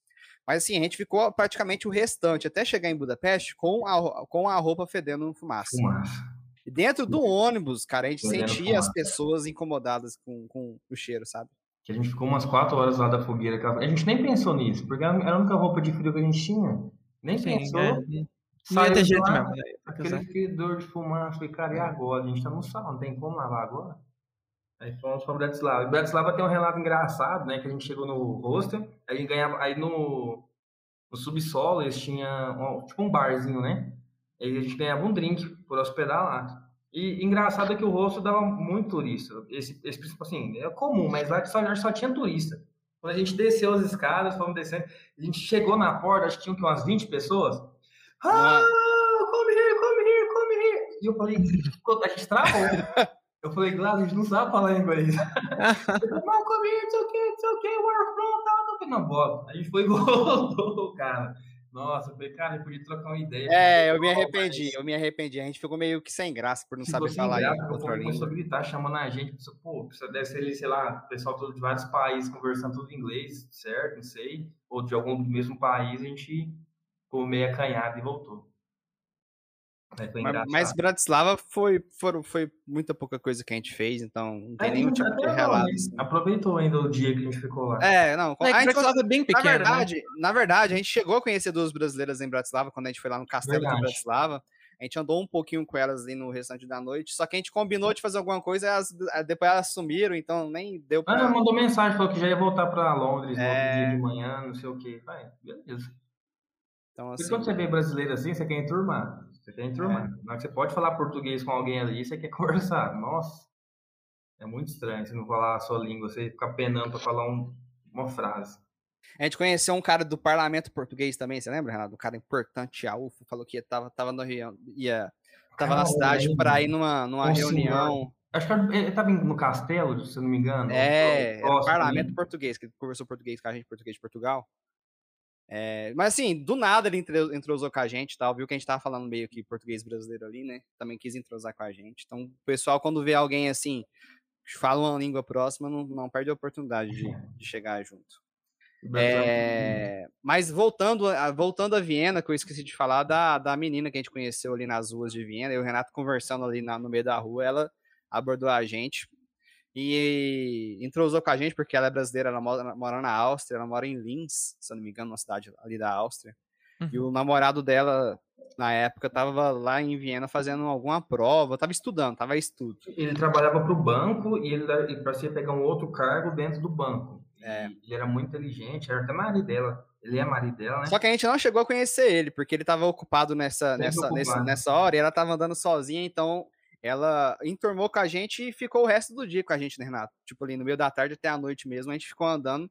Mas assim, a gente ficou praticamente o restante, até chegar em Budapeste, com a, com a roupa fedendo fumaça. Fumaça. E dentro do ônibus, cara, a gente Fedendo sentia as fumaça. pessoas incomodadas com, com o cheiro, sabe? Que a gente ficou umas quatro horas lá da fogueira. A gente nem pensou nisso, porque era a única roupa de frio que a gente tinha. Nem Sim, pensou. é. Ia Saiu ter de jeito lá, mesmo. né? Aquele fedor de fumaça. Falei, cara, e agora? A gente tá no sal, não tem como lavar agora? Aí fomos pra Bratislava. E Bratislava tem um relato engraçado, né? Que a gente chegou no hostel, aí a gente ganhava. Aí no, no subsolo eles tinham um- tipo um barzinho, né? Aí a gente ganhava um drink por hospedar lá. E engraçado é que o hostel dava muito turista. Esse, esse tipo assim, é comum, mas lá só, só tinha turista. Quando a gente desceu as escadas, fomos descendo, a gente chegou na porta, acho que tinha umas 20 pessoas. Ah, come here, come here, come here. E eu falei, a gente travou. Eu falei, gente não sabe falar inglês. Não, come here, it's okay, it's okay, where from, tal, tal. Não, bota. A gente foi e voltou, cara. Nossa, eu falei, cara, gente podia trocar uma ideia. É, eu me arrependi, mas eu me arrependi. A gente ficou meio que sem graça por não ficou saber falar graça, outra povo começou a língua. gritar, chamando a gente. Pensou, Pô, deve ser, sei lá, pessoal todo de vários países conversando tudo em inglês, certo? Não sei. Ou de algum mesmo país, a gente ficou meio acanhado e voltou. Mas, mas Bratislava foi, foram, foi muita pouca coisa que a gente fez, então não tem Aí nenhum tem tipo de agora, relato. né? assim. Aproveitou ainda o dia que a gente ficou lá. É, não, É, a que gente Bratislava é bem Na pequeno, né? verdade, na verdade, a gente chegou a conhecer duas brasileiras em Bratislava quando a gente foi lá no castelo de Verdade. Bratislava. A gente andou um pouquinho com elas ali no restante da noite, só que a gente combinou de fazer alguma coisa e elas, depois elas sumiram, então nem deu Ah, pra. ela mandou mensagem, falou que já ia voltar pra Londres no outro É. dia de manhã, não sei o quê. Vai, beleza. Então, assim, quando você vê brasileiro assim, você quer enturmar. Você quer enturmar. É. Que você pode falar português com alguém ali, você quer conversar. Nossa. É muito estranho você não falar a sua língua, você ficar penando pra falar um- uma frase. a gente conheceu um cara do parlamento português também, você lembra, Renato? Um cara importante, a UFO, falou que tava, tava, no, Rio- ia, tava na cidade lembro. ir numa, numa Um reunião. Acho que ele tava no castelo, se não me engano. É, era o Próximo parlamento ali. português, que ele conversou português com a gente, português de Portugal. É, mas assim, do nada ele entrosou com a gente tal, viu que a gente tava falando meio que português brasileiro ali, né? Também quis entrosar com a gente. Então, o pessoal, quando vê alguém assim, que fala uma língua próxima, não, não perde a oportunidade de, de chegar junto. É, mas voltando a, voltando a Viena, que eu esqueci de falar da, da menina que a gente conheceu ali nas ruas de Viena, eu e o Renato conversando ali na- no meio da rua, ela abordou a gente e entrosou com a gente, porque ela é brasileira, ela mora, mora na Áustria, ela mora em Linz, se eu não me engano, uma cidade ali da Áustria. E o namorado dela, na época, tava lá em Viena fazendo alguma prova, tava estudando, tava em estudo. Ele trabalhava pro banco e ele, ele parecia pegar um outro cargo dentro do banco. É. Ele era muito inteligente, era até marido dela. Ele é marido dela, né? Só que a gente não chegou a conhecer ele, porque ele tava ocupado nessa, Sempre nessa, ocupado. nessa hora e ela tava andando sozinha, então ela enturmou com a gente e ficou o resto do dia com a gente, né, Renato? Tipo, ali no meio da tarde até a noite mesmo, a gente ficou andando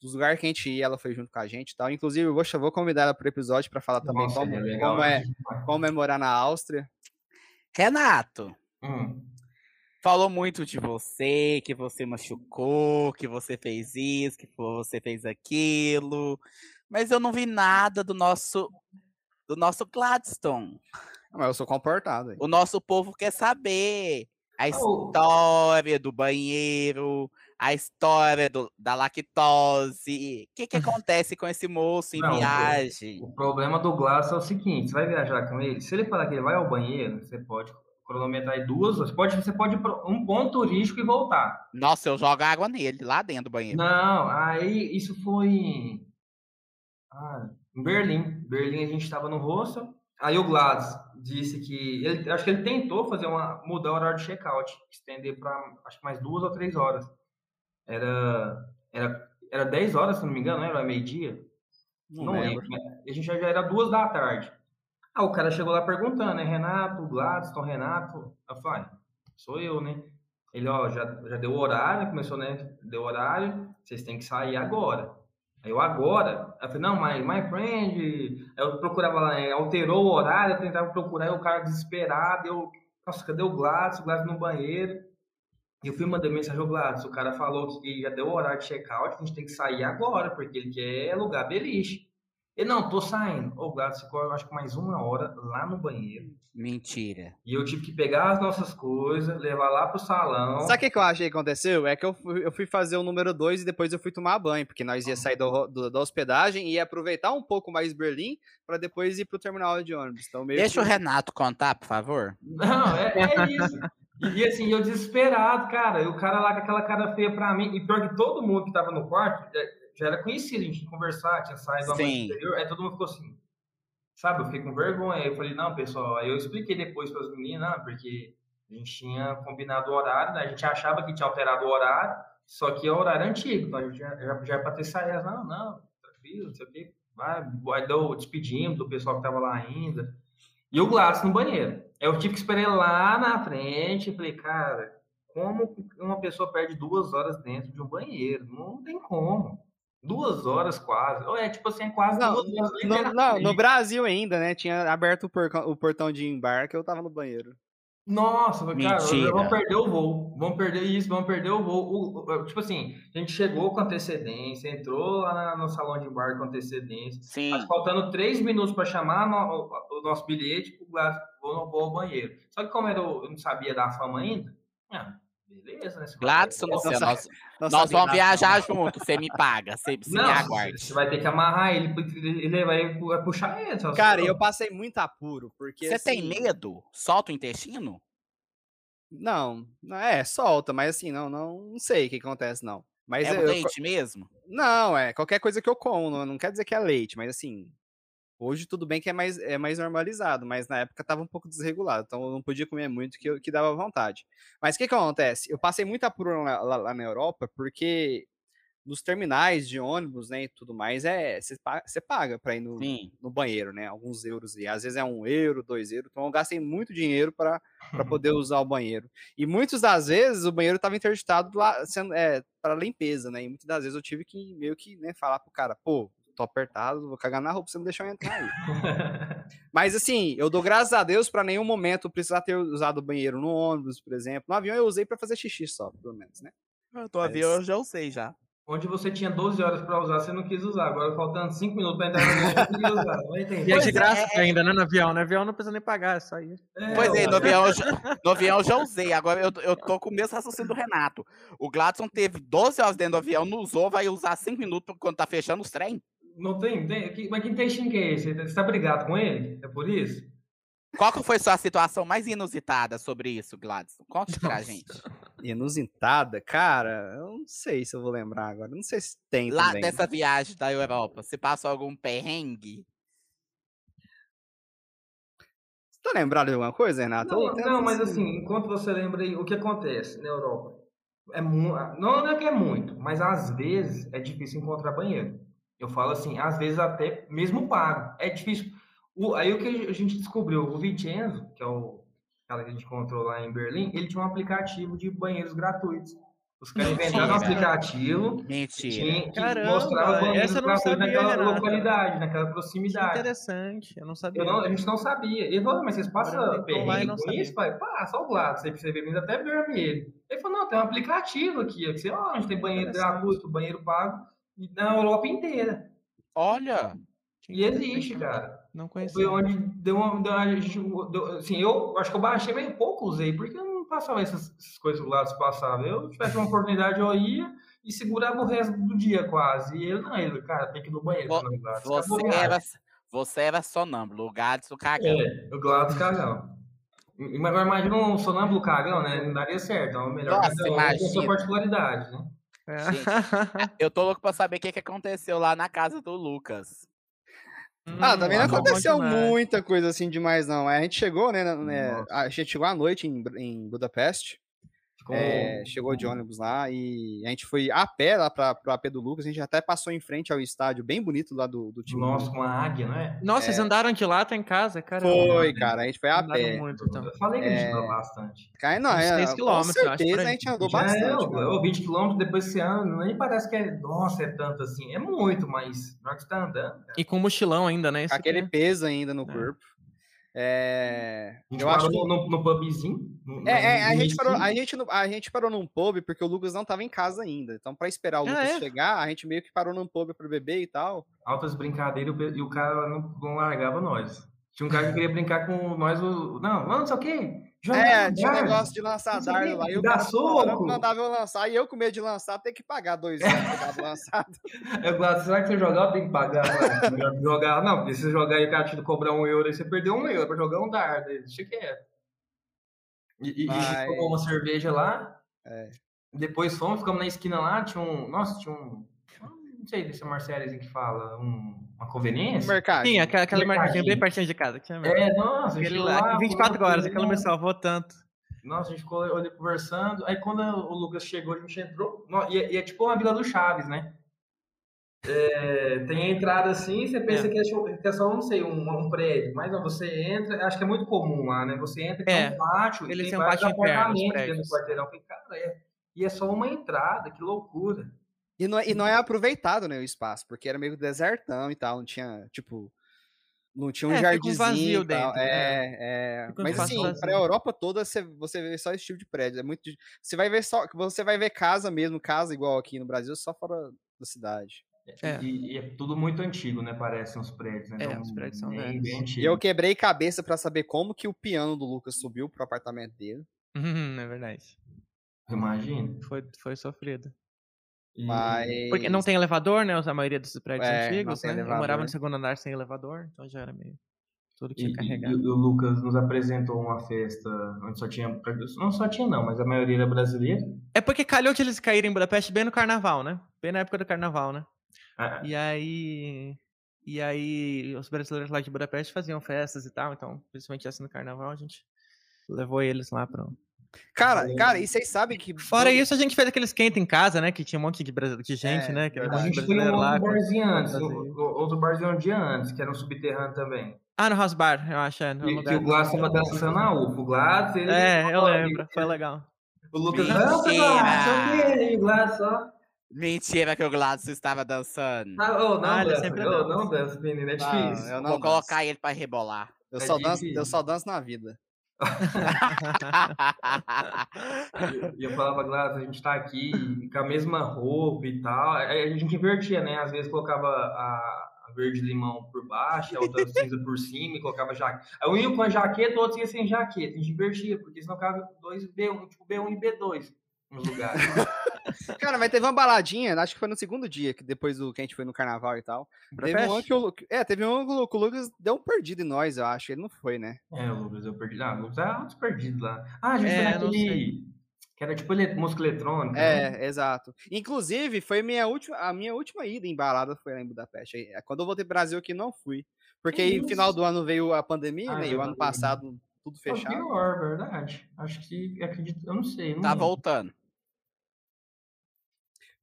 dos lugares que a gente ia, ela foi junto com a gente e tal. Inclusive, eu vou, eu vou convidar ela pro episódio para falar também Nossa, como, é legal, como, é, né? como é morar na Áustria. Renato, Hum. Falou muito de você, que você machucou, que você fez isso, que você fez aquilo. Mas eu não vi nada do nosso do nosso Gladstone. Mas eu sou comportado. hein? O nosso povo quer saber a história do banheiro, a história do- da lactose. O que, que acontece com esse moço em Não, viagem? O problema do Glass é o seguinte: você vai viajar com ele, se ele falar que ele vai ao banheiro, você pode cronometrar duas horas. Pode, você pode ir um ponto turístico e voltar. Nossa, eu jogo água nele, lá dentro do banheiro. Não, aí isso foi em, ah, em Berlim. Berlim a gente estava no hostel. Aí o Glass disse que ele, acho que ele tentou fazer uma mudar o horário de check-out, estender para acho que mais duas ou três horas. Era era era 10 horas, se não me engano, né? era meio-dia. Não, lembro. mas A gente já já era duas da tarde. Ah, o cara chegou lá perguntando, né? Renato, Gladstone, Renato. Eu falei, "Ah, sou eu, né? Ele, ó, já, já deu horário, começou, né? Deu horário, vocês têm que sair agora. Eu, agora? Eu falei, não, my, my friend. Eu procurava lá, né, alterou o horário, eu tentava procurar, o cara desesperado, eu, nossa, cadê o Gladstone? O Gladstone no banheiro. E eu fui mandar mensagem ao Gladys, o cara falou que já deu o horário de check-out, a gente tem que sair agora, porque ele quer alugar beliche. Ele, não, tô saindo. Ô, Gladys ficou, eu acho que mais uma hora lá no banheiro. Mentira. E eu tive que pegar as nossas coisas, levar lá pro salão. Sabe o que, que eu achei que aconteceu? É que eu fui, eu fui fazer o número 2 e depois eu fui tomar banho, porque nós ia sair do- do- da hospedagem e ia aproveitar um pouco mais Berlim para depois ir pro terminal de ônibus. Então, meio Deixa o que... Renato contar, por favor. Não, é, é isso. E, e assim, eu desesperado, cara. E o cara lá com aquela cara feia pra mim. E pior que todo mundo que tava no quarto é, já era conhecido, a gente tinha conversado, tinha saído a noite anterior. Aí todo mundo ficou assim. Sabe, eu fiquei com vergonha. Aí eu falei, não, pessoal. Aí eu expliquei depois para as meninas, não, porque a gente tinha combinado o horário, né? A gente achava que tinha alterado o horário, só que é o horário antigo. Então a gente já, já, já é pra ter saído. Não, não, tranquilo, não sei o quê. Vai, deu, despedimos do pessoal que tava lá ainda. E o Gladys no banheiro. Eu tive que esperar lá na frente. Falei, cara, como uma pessoa perde duas horas dentro de um banheiro? Não tem como. Duas horas quase. Ou é tipo assim, é quase Não, duas horas. No, não, no Brasil ainda, né? Tinha aberto o, o portão de embarque, eu tava no banheiro. Nossa, cara, Mentira. vamos perder o voo. Vamos perder isso, vamos perder o voo. O- o- tipo assim, a gente chegou com antecedência, entrou lá no salão de embarque com antecedência. Sim. Mas faltando três minutos para chamar no- o, o nosso bilhete, o Gladys vou, vou ao banheiro. Só que como era, eu não sabia da fama ainda, ah, beleza, né? Gladson, Nossa, Luciano, nós, Não nós vamos viajar junto. Você me paga, você, você Não, me aguarde. você vai ter que amarrar ele, porque ele vai, puxar ele. Cara, eu passei muito apuro, porque. Você tem assim, medo? Solta o intestino? Não, não, é, solta, mas assim, não, não, não sei o que acontece, não. Mas é eu- o eu- leite mesmo? Não, é qualquer coisa que eu como, não, não quer dizer que é leite, mas assim, hoje tudo bem que é mais, é mais normalizado, mas na época tava um pouco desregulado, então eu não podia comer muito que, eu- que dava vontade. Mas o que que acontece? Eu passei muito apuro lá, lá- lá na Europa, porque nos terminais de ônibus, né, e tudo mais, é, você pa- você paga pra ir no, no banheiro, né, alguns euros, e às vezes é um euro, dois euros, então eu gastei muito dinheiro para poder usar o banheiro. E muitas das vezes o banheiro estava interditado lá, sendo, é, para limpeza, né? E muitas das vezes eu tive que meio que né, falar pro cara, pô, tô apertado, vou cagar na roupa, você não deixou eu entrar aí. Mas assim, eu dou graças a Deus para nenhum momento precisar ter usado o banheiro no ônibus, por exemplo. No avião eu usei para fazer xixi só, pelo menos, né? Eu tô Mas- avião, eu já usei já. Onde você tinha 12 horas para usar, você não quis usar. Agora faltando 5 minutos para entrar no banheiro, você quis usar. Entender. E é de é, graça é- ainda, né? No avião. No avião não precisa nem pagar, é só isso. Pois é, no avião, eu já, no avião eu já usei. Agora eu, eu tô com o mesmo raciocínio do Renato. O Gladson teve 12 horas dentro do avião, não usou, vai usar 5 minutos quando tá fechando os trem. Não tem, tem. Mas que intestino que é esse? Você tá brigado com ele? É por isso? Qual que foi sua situação mais inusitada sobre isso, Gladson? Conte pra gente. Inusitada, cara, eu não sei se eu vou lembrar agora. Não sei se tem Lá também. dessa viagem da Europa, você passou algum perrengue? Você tá lembrado de alguma coisa, Renato? Não, não, mas assim, enquanto você lembra aí, o que acontece na Europa? É mu- não é que é muito, mas às vezes é difícil encontrar banheiro. Eu falo assim, às vezes até mesmo pago. É difícil. O- aí o que a gente descobriu, o Vincenzo, que é o cara que a gente encontrou lá em Berlim, ele tinha um aplicativo de banheiros gratuitos. Os caras inventaram um aplicativo Mentira. tinha, que Caramba, mostrava banheiro essa eu não gratuito sabia, naquela Renato. localidade, naquela Que proximidade. interessante, eu não sabia. Eu não- a gente não sabia. Ele falou, mas vocês passam e perrengue com sabia. isso? Pai, passa ao lado, você vê vindo até vermelho. Ele falou, não, tem um aplicativo aqui, ó, que você, ó, a gente tem banheiro gratuito, banheiro pago, na Europa inteira. Olha, Que E existe, cara. Não Foi conhecia. onde deu uma. Deu, a gente, deu- assim, eu acho que eu baixei meio pouco, usei, porque eu não passava essas, essas coisas do lado se passava. Eu tivesse uma oportunidade, eu ia e segurava o resto do dia quase. E ele não, ele, cara, tem que ir no banheiro. Vo- Gladys, você Gladys. era, você era sonâmbulo, o Gadson cagão. É, o Gladys cagão. Mas imagina um sonâmbulo cagão, né? Não daria certo. Então, melhor Nossa, cada um tem a sua imagina. particularidade, né? É. Eu tô louco pra saber o que, que aconteceu lá na casa do Lucas. Ah, também não Hum, bom aconteceu muita coisa assim demais, não. A gente chegou, né? né, a gente chegou à noite em, em Budapeste. É, chegou de ônibus lá e a gente foi a pé lá pra, pro AP do Lucas. A gente até passou em frente ao estádio, bem bonito lá do, do time. Nossa, com a águia, né? Nossa, vocês andaram de lá até em casa, cara. Foi, cara. A gente foi a Andaram pé. muito, então. Eu falei que a gente É. andou bastante. Cara, não, Uns é, seis com quilômetros, eu acho, por certeza a gente andou Já bastante. é, ô, 20 km depois você anda, nem parece que é, nossa, é tanto assim. É muito, mas na hora que você tá andando, cara. E com mochilão ainda, né? Isso Com aquele que- peso ainda no É. corpo. É, A gente eu acho que no, no pubzinho. no- É, é, a, gente parou, a, gente, a gente parou num pub porque o Lucas não tava em casa ainda. Então, pra esperar o Ah, Lucas é? chegar, a gente meio que parou num pub pra beber e tal. Altas brincadeiras e o cara não, não largava nós. Tinha um cara que queria brincar com nós. Não, não, não sei o quê. Joga é, tinha um negócio de lançar não dardo lá. E hora soco. mandava eu lançar. E eu com medo de lançar, ter que pagar dois anos pra dar lançado. Eu falo, será que você jogar eu tenho que pagar? Melhor que jogar, não, porque se você jogar e o cara te cobrar um euro, aí você perdeu um euro pra jogar um dardo. aí Deixa quieto. E, e, e Mas- tomou uma cerveja lá. É. Depois fomos, ficamos na esquina lá, tinha um. Nossa, tinha um. Não sei se é Marcélias que fala. Um, uma conveniência. mercado. Sim, aquela, aquela Mercadinho. marquinha bem pertinho de casa. que mesmo. É, nossa, a gente Aquele lá, lá, 24 fomos, horas, aquela me salvou tanto. Nossa, a gente ficou ali conversando. Aí quando o Lucas chegou, a gente entrou. E, é- e é tipo uma Vila do Chaves, né? É, tem a entrada assim, você pensa É. que, é só, que é só, não sei, um, um prédio. Mas não, você entra, acho que é muito comum lá, né? Você entra, tem É, um pátio, e eles tem têm um pátio interno, dentro do quarteirão. Falei, cara, é, e é só uma entrada, que loucura. E não, é- e não é aproveitado, né, o espaço, porque era meio desertão e tal, não tinha, tipo, não tinha um É, fica um jardinzinho vazio e tal. dentro, É, é. Fica um Mas assim, vazio. pra Europa toda, você, você vê só esse tipo de prédio, é muito, você vai ver só, você vai ver casa mesmo, casa igual aqui no Brasil, só fora da cidade. É. E, e é tudo muito antigo, né? Parecem os prédios, né? É, Então, os prédios são bem, bem E antigos. eu quebrei cabeça pra saber como que o piano do Lucas subiu pro apartamento dele, Uhum, é verdade. Imagina. Foi, foi sofrido. Mas... Porque não tem elevador, né? A maioria dos prédios É, antigos, né? Eu morava no segundo andar sem elevador, então já era meio. Tudo que E, ia e- o Lucas nos apresentou uma festa onde só tinha. Não só tinha, não, mas a maioria era brasileira. É porque calhou de eles caírem em Budapeste bem no carnaval, né? Bem na época do carnaval, né? Ah, E aí. E aí, os brasileiros lá de Budapeste faziam festas e tal, então, principalmente assim no carnaval, a gente levou eles lá pra. Cara, cara, e vocês sabem que... Fora isso, a gente fez aquele esquenta em casa, né? Que tinha um monte de, de gente, É, né? Aquele verdade. a gente foi um lá. outro barzinho antes, outro barzinho um dia antes, que era um subterrâneo também. Ah, no House Bar, eu acho. É, no E, que o Glass tava dançando na UFO. O Glass, ele. É, eu lembro. Foi legal. O Lucas, Mentira! não, Glass, o quê? O Glass só. Mentira que o Gladson estava dançando. Ah, ô, não, Ah, dança, dança. não dança, menino, é Não, difícil. eu não Vou danço. colocar ele pra rebolar. Eu É só, danço, eu só danço na vida. E eu falava, Glass, a gente tá aqui com a mesma roupa e tal. Aí A gente invertia, né? Às vezes colocava a a verde-limão por baixo, a outra cinza por cima e colocava jaqueta. Aí um ia com a jaqueta, o outro ia sem jaqueta. A gente invertia, porque senão ficava dois B1, tipo B1 e B2 nos lugares. Cara, mas teve uma baladinha, acho que foi no segundo dia, que depois do que a gente foi no carnaval e tal. Teve um que o, é, teve um que o Lu- que o Lucas deu um perdido em nós, eu acho. Ele não foi, né? é, o Lucas, eu perdi. Ah, o Lucas era outros perdidos lá. Ah, a gente É, foi naquele. Que era tipo ele- música eletrônica. né? É, exato. Inclusive, foi minha última, a minha última ida em balada foi lá em Budapeste. É, Quando eu voltei pro Brasil aqui, não fui. Porque Que aí, no final do ano veio a pandemia, Ah, né? E o ano passado tudo fechado. pior, verdade. Acho que acredito. Eu não sei. Não Tá lembro. voltando.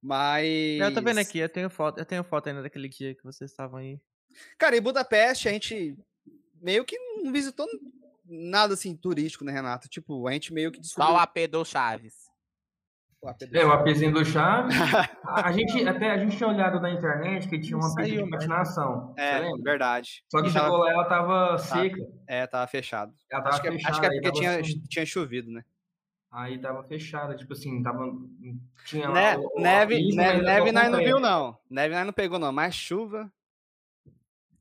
Mas. Eu tô vendo aqui, eu tenho foto, eu tenho foto ainda daquele dia que vocês estavam aí. Cara, em Budapeste, a gente meio que não visitou nada assim turístico, né, Renato? Tipo, a gente meio que Só o descobriu. AP do Chaves. O AP do É, o Chaves. apezinho do Chaves. A gente, até a gente tinha olhado na internet que tinha uma pista de patinação. É, verdade. Só que E tava- chegou lá, ela tava seca. É, tava fechado. Ela tava Acho que, é- fechada. acho que é porque tinha, assim, tinha chovido, né? Aí tava fechada, tipo assim, tava. Tinha lá Ne- o- o- a neve, neve, mas neve tava nós não viu, não. Neve nós não pegou, não. Mas chuva.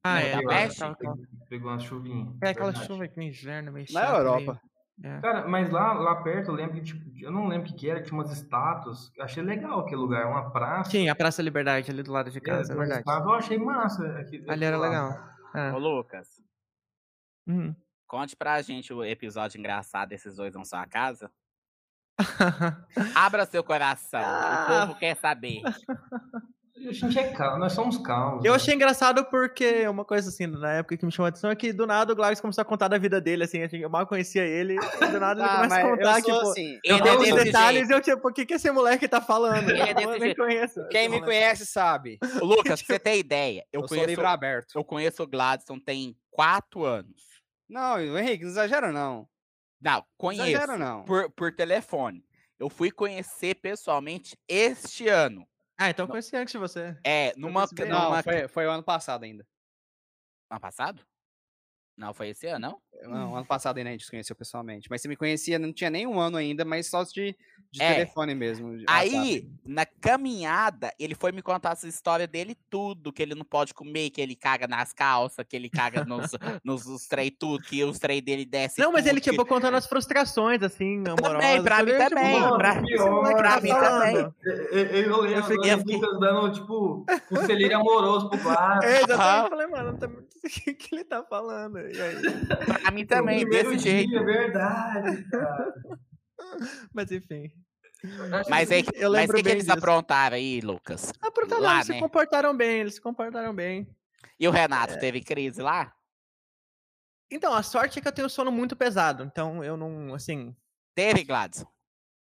Ah, Não, é. da tava- peste? tava- Pegou uma chuvinha. É aquela verdade. chuva que no inverno meio Na Europa. meio- é. Cara, mas lá, lá perto eu lembro que, tipo, eu não lembro o que, que era, tinha umas estátuas. Eu achei legal aquele lugar, uma praça. Sim, a Praça Liberdade ali do lado de casa, é umas verdade. estátuas, eu achei massa. aquele- Ali era lá. legal. É. Ô, Lucas, Hum. conte pra gente o episódio engraçado desses dois na sua casa. Abra seu coração. Ah. O povo quer saber. A gente é calmo, nós somos calmos. Eu né? achei engraçado porque uma coisa assim, na época que me chamou a atenção é que do nada o Gladys começou a contar da vida dele, assim, eu mal conhecia ele, e do nada ele Ah, começa a contar, eu sou tipo, assim. eu Ele é desse detalhes jeito. e eu, tipo, o que que esse moleque tá falando? Ele é desse eu jeito. conheço. Quem me conhece sabe. Lucas, pra você ter ideia, eu, Eu, conheço, livro aberto. eu conheço o Gladstone tem quatro anos. Não, Henrique, não exagera, não. Não, Não conheço. exagera, não. Por, por telefone. Eu fui conhecer pessoalmente este ano. Ah, então eu conheci antes de você. É, numa. Não, numa... foi, foi o ano passado ainda. Ano passado? Não, foi esse ano, não? Não, ano passado ainda a gente se conheceu pessoalmente. Mas você me conhecia, não tinha nem um ano ainda, mas só de, de É. telefone mesmo. de Aí, na caminhada, ele foi me contar essa história dele tudo, que ele não pode comer, que ele caga nas calças, que ele caga nos, nos, nos trem tudo, que os trem dele desce Não, mas ele, tudo, que- tipo, contando as frustrações, assim, amorosas. pra mim também, mano, pra- moleque pra tá mim falando? também. Eu, eu, eu fiquei- eu Lucas dando, tipo, conselheiro amoroso pro Gladys. É, exatamente. Eu falei, mano, tá- o que, que ele tá falando? Pra mim também, desse dia, jeito. É verdade, cara. Mas enfim. Mas Eu mas o lembro que, que eles disso. aprontaram aí, Lucas? Tá Lá, eles né? se comportaram bem, eles se comportaram bem. E o Renato É. teve crise lá? Então, a sorte é que eu tenho sono muito pesado, então eu não, assim... Teve, Gladson.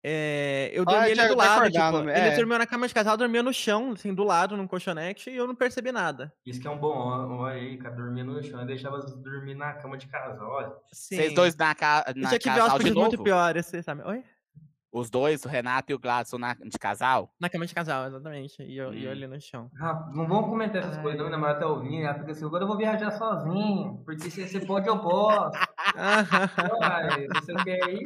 É, eu Ah, dormi já ele do lado, tipo, é. ele dormiu na cama de casal, dormia no chão, assim, do lado, num colchonete, e eu não percebi nada. Isso que é um bom, olha aí, cara, dormindo no chão, eu deixava dormir na cama de casa, olha. Vocês dois na, ca... Eu na já tive casal de novo? muito piores, você sabe? Oi? Os dois, o Renato e o Gladson na... de casal? Na cama de casal, exatamente. E eu, e eu Hum. ali no chão. Ah, não vamos comentar essas Ai. coisas, não, minha namorada tá ouvindo, ela fica assim, agora eu vou viajar sozinho, porque se você pode, eu posso. Se você não quer ir,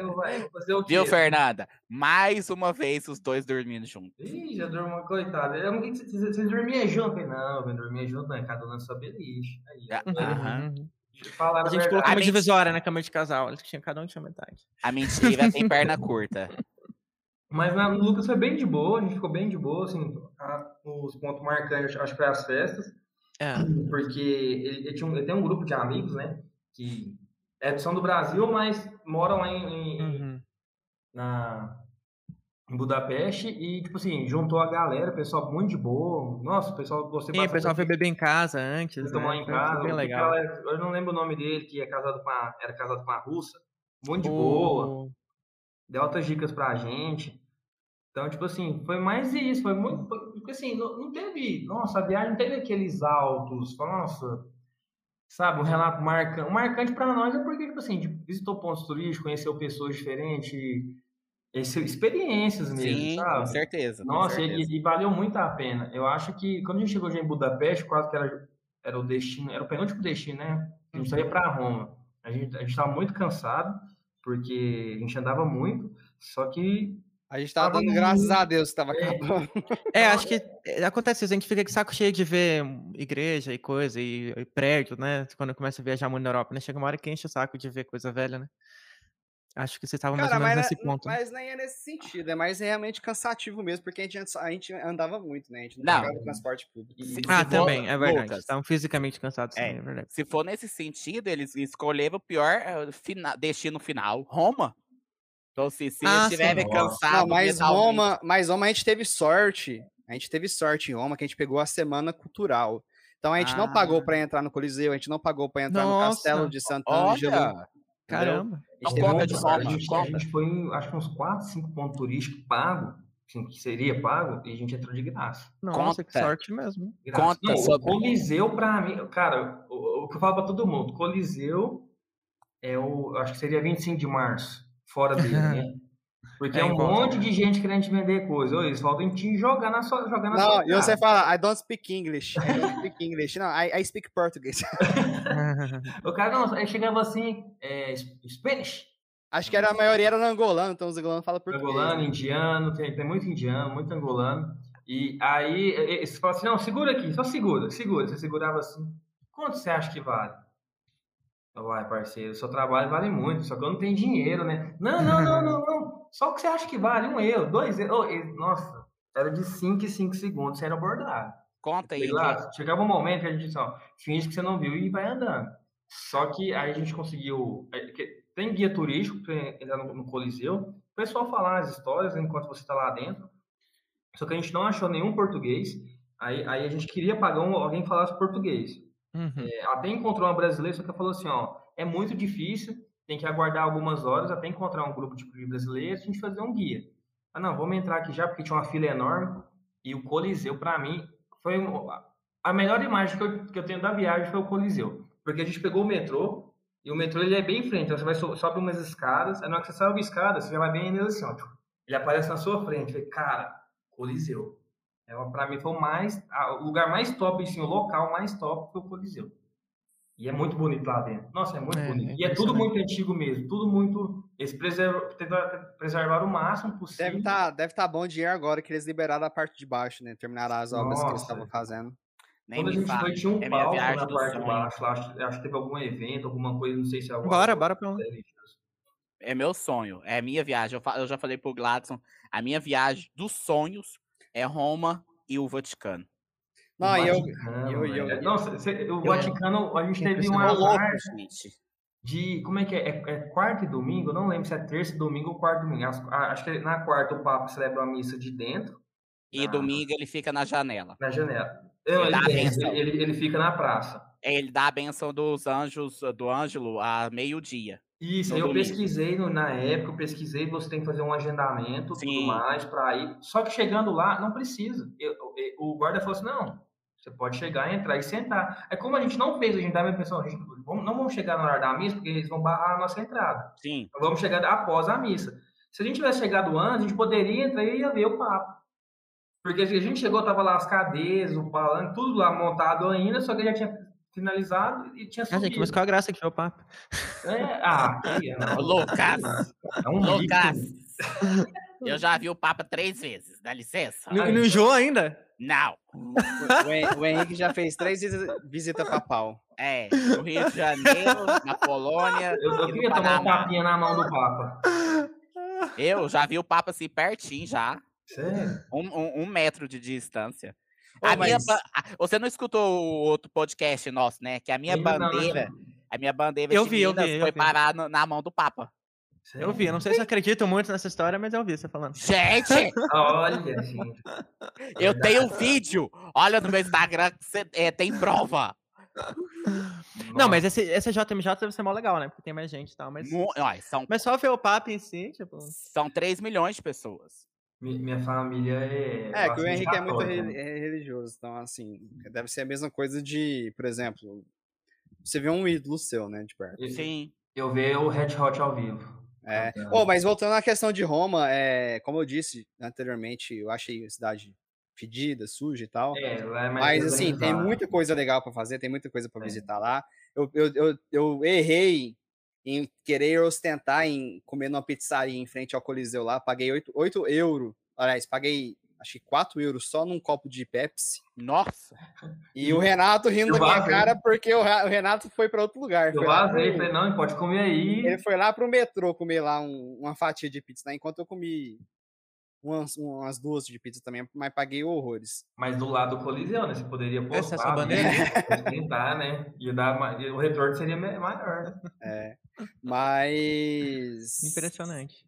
eu vai fazer o quê? Viu, Fernanda? Mais uma vez os dois dormindo juntos. Ih, já durmo, coitado. Eu, Vocês dormiam junto? Não, eu dormia junto, não, cada um na sua beliche. Aí, Ah, A a gente colocou A uma mente- divisória na cama de casal, eles tinham, cada um tinha metade. A mentira tem perna curta. Mas na, no Lucas foi bem de boa, a gente ficou bem de boa, assim, a- os pontos marcantes, acho que foi as festas, É. porque ele, ele tinha um- ele tem um grupo de amigos, né, que é, são do Brasil, mas moram lá em, em- Uhum. na, em Budapeste e, tipo assim, juntou a galera, o pessoal muito de boa, nossa, o pessoal gostei Sim, o bastante pessoal foi beber em casa antes. Né? em Foi- foi casa. bem o legal. eu não lembro o nome dele, que é casado com a, era casado com a russa. Muito de boa. O- Deu altas dicas pra gente. Então, tipo assim, foi mais isso. Foi muito. Porque assim, não, não teve. Nossa, a viagem não teve aqueles altos. Nossa. Sabe, um relato marcante. O marcante pra nós é porque, tipo assim, visitou pontos turísticos, conheceu pessoas diferentes. Esse- Experiências mesmo, Sim, sabe? com certeza. com Nossa, certeza. e, e valeu muito a pena. Eu acho que quando a gente chegou já em Budapeste, quase que era, era o destino, era o penúltimo destino, né? A gente só ia pra Roma. A gente, a gente tava muito cansado, porque a gente andava muito, só que. A gente tava Tava dando graças a Deus que tava É. acabando. É, acho que é, acontece isso, a gente fica com saco cheio de ver igreja e coisa, e, e prédio, né? Quando começa a viajar muito na Europa, né? Chega uma hora que enche o saco de ver coisa velha, né? Acho que vocês estavam mais ou menos mas, nesse não- ponto. né? mas nem é nesse sentido, é mais realmente cansativo mesmo, porque a gente, a gente andava muito, né? A gente não, Não. pagava transporte público. Se- Ah, se for- também, é verdade. Lucas. Estavam fisicamente cansados É. também, é verdade. Se for nesse sentido, eles escolheram o pior eh, fina- destino final, Roma. Então, se, se Ah, estiverem sim. cansados. Não, mas Roma, mas Roma a gente teve sorte. A gente teve sorte em Roma, que a gente pegou a semana cultural. Então a gente não pagou Ah. pra entrar no Coliseu, a gente não pagou pra entrar no Nossa. Castelo de Sant'Angelo. Caramba. A conta muita de sorte. a, gente, a conta. gente foi em, acho que uns 4, 5 pontos turísticos pagos, assim, que seria pago, e a gente entrou de graça. Nossa, que Conta. sorte mesmo. Graça. Conta Não, sobre- O Coliseu, pra mim, cara, o, o que eu falo pra todo mundo, Coliseu é o. Acho que seria 25 de março, fora dele, né? Porque É, é um monte de gente querendo te vender coisa. Ô, Eles faltam em te jogar na sua, jogar na Não, sua e você fala, I don't speak English. I don't speak English. Não, I, I speak Portuguese. O cara, não, aí chegava assim, é, Spanish, Acho que era, a maioria era no angolano, então os angolanos falam português. angolano, indiano, tem, tem muito indiano, muito angolano. E aí, você fala assim, não, segura aqui, só segura, segura. Você segurava assim, quanto você acha que vale? Eu, Vai, parceiro, seu trabalho vale muito, só que eu não tenho dinheiro, né? Não, não, não, não, não. Só o que você acha que vale? Um euro, dois euros. E- nossa, era de 5 em 5 segundos, você era abordado. Conta aí. Lá, chegava um momento que a gente disse, ó, finge que você não viu e vai andando. Só que aí a gente conseguiu. é, Tem guia turístico para entrar no, no Coliseu. O pessoal falar as histórias enquanto você está lá dentro. Só que a gente não achou nenhum português. Aí, aí a gente queria pagar um, alguém que falasse português. Uhum. É, até encontrou uma brasileira, só que falou assim: ó, é muito difícil, tem que aguardar algumas horas até encontrar um grupo de brasileiros a gente fazer um guia. Ah, não, vamos entrar aqui já, porque tinha uma fila enorme. E o Coliseu, para mim, foi a melhor imagem que eu, que eu tenho da viagem foi o Coliseu. Porque a gente pegou o metrô, e o metrô ele é bem em frente, então você vai so, sobe umas escadas, aí na hora que você sobe a escada, você já vai bem nele assim, ó. Ele aparece na sua frente. Falei, cara, Coliseu. É, para mim foi o mais, a- o lugar mais top, assim, o local mais top foi o Coliseu. E é muito bonito lá dentro. Nossa, é muito É, bonito. é e é tudo muito antigo mesmo. Tudo muito. Eles preservam, tentaram preservar o máximo possível. Deve estar deve tá bom dinheiro agora que eles liberaram a parte de baixo, né? Terminaram as obras que eles Nossa. estavam fazendo. Nem Quando a gente fala. foi, tinha um É palco viagem na do parte de baixo. Lá, acho, acho que teve algum evento, alguma coisa, não sei se é alguma Bora, bora pra lá. religiosa. É meu sonho, é a minha viagem. Eu, fa- eu já falei pro Gladson, a minha viagem dos sonhos é Roma e o Vaticano. Não, O e eu, Vaticano, eu- eu- velho. Nossa, cê- o eu- Vaticano, a gente teve uma louco, gente. de. Como é que é? É, é quarta e domingo? Eu não lembro se é terça domingo ou quarta e domingo. Acho que na quarta o Papa celebra a missa de dentro, E Ah. domingo ele fica na janela. na janela. Ele ele, ele, ele, fica na praça. É, Ele dá a benção dos anjos, do Ângelo, a meio-dia. Isso, No eu domingo. pesquisei no- na época, eu pesquisei, você tem que fazer um agendamento, tudo mais, para ir. Só que chegando lá, não precisa. Eu- eu- o guarda falou assim: não, você pode chegar, entrar e sentar. É como a gente não fez o agendamento, pessoal, a gente, vamos- não vamos chegar na hora da missa, porque eles vão barrar a nossa entrada. Sim. Então, vamos chegar após a missa. Se a gente tivesse chegado antes, a gente poderia entrar e ia ver o papo. Porque a gente chegou, tava lá as cadeiras, o palanque, tudo lá montado ainda, só que já tinha finalizado e tinha Ah, subido. gente, mas qual a graça que foi o papo? É, ah, que, Ô, não, Lucas! é um Lucas! líquido. Eu já vi o Papa três vezes, dá licença? Não, não enjoou ainda? Não. o, Hen- o Henrique já fez três visita, visita papal. É, no Rio de Janeiro, na Polônia. Eu, eu queria tomar um Panamá. tapinha na mão do Papa. Eu já vi o Papa assim pertinho já. Sério? Um, um- um metro de distância. A minha mas- ba- a- Você não escutou o outro podcast nosso, né? Que a minha não, bandeira, né? a minha bandeira Eu de vi, eu vi, eu foi vi. parar no- na mão do Papa. Eu vi, eu não sei se acredito muito nessa história, mas eu vi você falando. Gente, Olha, gente. eu tenho um vídeo. Olha no meu Instagram, que cê- é, tem prova. Não, mas esse, esse JMJ deve ser mó legal, né? Porque tem mais gente e tal, mas... Olha, são, Mas só ver o papo em si, tipo... são 3 milhões de pessoas. Mi- Minha família é. É, que o Henrique é muito né? é religioso, então assim, deve ser a mesma coisa de, por exemplo, você vê um ídolo seu, né, de perto. Eu- Sim. Eu ver o Red Hot ao vivo. É. Oh, mas voltando à questão de Roma, é, como eu disse anteriormente, eu achei a cidade fedida, suja e tal. É, lá é mais Mas assim, tem muita coisa legal pra fazer, tem muita coisa pra É. visitar lá. Eu, eu, eu, eu errei em querer ostentar em comer numa pizzaria em frente ao Coliseu lá. Paguei 8, 8 euros. Aliás, paguei acho que 4 euros só num copo de Pepsi. Nossa. E o Renato rindo Eu da minha vazei. cara porque o, o Renato foi pra outro lugar. Eu vazei, pro- falei, não, pode comer aí. ele foi lá pro metrô comer lá um- uma fatia de pizza, né? Enquanto eu comi umas, umas duas de pizza também, mas paguei horrores. Mas do lado do Coliseu, né? Você poderia postar. Essa é a sua né? bandeira? Tentar, né? E, e o retorno seria maior. né? É. Mas. Impressionante.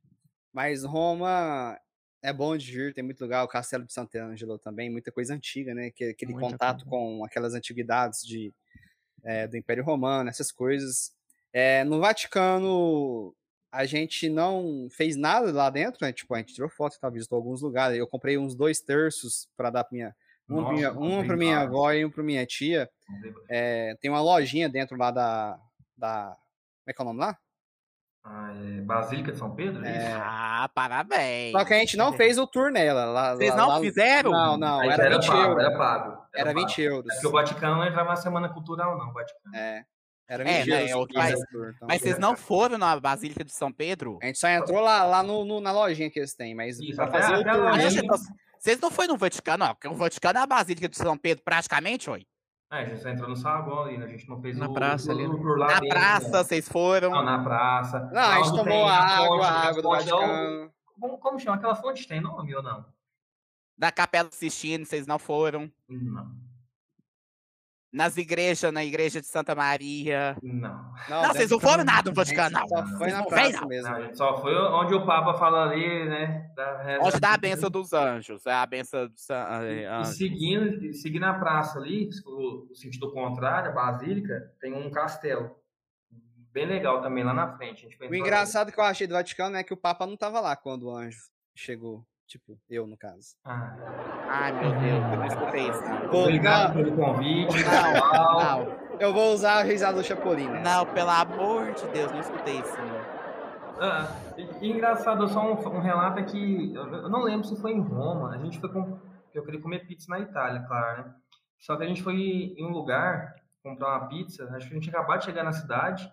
Mas Roma é bom de ir, tem muito lugar. O Castelo de Sant'Angelo também, muita coisa antiga, né? Que, aquele Muita contato coisa. com aquelas antiguidades de, é, do Império Romano, essas coisas. É, no Vaticano, a gente não fez nada lá dentro, né? Tipo, a gente tirou foto e tal, visitou alguns lugares. Eu comprei uns dois terços para dar pra minha. Um, pra Nossa, minha, um pra minha avó e um pra minha tia. É, tem uma lojinha dentro lá da, da. Como é que é o nome lá? Ah, é Basílica de São Pedro? É. isso? Ah, parabéns. Só que a gente não fez o tour nela. Lá, Vocês lá- não lá- fizeram? Não, não, Aí era 20 pago, euros. Era pago. Era pago. 20 euros. É porque o Vaticano não entrava na semana cultural, não, o Vaticano. É. Era É, 20 né, euros. é o outro tour, então. Mas vocês não foram na Basílica de São Pedro? A gente só entrou lá, lá no, no- na lojinha que eles têm, mas Isso, pra fazer o tour Ah, Vocês não foram no Vaticano, não, porque o Vaticano é a Basílica de São Pedro, praticamente, oi. É, a gente só entrou no saguão ali, né? A gente não fez Na o, praça o, ali, o né? lá Na dentro, praça, né? vocês foram. Não, na praça. Não, a gente tomou tem a água, fonte, a água do fonte, é o- Vaticano. Como, como chama? Aquela fonte tem nome ou não? Da Capela Sistine, vocês não foram. Não. Nas igrejas, na igreja de Santa Maria. Não. Não, vocês não foram nada no Vaticano, não. Só foi na praça não. mesmo. Não, só foi onde o Papa fala ali, né? Da Onde dá a benção dos anjos. É a benção dos an- eh, E anjos. seguindo, seguindo a praça ali, o, o sentido contrário, a Basílica, tem um castelo. Bem legal também lá na frente. A gente foi O engraçado que eu achei do Vaticano é que o Papa não tava lá quando o anjo chegou. Tipo, eu, no caso. Ah, Ai, meu Deus, eu não escutei isso. obrigado pelo convite. Não, não, eu vou usar a risada do Chapolin, né? não, pelo amor de Deus, não escutei isso. Não. Ah, e- e engraçado, só um, um relato é que eu eu não lembro se foi em Roma. A gente foi com. Eu queria comer pizza na Itália, claro, né? Só que a gente foi em um lugar comprar uma pizza. Acho que a gente acabou de chegar na cidade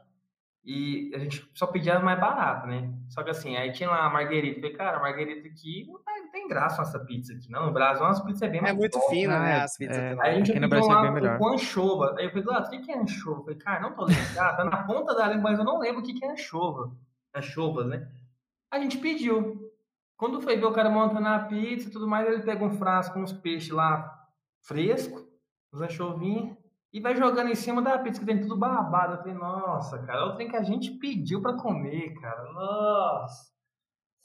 e a gente só pedia mais barata, né? Só que assim, aí tinha lá a marguerita. Eu falei, cara, a marguerita aqui não tem, não tem graça essa pizza aqui, não. No Brasil, as pizzas é bem mais É muito top. fina, né? é- As pizzas é. Aí a gente Aqui no é lá bem melhor. com anchova. Aí eu falei, Glato, o que é anchova? Eu falei, cara, não tô lembrado, tá na ponta da língua, mas eu não lembro o que que é anchova. Anchovas, né? A gente pediu. Quando foi ver o cara montando a pizza e tudo mais, ele pega um frasco com uns peixes lá fresco, os anchovinhos, e vai jogando em cima da pizza, que tem tudo babado. Eu falei, nossa, cara, é o trem que a gente pediu pra comer, cara. Nossa.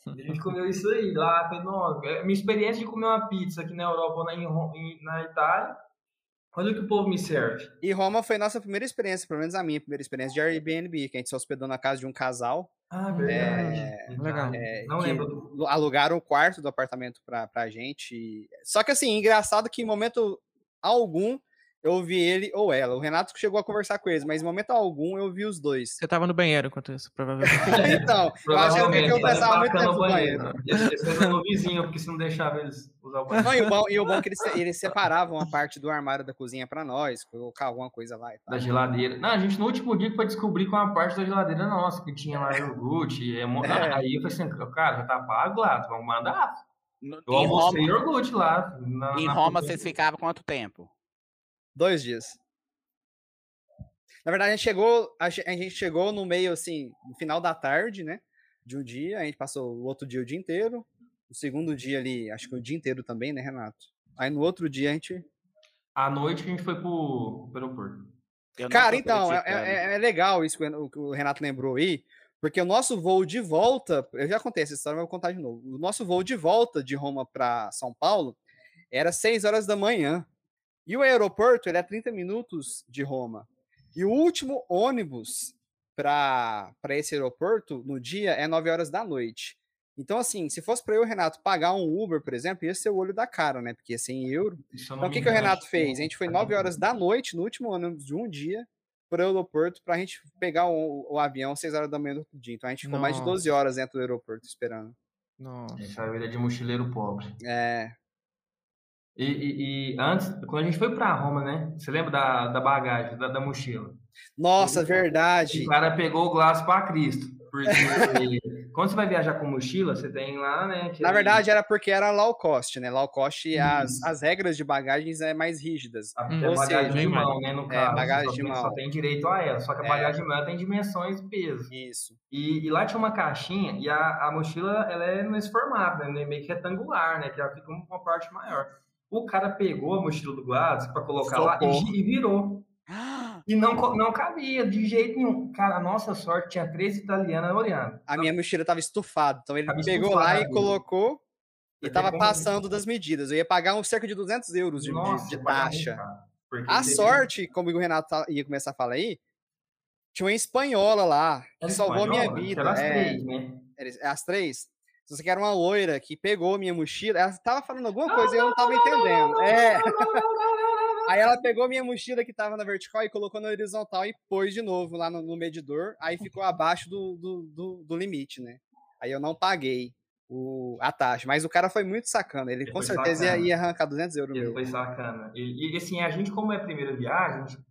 A gente comeu isso aí lá. Falei, nossa, é, minha experiência de comer uma pizza aqui na Europa ou na, na Itália, olha o que o povo me serve. E Roma foi nossa primeira experiência, pelo menos a minha primeira experiência de Airbnb, que a gente se hospedou na casa de um casal. Ah, verdade. É, legal. é, Não lembro. Alugaram o quarto do apartamento pra, pra gente. Só que assim, engraçado que em momento algum eu ouvi ele ou ela. O Renato chegou a conversar com eles, mas em momento algum eu vi os dois. Você tava no banheiro enquanto isso, provavelmente. então, eu acho que Provavelmente, eu pensava muito tempo no banheiro. Foi no vizinho, porque se não deixava eles usar o banheiro Não, e, o bom, e o bom é que eles, eles separavam a parte do armário da cozinha pra nós, colocar alguma coisa lá e tal. da geladeira. Não, a gente no último dia foi descobrir que uma parte da geladeira nossa, que tinha lá iogurte. emo- É. Aí eu falei assim, cara, já tá pago lá, vamos mandar. No- Eu em Roma, almocei iogurte lá. na- em na Roma cozinha. vocês ficavam quanto tempo? Dois dias. Na verdade, a gente chegou, a ge- a gente chegou no meio, assim, no final da tarde, né? De um dia, a gente passou o outro dia o dia inteiro. O segundo dia ali, acho que o dia inteiro também, né, Renato? Aí no outro dia a gente. À noite a gente foi pro, pro aeroporto. Cara, então, é, acreditando. é- é legal isso que o- que o Renato lembrou aí, porque o nosso voo de volta, eu já contei essa história, mas vou contar de novo. O nosso voo de volta de Roma para São Paulo era 6 horas da manhã. E o aeroporto, ele é 30 minutos de Roma. E o último ônibus para esse aeroporto no dia é 9 horas da noite. Então, assim, se fosse para eu, Renato, pagar um Uber, por exemplo, ia ser o olho da cara, né? Porque ser em euro. Isso eu não Então, o que, que o Renato fez? A gente foi 9 horas da noite, no último ônibus de um dia, para o aeroporto, para a gente pegar o, o avião 6 horas da manhã do outro dia. Então, a gente ficou mais de 12 horas dentro do aeroporto esperando. Nossa. Essa é a vida de mochileiro pobre. É. E, e- e antes, quando a gente foi pra Roma, né? Você lembra da, da bagagem, da, da mochila? Nossa, verdade. O cara pegou o glaço pra Cristo. Porque quando você vai viajar com mochila, você tem lá, né? que Na aí verdade, era porque era low cost, né? Low cost, as, Isso. as regras de bagagens é mais rígidas. a, Hum, a ou bagagem seja, de mão, né? No É, caso, bagagem só de tem, mão. só tem direito a ela. Só que a É. bagagem de mão tem dimensões e peso. Isso. E, e lá tinha uma caixinha e a, a mochila ela é nesse formato, né? Meio que retangular, né? Que ela fica uma parte maior. O cara pegou a mochila do Gladys pra colocar lá e, Socorro. e virou. E não, não cabia de jeito nenhum. Cara, a nossa sorte tinha três italianas olhando. A minha mochila tava estufada. Então, ele Tava pegou lá e colocou e tava passando das medidas. Eu ia pagar uns cerca de 200 euros de, Nossa, de muito taxa. A sorte, como o Renato tá- ia começar a falar aí, tinha uma espanhola lá, que Era salvou a minha espanhola? vida. Era as é, três, né? as três. Se você quer uma loira que pegou minha mochila, ela tava falando alguma coisa e eu não tava entendendo. É, Aí ela pegou minha mochila que tava na vertical e colocou na horizontal e pôs de novo lá no, no medidor. Aí ficou abaixo do, do, do, do limite, né? Aí eu não paguei o, a taxa. Mas o cara foi muito sacana. Ele, Ele com certeza ia, sacana. ia arrancar 200 euros Ele meu. foi sacana. E, e, assim, a gente, como é a primeira viagem, a gente,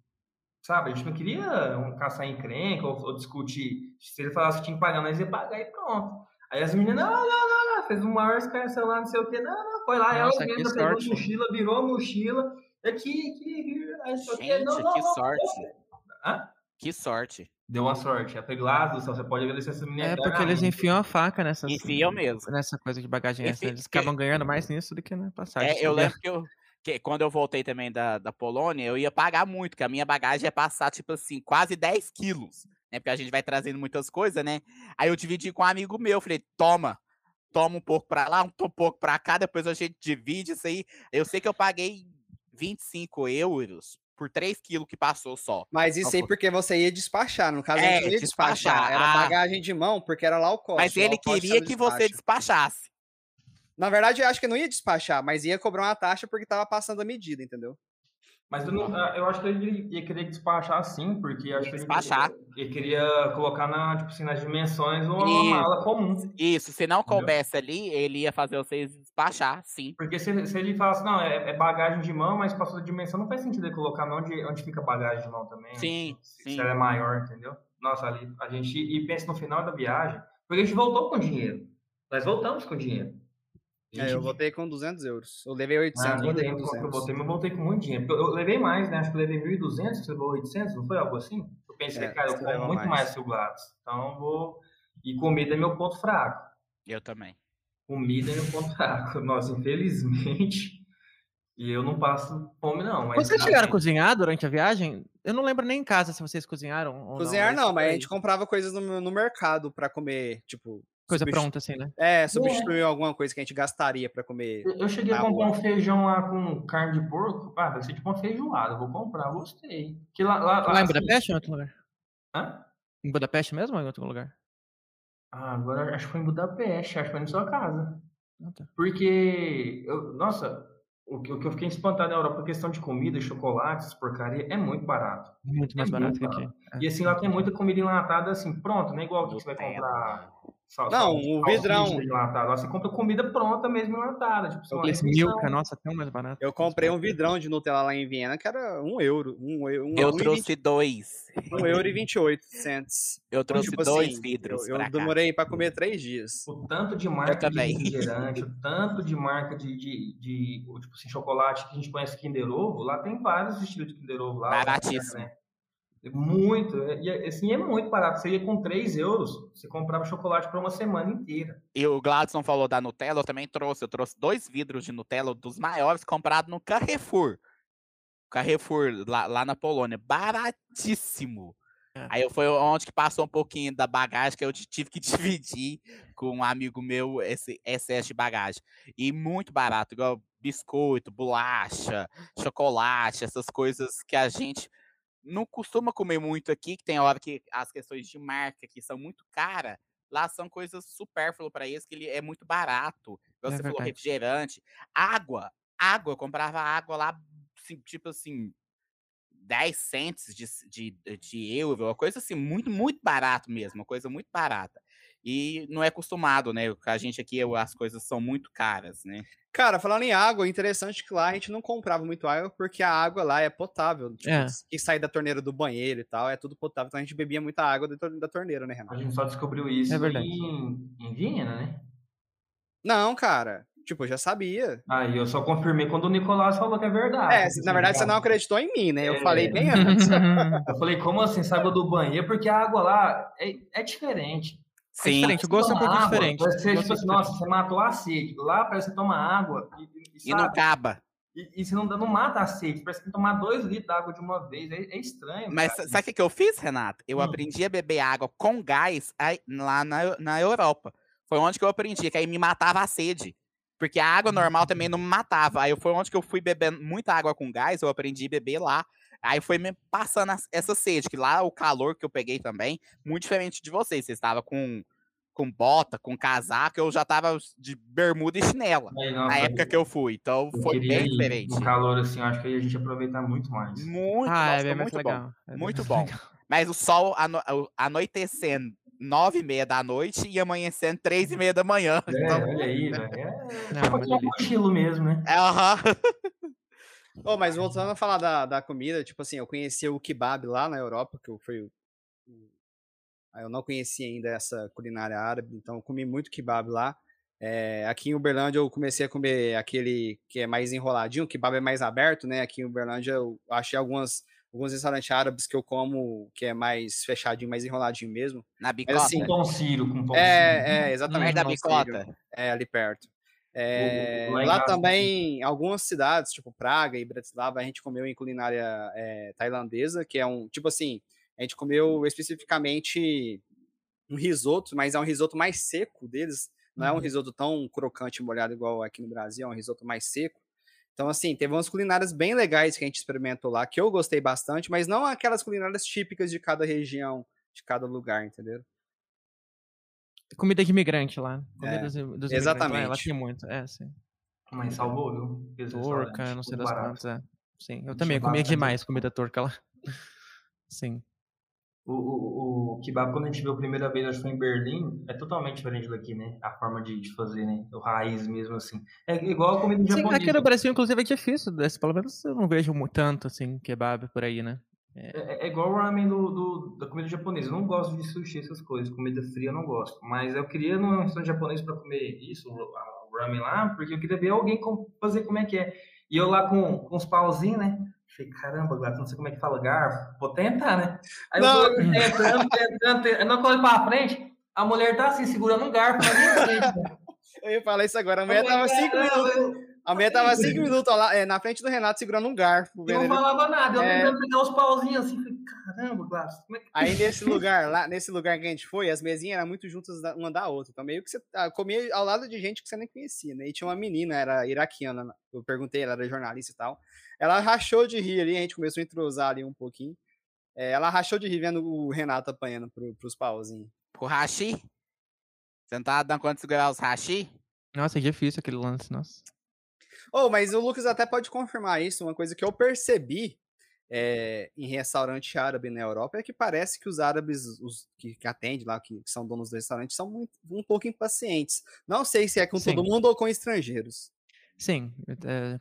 sabe, a gente não queria um, caçar encrenca ou, ou discutir. Se ele falasse que tinha que pagar, nós ia pagar e pronto. Aí as meninas, não, não, não, não, fez um maior escarcel lá, não sei o que, não, não, foi lá, Nossa, ela que mesma pegou a mochila, virou a mochila, aqui, aqui, aí quê, Gente, não, não, que não, sorte. Hã? Que sorte. Deu uma sorte. A Peglado do céu, você pode agradecer essa menina. É porque eles enfiam a faca nessas, Enfiam mesmo. nessa coisa de bagagem extra. Enfi- Eles acabam ganhando mais nisso do que na passagem. É, eu lembro que, eu, que quando eu voltei também da, da Polônia, eu ia pagar muito, porque a minha bagagem ia passar, tipo assim, quase 10 quilos, né? Porque a gente vai trazendo muitas coisas, né? Aí eu dividi com um amigo meu, falei, toma, toma um pouco pra lá, um pouco pra cá, depois a gente divide isso aí. Eu sei que eu paguei 25 euros por 3 quilos que passou só. Mas isso aí porque você ia despachar. No caso, É, não ia despachar. despachar. Era Ah. bagagem de mão, porque era lá o cost. Mas ele queria que você despacho. despachasse. Na verdade, eu acho que não ia despachar, mas ia cobrar uma taxa porque tava passando a medida, entendeu? Mas eu, não- ah, eu acho que ele ia querer despachar sim, porque acho que ele Despachar. queria, ele queria colocar na, tipo assim, nas dimensões uma, Isso. mala comum. Isso, se não coubesse ali, ele ia fazer vocês despachar, sim. Porque se, se ele falasse, não, é, é bagagem de mão, mas passou da dimensão, não faz sentido ele colocar onde, onde fica a bagagem de mão também. Sim, se, sim. se ela é maior, entendeu? Nossa, ali a gente. E pensa no final da viagem, porque a gente voltou com dinheiro. Nós voltamos com dinheiro. É, eu voltei com 200 euros. Eu levei 800, Ah, nem voltei com eu 200. voltei, mas eu voltei com muito dinheiro. Eu, eu levei mais, né? Acho que eu levei 1.200, você levou 800, não foi algo assim? Eu pensei, É, cara, eu como muito mais. mais que o Gladys. Então eu vou. E comida é meu ponto fraco. Eu também. Comida é meu ponto fraco. Nossa, infelizmente. E eu não passo fome, não. Mas Vocês chegaram a cozinhar durante a viagem? Eu não lembro nem em casa se vocês cozinharam ou Cozinhar não, mas a gente comprava coisas no, no mercado pra comer, tipo. Coisa substitu- pronta, assim, né? É, substituir alguma coisa que a gente gastaria pra comer. Eu cheguei a comprar rua. um feijão lá com carne de porco. Ah, vai ser tipo uma feijoada. eu Vou comprar, gostei. Que lá, lá, Lá em assim- Budapeste ou em outro lugar? Hã? Em Budapeste mesmo ou em outro lugar? Ah, agora acho que foi em Budapeste, acho que foi na sua casa. Ah, tá. Porque, eu- nossa, o que, o que eu fiquei espantado na Europa, a questão de comida, chocolates, porcaria, é muito barato. Muito mais É barato muito que aqui. É. E assim, lá tem muita comida enlatada, assim, pronto, não é igual que você vai comprar. Sal, Não, sal- o vidrão. enlatado. Lá você compra comida pronta mesmo enlatada. Tipo, Aqueles refeição. Milka, nossa, tão mais barato. Eu comprei um vidrão de Nutella lá em Viena, que era um euro. Um, eu- um, Eu um trouxe dois. vinte- um euro e 28 cents. Eu trouxe Tipo dois assim, vidros Eu, pra eu cá. demorei pra comer três dias. O tanto de marca de refrigerante, o tanto de marca de, de, de, tipo assim, chocolate que a gente conhece Kinder Ovo, lá tem vários estilos de Kinder Ovo lá. Baratíssimo. né? Muito, e assim, é muito barato. Você ia com 3 euros, você comprava chocolate para uma semana inteira. E o Gladson falou da Nutella, eu também trouxe. Eu trouxe dois vidros de Nutella, dos maiores, comprados no Carrefour. Carrefour, lá, lá na Polônia. Baratíssimo. É. Aí eu foi onde que passou um pouquinho da bagagem que eu tive que dividir com um amigo meu esse excesso de bagagem. E muito barato, igual biscoito, bolacha, chocolate, essas coisas que a gente não costuma comer muito aqui, que tem hora que as questões de marca que são muito caras, lá são coisas supérfluas para eles, que ele é muito barato. É você falou, refrigerante. Água, água, eu comprava água lá, tipo assim, 10 cents de, de, de euro, uma coisa assim, muito, muito barato mesmo, uma coisa muito barata. E não é acostumado, né? A gente aqui, as coisas são muito caras, né? Cara, falando em água, interessante que lá a gente não comprava muito água porque a água lá é potável. Tipo, É. que sai da torneira do banheiro e tal, é tudo potável. Então a gente bebia muita água da tor- da torneira, né, A Renato? gente só descobriu isso É verdade. em, em Viena, né? Não, cara. Tipo, eu já sabia. Aí eu só confirmei quando o Nicolás falou que é verdade. É, na verdade você não acreditou em mim, né? Eu falei bem antes. Eu falei, como assim, sai água do banheiro? Porque a água lá é, é diferente. É diferente, o gosto é um pouco água, diferente. Você, tipo é assim, nossa, você matou a sede. Lá parece que você toma água e, e, E não sabe? acaba. E, e você não, não mata a sede. Parece que tem que tomar dois litros d'água de uma vez. É, é estranho. Mas cara. sabe o que, eu fiz, Renato? Eu Hum. aprendi a beber água com gás aí- lá na, na Europa. Foi onde que eu aprendi, que aí me matava a sede. Porque a água normal também não me matava. Aí foi onde que eu fui bebendo muita água com gás, eu aprendi a beber lá. Aí foi me passando as- essa sede, que lá o calor que eu peguei também, muito diferente de vocês. Vocês estavam com com bota, com casaco, eu já tava de bermuda e chinela. Aí, não, Na época que eu fui. Então eu foi bem diferente. No calor, assim, eu acho que aí a gente ia aproveitar muito mais. Muito, ah, nossa, é bem mais muito bom. legal. é Muito bom. legal. Mas o sol ano- anoitecendo nove e meia da noite e amanhecendo três e meia da manhã. É, Então, olha aí, velho. É, Não, é um cochilo mesmo, né? é, aham. Oh, mas voltando a falar da, da comida, tipo assim, eu conheci o kebab lá na Europa, que eu ah, eu não conhecia ainda essa culinária árabe, então eu comi muito kebab lá. É, aqui em Uberlândia eu comecei a comer aquele que é mais enroladinho, o kebab é mais aberto, né? Aqui em Uberlândia eu achei algumas, alguns restaurantes árabes que eu como que é mais fechadinho, mais enroladinho mesmo. Na bicota. assim, Com pão sírio, com pão sírio. É, é, exatamente. perto da bicota. sírio. É, ali perto. É, lá em lá casa também, algumas cidades, tipo Praga e Bratislava, a gente comeu em culinária é, tailandesa, que é um, tipo assim, a gente comeu especificamente um risoto, mas é um risoto mais seco deles, não é um Uhum. risoto tão crocante e molhado igual aqui no Brasil, é um risoto mais seco. Então, assim, teve umas culinárias bem legais que a gente experimentou lá, que eu gostei bastante, mas não aquelas culinárias típicas de cada região, de cada lugar, entendeu? Comida de imigrante lá. Comida É, dos, dos imigrantes lá, exatamente. Ela tem muito, é, sim. Mas salvou, viu? Turca, não sei das barato. quantas, é. Sim, eu também tinha comia barato, demais comida turca lá. Sim. O, o, o kebab, quando a gente viu a primeira vez, acho que foi em Berlim, é totalmente diferente daqui, né? A forma de, de fazer, né? O raiz mesmo, assim. É igual a comida Sim, japonesa. aqui no Brasil, inclusive, é difícil. Pelo menos eu não vejo tanto, assim, kebab por aí, né? É, é igual o ramen do, do- da comida japonesa. Eu não gosto de sushi, essas coisas. Comida fria eu não gosto. Mas eu queria ir num restaurante japonês pra comer isso, o ra- o ramen lá, porque eu queria ver alguém fazer como é que é. E eu lá com, com uns pauzinhos, né? Falei, caramba, gato, não sei como é que fala garfo. Vou tentar, né? Aí Não. eu tô tentando, tentando, tentando. Não, eu pra frente, a mulher tá assim, segurando um garfo na minha frente. né? Eu ia falar isso agora, a mulher falei, tava cinco "Caramba, minutos. A mulher tava cinco minutos lá, é, na frente do Renato segurando um garfo. Eu não falava nada, eu É. tentando pegar os pauzinhos assim, falei, caramba, Glass, como é que Aí nesse lugar, lá, nesse lugar que a gente foi, as mesinhas eram muito juntas uma da outra. Então meio que você ah, comia ao lado de gente que você nem conhecia, né? E tinha uma menina, era iraquiana. Eu perguntei, ela era jornalista e tal. Ela rachou de rir ali, a gente começou a entrosar ali um pouquinho. É, ela rachou de rir vendo o Renato apanhando pro, pros pauzinhos. Pro hashi? Você não tá dando conta de segurar os hashi? Nossa, é difícil aquele lance, nossa. Oh, mas o Lucas até pode confirmar isso. Uma coisa que eu percebi é, em restaurante árabe na Europa é que parece que os árabes, os que, que atendem lá, que, que são donos do restaurante, são muito- um pouco impacientes. Não sei se é com todo Sim. mundo ou com estrangeiros. Sim, é,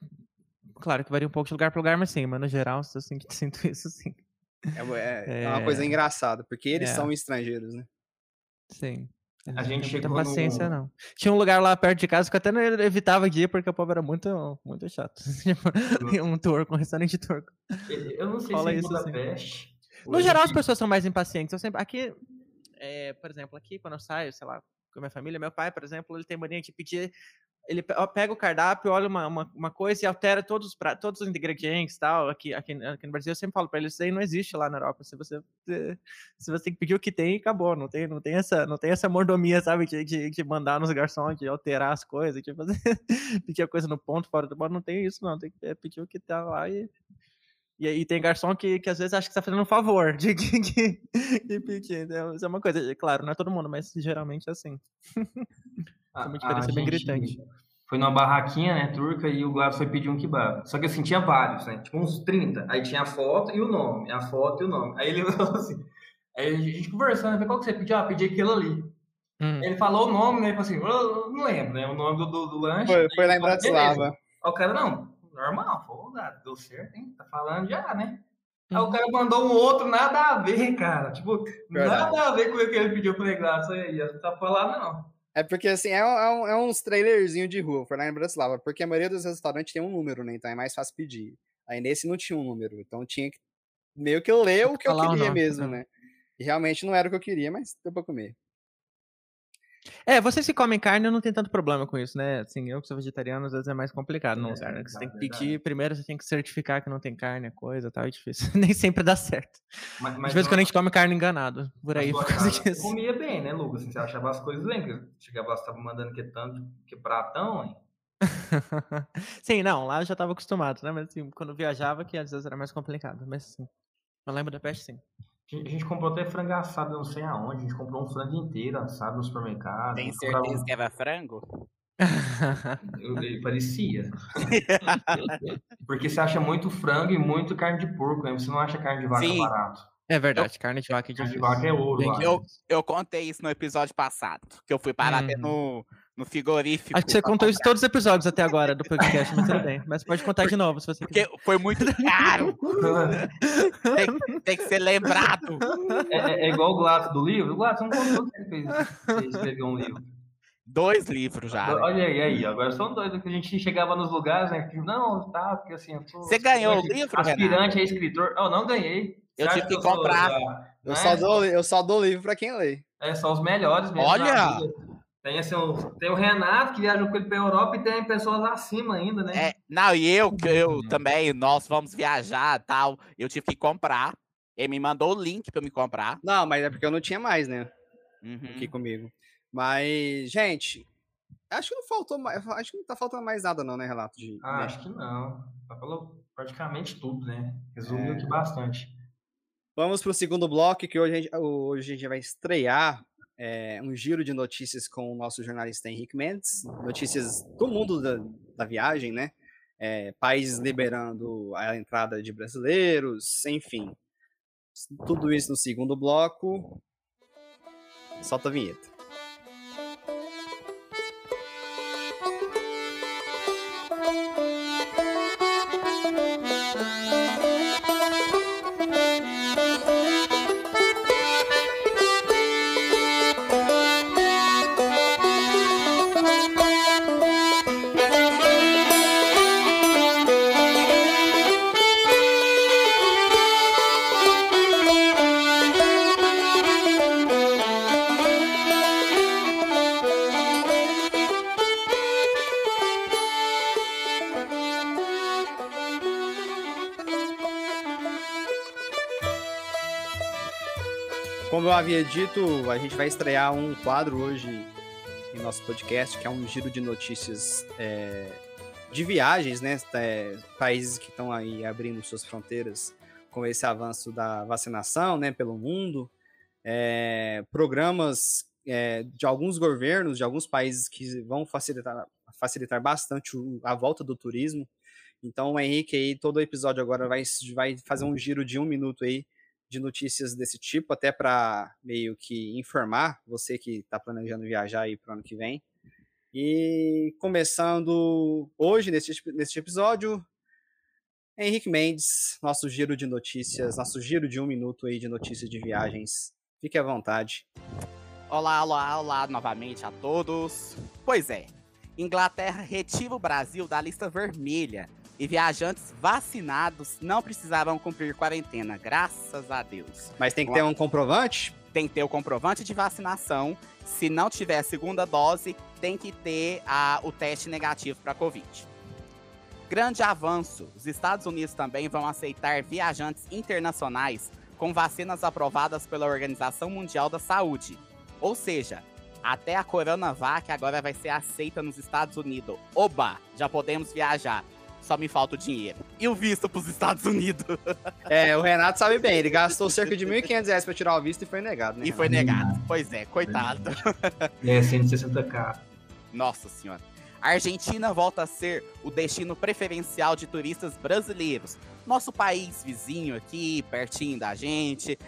claro que varia um pouco de lugar para lugar, mas sim, mas no geral, eu sinto, sinto isso sim. É, é- é uma coisa É. engraçada, porque eles É. são estrangeiros, né? Sim. A gente têm muita chegou paciência, no- não. Tinha um lugar lá perto de casa que eu até não evitava de ir porque o povo era muito, muito chato. Tipo, um turco, um restaurante turco. Eu não sei Fala se em isso, assim. Budapeste. No hoje geral, as pessoas são mais impacientes. Eu sempre, aqui, é, por exemplo, aqui quando eu saio, sei lá, com a minha família, meu pai, por exemplo, ele tem mania de pedir. Ele pega o cardápio, olha uma, uma, uma coisa e altera todos os, pra- todos os ingredientes tal. Aqui, aqui, aqui no Brasil, eu sempre falo pra ele, isso aí não existe lá na Europa. Se você, eh, se você tem que pedir o que tem, acabou. Não tem, não tem, essa, não tem essa mordomia, sabe, de, de, de mandar nos garçons, de alterar as coisas, de fazer, pedir a coisa no ponto, fora do ponto. Não tem isso, não. Tem que eh, pedir o que tá lá e e aí tem garçom que, que às vezes acha que tá fazendo um favor de, de, de, de pedir. Então, isso é uma coisa, claro, não é todo mundo, mas geralmente é assim. a- uma a diferença bem gente gritante. Foi numa barraquinha, né, turca, e o Glass foi pedir um kebab. Só que assim, tinha vários, né? Tipo uns 30. Aí tinha a foto e o nome. A foto e o nome. Aí ele falou assim. Aí a gente conversando, falei, qual que você pediu? Ah, pedi aquilo ali. Hum. Ele falou o nome, né? Ele falou assim, eu não lembro, né? O nome do, do, do lanche. Foi, foi lá em Bratislava. Aí o cara, não, normal, pô, deu certo, hein? Tá falando já, né? Aí o cara mandou um outro, nada a ver, cara. Tipo, Verdade. nada a ver com o que ele pediu pro Glass. Aí, não tá falando, não. É porque, assim, é, um- é, é uns trailerzinho de rua, foi lá em Bratislava, porque a maioria dos restaurantes tem um número, né? Então é mais fácil pedir. Aí nesse não tinha um número, então tinha que meio que ler Tinha o que eu queria mesmo, né? né? E realmente não era o que eu queria, mas deu pra comer. É, vocês que comem carne não tem tanto problema com isso, né? Assim, eu que sou vegetariano, às vezes é mais complicado num É, lugar, né? Você tem que pedir, primeiro você tem que certificar que não tem carne, é coisa e tal, é difícil. Nem sempre dá certo. Mas, Às vezes quando a gente come carne enganado, por Mas aí, por causa casa, você disso. comia bem, né, Lucas? Assim, Você achava as coisas bem. que Chegava lá, você tava mandando que tanto, que pratão, hein? Sim, não, lá eu já tava acostumado, né? Mas assim, quando viajava, que às vezes era mais complicado. Mas sim. Mas lá em Budapeste, sim. A gente comprou até frango assado, não sei aonde. A gente comprou um frango inteiro assado no supermercado. Tem certeza um- que era frango? Eu- Ele parecia. Porque você acha muito frango e muito carne de porco, né? Você não acha carne de vaca Sim. barato. É verdade, carne de vaca é Carne de vaca é ouro. Eu, eu contei isso no episódio passado, que eu fui parar até Uhum. no, no frigorífico. Acho que você contou isso em todos os episódios até agora do podcast, mas tudo bem. Mas pode contar de novo se você quiser. Porque foi muito caro. tem, tem que ser lembrado. É, é- é igual o Glato do livro. O Glato não contou que ele fez, escreveu um livro. Dois livros já. né? Olha aí, aí, agora são dois. Que a gente chegava nos lugares, né? que, Não, tá, porque assim. Eu Você ganhou o livro, Aspirante a escritor. Não, não ganhei. Eu tive que eu sou comprar. Eu, né? só dou, eu só dou livro pra quem lê. É, são os melhores mesmo. Olha! Tem, assim, o, tem o Renato, que viajou com ele pra Europa, e tem pessoas acima ainda, né? É, não, e eu, eu Uhum. também, nós vamos viajar e tal. Eu tive que comprar. Ele me mandou o link pra eu me comprar. Não, mas é porque eu não tinha mais, né? Uhum. Aqui comigo. Mas, gente, acho que não faltou mais. Acho que não tá faltando mais nada, não, né, relato de. Ah, de- acho que não. Ela falou praticamente tudo, né? Resumiu É. aqui bastante. Vamos pro segundo bloco, que hoje a gente, hoje a gente vai estrear é, um giro de notícias com o nosso jornalista Henrique Mendes. Notícias do mundo da, da viagem, né? É, países liberando a entrada de brasileiros, enfim. Tudo isso no segundo bloco. Solta a vinheta. Havia dito, a gente vai estrear um quadro hoje em nosso podcast, que é um giro de notícias é, de viagens, né? É, países que estão aí abrindo suas fronteiras com esse avanço da vacinação, né, pelo mundo. É, programas é, de alguns governos, de alguns países que vão facilitar, facilitar bastante a volta do turismo. Então, o Henrique aí, todo episódio agora vai, vai fazer um giro de um minuto aí de notícias desse tipo, até para meio que informar você que está planejando viajar aí para o ano que vem. E começando hoje, neste, neste episódio, Henrique Mendes, nosso giro de notícias, nosso giro de um minuto aí de notícias de viagens. Fique à vontade. Olá, olá, olá novamente a todos. Pois é, Inglaterra retira o Brasil da lista vermelha e viajantes vacinados não precisarão cumprir quarentena, graças a Deus. Mas tem que ter um comprovante? Tem que ter o comprovante de vacinação. Se não tiver a segunda dose, tem que ter a- o teste negativo para Covid. Grande avanço: os Estados Unidos também vão aceitar viajantes internacionais com vacinas aprovadas pela Organização Mundial da Saúde. Ou seja, até a Coronavac agora vai ser aceita nos Estados Unidos. Oba, já podemos viajar. Só me falta o dinheiro. E o visto para os Estados Unidos. É, o Renato sabe bem, ele gastou cerca de 1.500 reais para tirar o visto e foi negado, né? E foi negado. Pois é, coitado. É, 160k. Nossa senhora. A Argentina volta a ser o destino preferencial de turistas brasileiros. Nosso país vizinho aqui, pertinho da gente.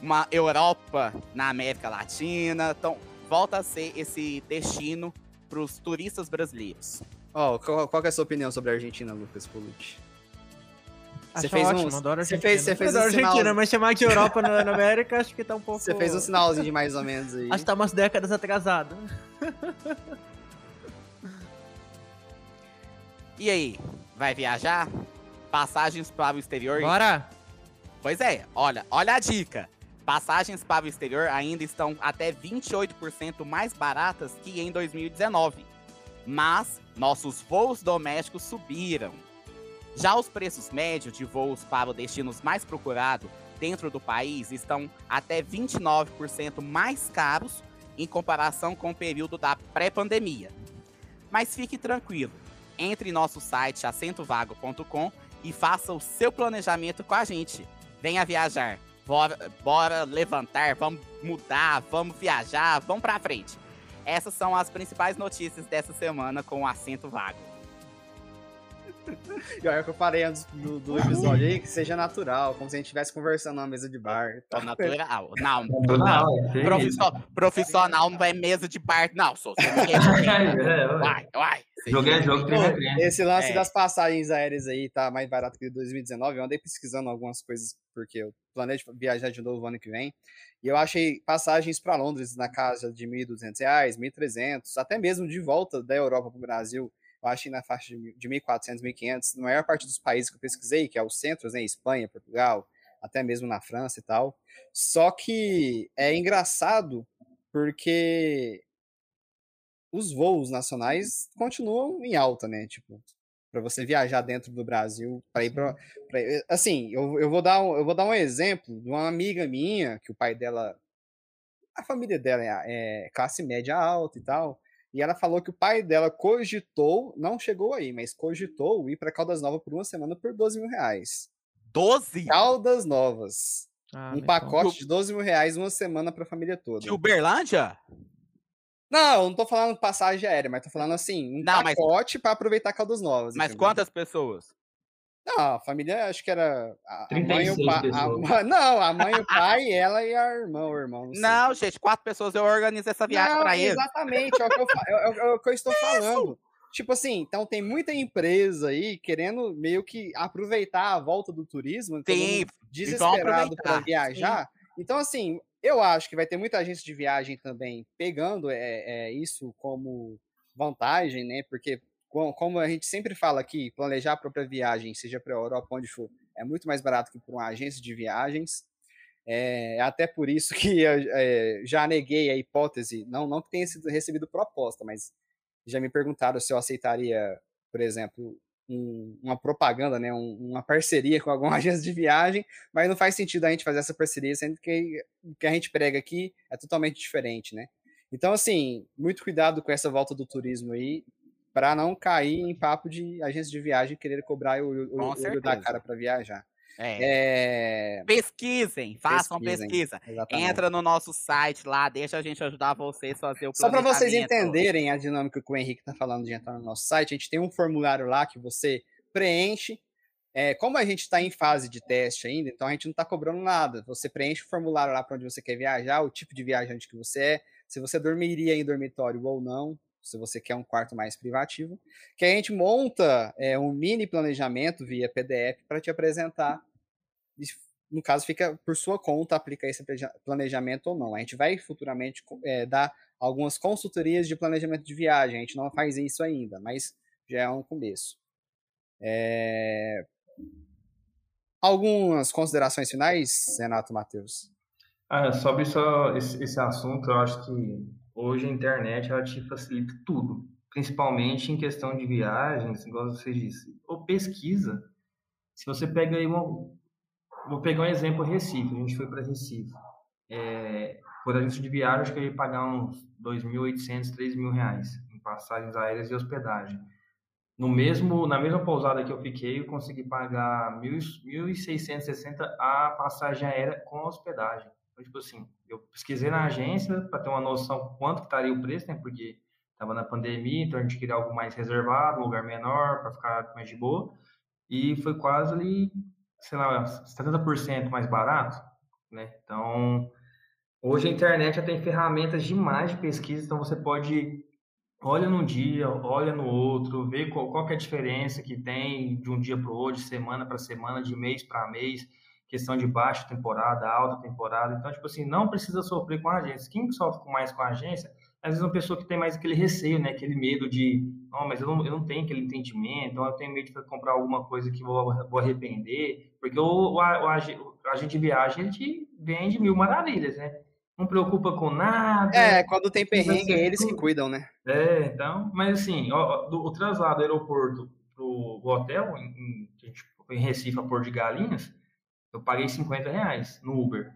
Uma Europa na América Latina. Então, volta a ser esse destino para os turistas brasileiros. Ó, qual, qual que é a sua opinião sobre a Argentina, Lucas Polucci? Você fez ótimo, um- adoro você fez- você fez adoro um sinal- Argentina, mas chamar de Europa na, na América acho que tá um pouco... Você fez um sinalzinho de mais ou menos aí. Acho que tá umas décadas atrasado. E aí, vai viajar? Passagens para o exterior? Bora! Pois é, olha, olha a dica. Passagens para o exterior ainda estão até 28% mais baratas que em 2019. Mas nossos voos domésticos subiram. Já os preços médios de voos para os destinos mais procurados dentro do país estão até 29% mais caros em comparação com o período da pré-pandemia. Mas fique tranquilo, entre em nosso site assentovago.com e faça o seu planejamento com a gente. Venha viajar. bora, bora levantar, vamos mudar, vamos viajar, vamos pra frente. Essas são as principais notícias dessa semana com o acento vago. E olha que eu falei antes do, do episódio aí, que seja natural, como se a gente estivesse conversando numa mesa de bar. Tá natural. Não, Natural, é Profissional, profissional não é mesa de bar, não, sou. Ninguém É, ué. Vai, vai. Jogo é jogo, é treino. Esse lance É. das passagens aéreas aí tá mais barato que 2019. Eu andei pesquisando algumas coisas, porque eu planejo viajar de novo ano que vem. E eu achei passagens para Londres na casa de R$ 1.200, R$ 1.300, até mesmo de volta da Europa para o Brasil. Eu achei na faixa de mil- de 1.400, 1.500. Na maior parte dos países que eu pesquisei, que é os centros, né? Espanha, Portugal, até mesmo na França e tal. Só que é engraçado porque os voos nacionais continuam em alta, né? Tipo, para você viajar dentro do Brasil, para ir para assim, eu, eu vou dar um, eu vou dar um exemplo de uma amiga minha que o pai dela a família dela é, é classe média alta e tal, e ela falou que o pai dela cogitou, não chegou aí, mas cogitou ir para Caldas Novas por uma semana por 12 mil reais. 12 Caldas Novas. Ah, um mas então- pacote de 12 mil reais uma semana para a família toda. de Uberlândia? Não, eu não tô falando passagem aérea, mas tô falando assim, um Não, mas- pacote para aproveitar Caldas Novas. Mas entendeu? quantas pessoas? Não, a família acho que era a, a mãe e o 36 pai. pessoas. Não, a mãe, o pai, ela e a irmã, o irmão. Não. Não, gente, quatro pessoas eu organizo essa viagem pra eles. Exatamente, é o que eu, é, é- é o que eu estou falando. Tipo assim, então tem muita empresa aí querendo meio que aproveitar a volta do turismo, Sim, mundo desesperado para viajar. Então, assim, eu acho que vai ter muita agência de viagem também pegando é, é, isso como vantagem, né? Porque, como a gente sempre fala aqui, planejar a própria viagem, seja para a Europa, onde for, é muito mais barato que por uma agência de viagens. É até por isso que eu, é, já neguei a hipótese, não, não que tenha sido recebido proposta, mas já me perguntaram se eu aceitaria, por exemplo, um- uma propaganda, né, um- uma parceria com alguma agência de viagem, mas não faz sentido a gente fazer essa parceria, sendo que o que a gente prega aqui é totalmente diferente, né? Então, assim, muito cuidado com essa volta do turismo aí, para não cair em papo de agência de viagem querer cobrar o, olho da cara para viajar. É. É, Pesquisem, façam Pesquisem, pesquisa. exatamente. Entra no nosso site lá, deixa a gente ajudar vocês a fazer o Só para vocês entenderem a dinâmica que o Henrique está falando de entrar no nosso site, a gente tem um formulário lá que você preenche. É, como a gente está em fase de teste ainda, então a gente não está cobrando nada. Você preenche o formulário lá para onde você quer viajar, o tipo de viajante que você é, se você dormiria em dormitório ou não, se você quer um quarto mais privativo, que a gente monta é, um mini planejamento via PDF para te apresentar. No caso, fica por sua conta aplicar esse planejamento ou não. A gente vai futuramente é, dar algumas consultorias de planejamento de viagem. A gente não faz isso ainda, mas já é um começo. É, Algumas considerações finais, Renato Matheus? Ah, sobre só esse, esse assunto, eu acho que hoje a internet ela te facilita tudo, principalmente em questão de viagens, igual você disse, ou pesquisa. Se você pega aí uma, vou pegar um exemplo Recife, a gente foi para Recife. É, por agência de viagem, acho que eu ia pagar uns 2.800, 3.000 reais em passagens aéreas e hospedagem. No mesmo, na mesma pousada que eu fiquei, eu consegui pagar 1.660 a passagem aérea com hospedagem. Então, tipo assim, eu pesquisei na agência para ter uma noção quanto que estaria o preço, né? Porque estava na pandemia, então a gente queria algo mais reservado, um lugar menor, para ficar mais de boa. E foi quase ali, sei lá, 70% mais barato, né? Então, hoje a internet já tem ferramentas demais de pesquisa, então você pode olha num dia, olha no outro, vê qual, qual é a diferença que tem de um dia para o outro, de semana para semana, de mês para mês, questão de baixa temporada, alta temporada. Então, tipo assim, não precisa sofrer com a agência. Quem sofre mais com a agência, às vezes é uma pessoa que tem mais aquele receio, né? Aquele medo de, não, mas eu não, eu não tenho aquele entendimento, então eu tenho medo de comprar alguma coisa que vou, vou arrepender, porque o, o, o, o agente de viagem, ele te vende mil maravilhas, né? Não preocupa com nada. É, quando tem perrengue, é eles que cuidam, né? É, então, mas assim, ó, do, o traslado do aeroporto pro hotel, em, em, foi em Recife, a Porto de Galinhas, eu paguei 50 reais no Uber.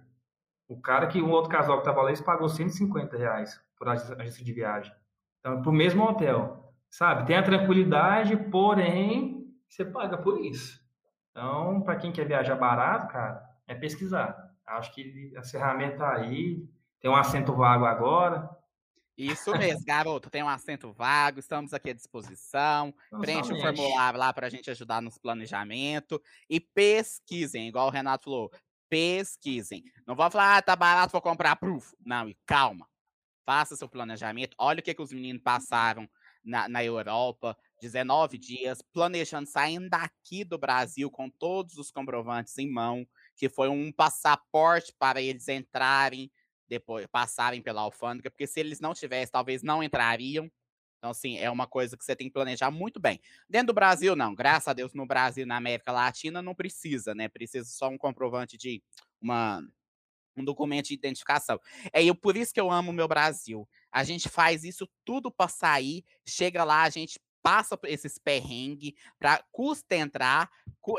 O cara que, o outro casal que tava lá, eles pagou 150 reais por agência de viagem. Então, pro mesmo hotel, sabe? Tem a tranquilidade, porém, você paga por isso. Então, para quem quer viajar barato, cara, é pesquisar. Acho que a ferramenta tá aí, tem um assento vago agora. Isso mesmo, garoto. Tem um assento vago, estamos aqui à disposição. Preenche o formulário lá para a gente ajudar nos planejamento. E pesquisem, igual o Renato falou. Pesquisem. Não vou falar, ah, tá barato, vou comprar proof. Não, e calma. Faça seu planejamento. Olha o que, que os meninos passaram na, na Europa. 19 dias, planejando, saindo daqui do Brasil com todos os comprovantes em mão, que foi um passaporte para eles entrarem, depois passarem pela alfândega, porque se eles não tivessem, talvez não entrariam. Então, assim, é uma coisa que você tem que planejar muito bem. Dentro do Brasil, não. Graças a Deus, no Brasil, na América Latina, não precisa, né? Precisa só um comprovante de uma um documento de identificação. É eu, por isso que eu amo o meu Brasil. A gente faz isso tudo para sair, chega lá, a gente passa por esses perrengues para custa entrar,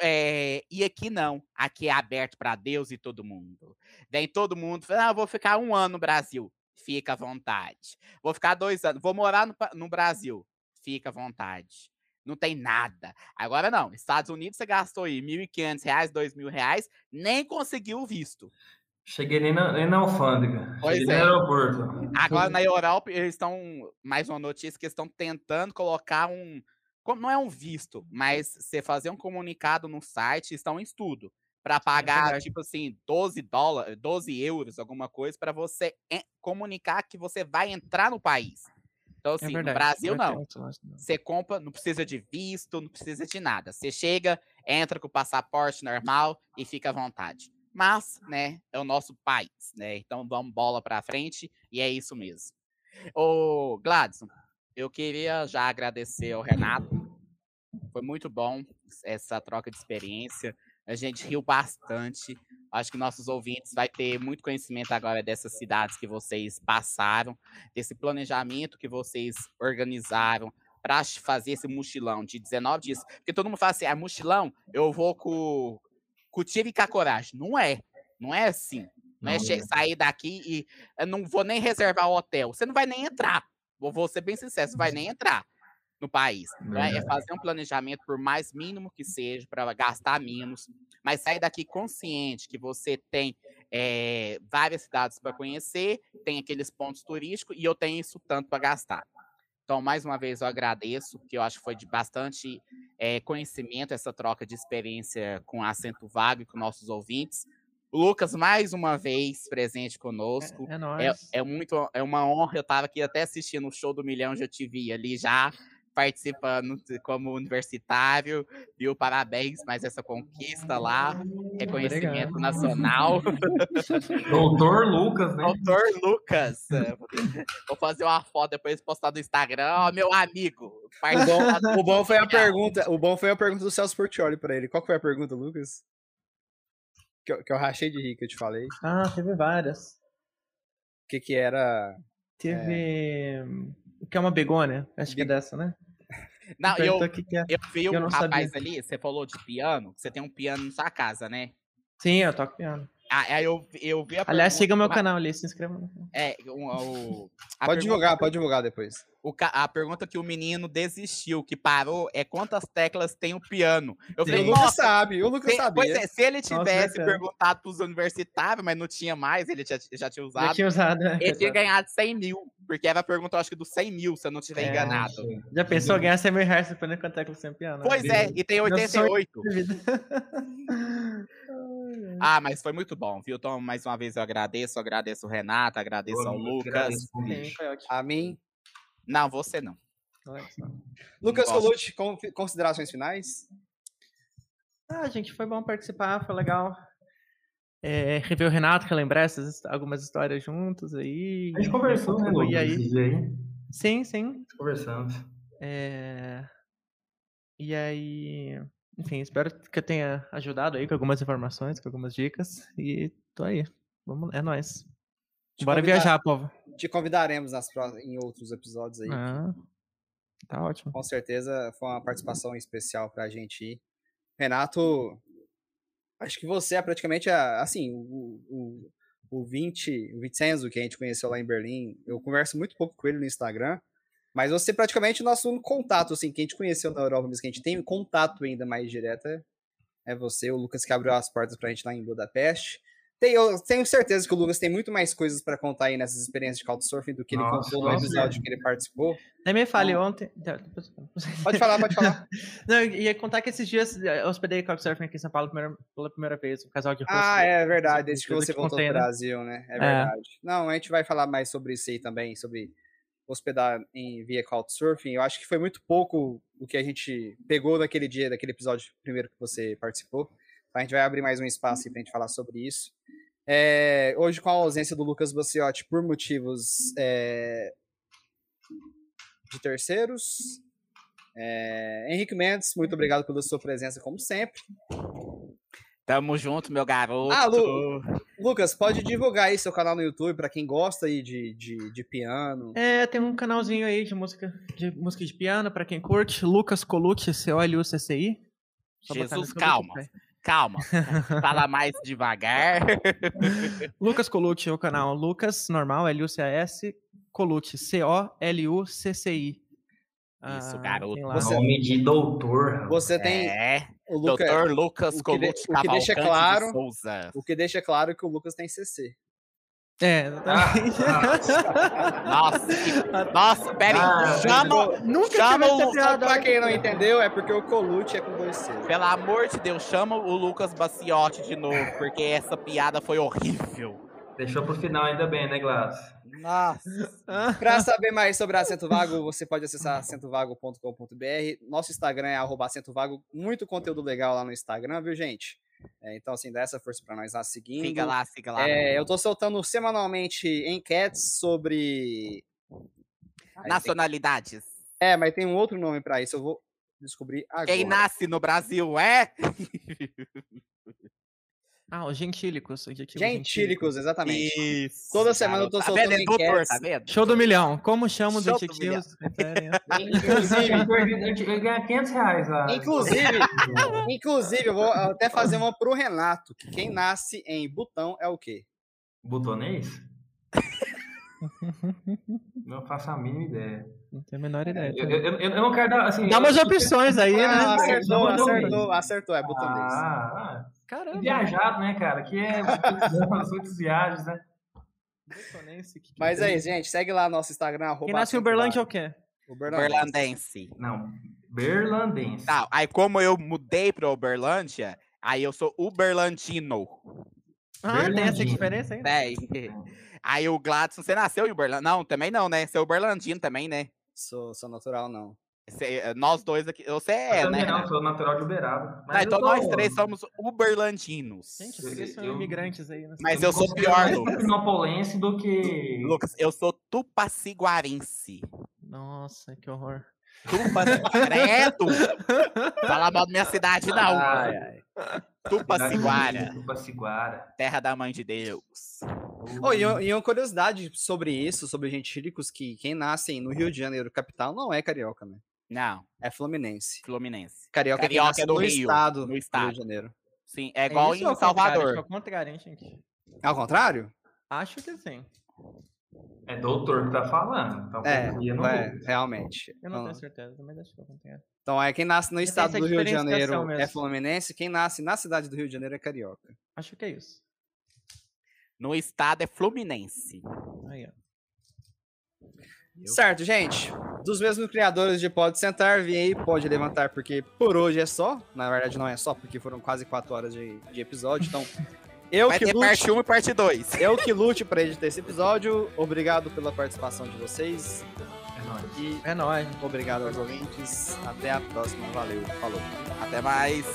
é, e aqui não. Aqui é aberto para Deus e todo mundo. Vem todo mundo, fala, ah, vou ficar um ano no Brasil. Fica à vontade. Vou ficar dois anos, vou morar no, no Brasil. Fica à vontade. Não tem nada. Agora não. Estados Unidos você gastou aí R$ 1.500, R$ 2.000, nem conseguiu o visto. Cheguei nem na, nem na alfândega. Pois Cheguei é. no aeroporto. Agora na Europa eles estão. Mais uma notícia que estão tentando colocar um. Não é um visto, mas você fazer um comunicado no site, estão em estudo. Para é pagar, é tipo assim, 12 dólares, 12 euros, alguma coisa, para você comunicar que você vai entrar no país. Então, é assim, é no Brasil não. Você compra, não precisa de visto, não precisa de nada. Você chega, entra com o passaporte normal e fica à vontade mas, né, é o nosso país, né? Então vamos bola para frente e é isso mesmo. Ô, Gladson, eu queria já agradecer ao Renato. Foi muito bom essa troca de experiência. A gente riu bastante. Acho que nossos ouvintes vai ter muito conhecimento agora dessas cidades que vocês passaram, desse planejamento que vocês organizaram para fazer esse mochilão de 19 dias. Porque todo mundo fala assim: é mochilão, eu vou com com tiro e coragem. Não é. Não é assim. Não, é não é, é sair daqui e eu não vou nem reservar o hotel. Você não vai nem entrar. Vou, vou ser bem sincero, você vai nem entrar no país. Né? É fazer um planejamento, por mais mínimo que seja, para gastar menos, mas sair daqui consciente que você tem é, várias cidades para conhecer, tem aqueles pontos turísticos e eu tenho isso tanto para gastar. Então, mais uma vez, eu agradeço, que eu acho que foi de bastante é, conhecimento essa troca de experiência com acento vago e com nossos ouvintes. Lucas, mais uma vez, presente conosco. É, é, é, é muito, é uma honra. Eu estava aqui até assistindo o show do Milhão, já te vi ali já participando como universitário, viu? Parabéns mais essa conquista lá, reconhecimento Obrigado. nacional. Doutor Lucas, né? Doutor Lucas. Vou fazer uma foto depois postar no Instagram, ó, meu amigo. O bom, o bom, foi a pergunta, o bom foi a pergunta do Celso Portioli para ele. Qual foi a pergunta, Lucas? Que eu, que eu rachei de rir, que eu te falei. Ah, teve várias. O que que era? Teve... É... O que é uma begônia? Acho que é dessa, né? Não, eu, é. eu vi um rapaz sabia. ali, você falou de piano, você tem um piano na sua casa, né? Sim, eu toco piano. Ah, aí eu, eu vi a Aliás, siga meu canal ali, se inscreva no canal. É, o, o pode divulgar, pode divulgar depois. O, a pergunta que o menino desistiu, que parou, é quantas teclas tem o piano. Eu falei, o Lucas sabe, o Lucas sabe. Pois é, se ele tivesse Nossa, perguntado pros universitários, mas não tinha mais, ele já, já tinha usado. Já tinha usado, é. Ele tinha ganhado 100 mil, porque era a pergunta, acho que do 100 mil, se eu não estiver é, enganado. Já pensou ganhar 100 mil reais dependendo quantas teclas tem piano? Pois é, e tem 88. Ah, mas foi muito bom, viu? Então, mais uma vez eu agradeço, agradeço o Renato, agradeço ao Lucas. a mim. Não, você não. Lucas Colucci, considerações finais? Ah, gente, foi bom participar, foi legal. É, rever o Renato, relembrar essas, algumas histórias juntos aí. A gente conversou, né, e aí? Sim, sim. Conversamos. É... E aí, enfim, espero que eu tenha ajudado aí com algumas informações, com algumas dicas. E tô aí. Vamos, é nóis. Te Bora convidar... viajar, povo. Te convidaremos nas em outros episódios aí. Ah, tá ótimo. Com certeza foi uma participação especial pra gente ir. Renato, acho que você é praticamente a, assim, o, o, o 20, o Vincenzo que a gente conheceu lá em Berlim. Eu converso muito pouco com ele no Instagram. Mas você praticamente o nosso único contato, assim, que a gente conheceu na Europa, mas que a gente tem contato ainda mais direto é, é você, o Lucas que abriu as portas pra gente lá em Budapeste. Tem- eu tenho certeza que o Lucas tem muito mais coisas pra contar aí nessas experiências de Couchsurfing do que ele Nossa, contou no nossa. episódio que ele participou. Nem me fale, Não. ontem. Pode falar, pode falar. Não, eu ia contar que esses dias eu hospedei Couchsurfing aqui em São Paulo primeira- pela primeira vez, um casal de Ah, hostel. é verdade, desde que você voltou contei, pro né? Brasil, né? É verdade. Não, a gente vai falar mais sobre isso aí também, sobre hospedar em via Couchsurfing. Eu acho que foi muito pouco o que a gente pegou daquele dia, daquele episódio primeiro que você participou. Então, a gente vai abrir mais um espaço aí pra gente falar sobre isso. É, hoje, com a ausência do Lucas Baciotti por motivos é, de terceiros. É, Henrique Mendes, muito obrigado pela sua presença, como sempre. Tamo junto, meu garoto. Ah, Lu- Lucas, pode divulgar aí seu canal no YouTube pra quem gosta aí de, de, de piano. É, tem um canalzinho aí de música de, música de piano, pra quem curte. Lucas Colucci, C-O-L-U-C-C-I. Jesus, calma. Calma. Fala mais devagar. Lucas Colucci é o canal. Lucas, normal, L-U-C-A-S. Colucci, C-O-L-U-C-C-I. Isso, Ah, garoto. Você- Nome de doutor. Você tem É, o Lucas. Dr. Lucas o que Colucci de- o que deixa claro- de Souza. O que deixa claro que o Lucas tem CC. É, exatamente. Nossa, que- nossa, pera aí. Ah, chama, Nunca chama o... Pra quem não entendeu, é porque o Colute é com dois C. Pelo amor de Deus, chama o Lucas Baciotti de novo, porque essa piada foi horrível. Deixou pro final ainda bem, né, Glass? Nossa. Pra saber mais sobre Acento Vago, você pode acessar acentovago.com.br. Nosso Instagram é arroba Acento Vago. Muito conteúdo legal lá no Instagram, viu, gente? É, então, assim, dá essa força pra nós lá seguindo. Siga lá, siga lá. É, eu tô soltando semanalmente enquetes sobre. Aí tem- Nacionalidades. É, mas tem um outro nome pra isso, eu vou descobrir agora. Quem nasce no Brasil é. Ah, os gentílicos. Gentílicos, exatamente. Isso. Toda semana eu tô garoto. soltando Tá vendo? Enquetes. tá vendo? Show do milhão. Como chamam os Show do adjetivos? Referem- Inclusive, Eu ganhar 500 reais lá. inclusive, inclusive, eu vou até fazer uma pro Renato. Que quem nasce em Butão é o quê? Butonês? Não faço a mínima ideia. Não tenho a menor ideia. Eu, eu, eu, eu não quero dar, assim... Dá umas opções aí, Ah, né? acertou, acertou, acertou, é Butonês. Ah, ah, Caramba. viajado, né, cara? Que é as outras viagens, né? Que que Mas tem? é isso, gente. Segue lá nosso Instagram, arroba Quem nasce em Uberlândia é o quê? Uberlândia. Berlandense. Não, berlandense. Tá, aí como eu mudei pra Uberlândia, aí eu sou Uberlandino. Ah, tem essa diferença aí? Aí o Gladson, você nasceu em Uberlândia? Não, também não, né? Você é Uberlandino também, né? Sou, sou natural, não. Você- nós dois aqui. Você é, também né? não, sou natural de Uberaba. Ah, então eu tô- nós três somos Uberlandinos. Gente, vocês são Eu- imigrantes aí. né? Mas eu sou considero pior, mais Lucas. Pinopolense do que... Lucas, eu sou tupaciguarense. Nossa, que horror. Tupaciguareto! Fala mal da minha cidade, não. Ai, ai. Tupaciguara, Tupaciguara. terra da mãe de Deus. Oh, e, uma- e uma curiosidade sobre isso, sobre gentílicos, que quem nasce no Rio de Janeiro, capital, não é carioca, né? Não, É fluminense. Fluminense. Carioca, é Carioca nasce é do no Rio, estado no do Rio estado. de Janeiro. Sim, é igual isso em contrário? Salvador. é ao contrário, hein, gente? Ao contrário? Acho que sim. É doutor que tá falando. Então, É, é, realmente. Eu não Então- tenho certeza, mas acho que é ao contrário. Então é quem nasce no tem estado do Rio de Janeiro é fluminense, quem nasce na cidade do Rio de Janeiro é carioca. Acho que é isso. No estado é Fluminense. Aí, ó. Certo, gente. Dos mesmos criadores de Pode Sentar, vem aí, pode levantar, porque por hoje é só. Na verdade, não é só, porque foram quase quatro horas de, de episódio. Então, Eu Vai que ter lute. parte 1 e parte 2. Eu que lute pra editar esse episódio. Obrigado pela participação de vocês. É nóis. E é nóis. Obrigado aos ouvintes. Até a próxima. Valeu. Falou. Até mais.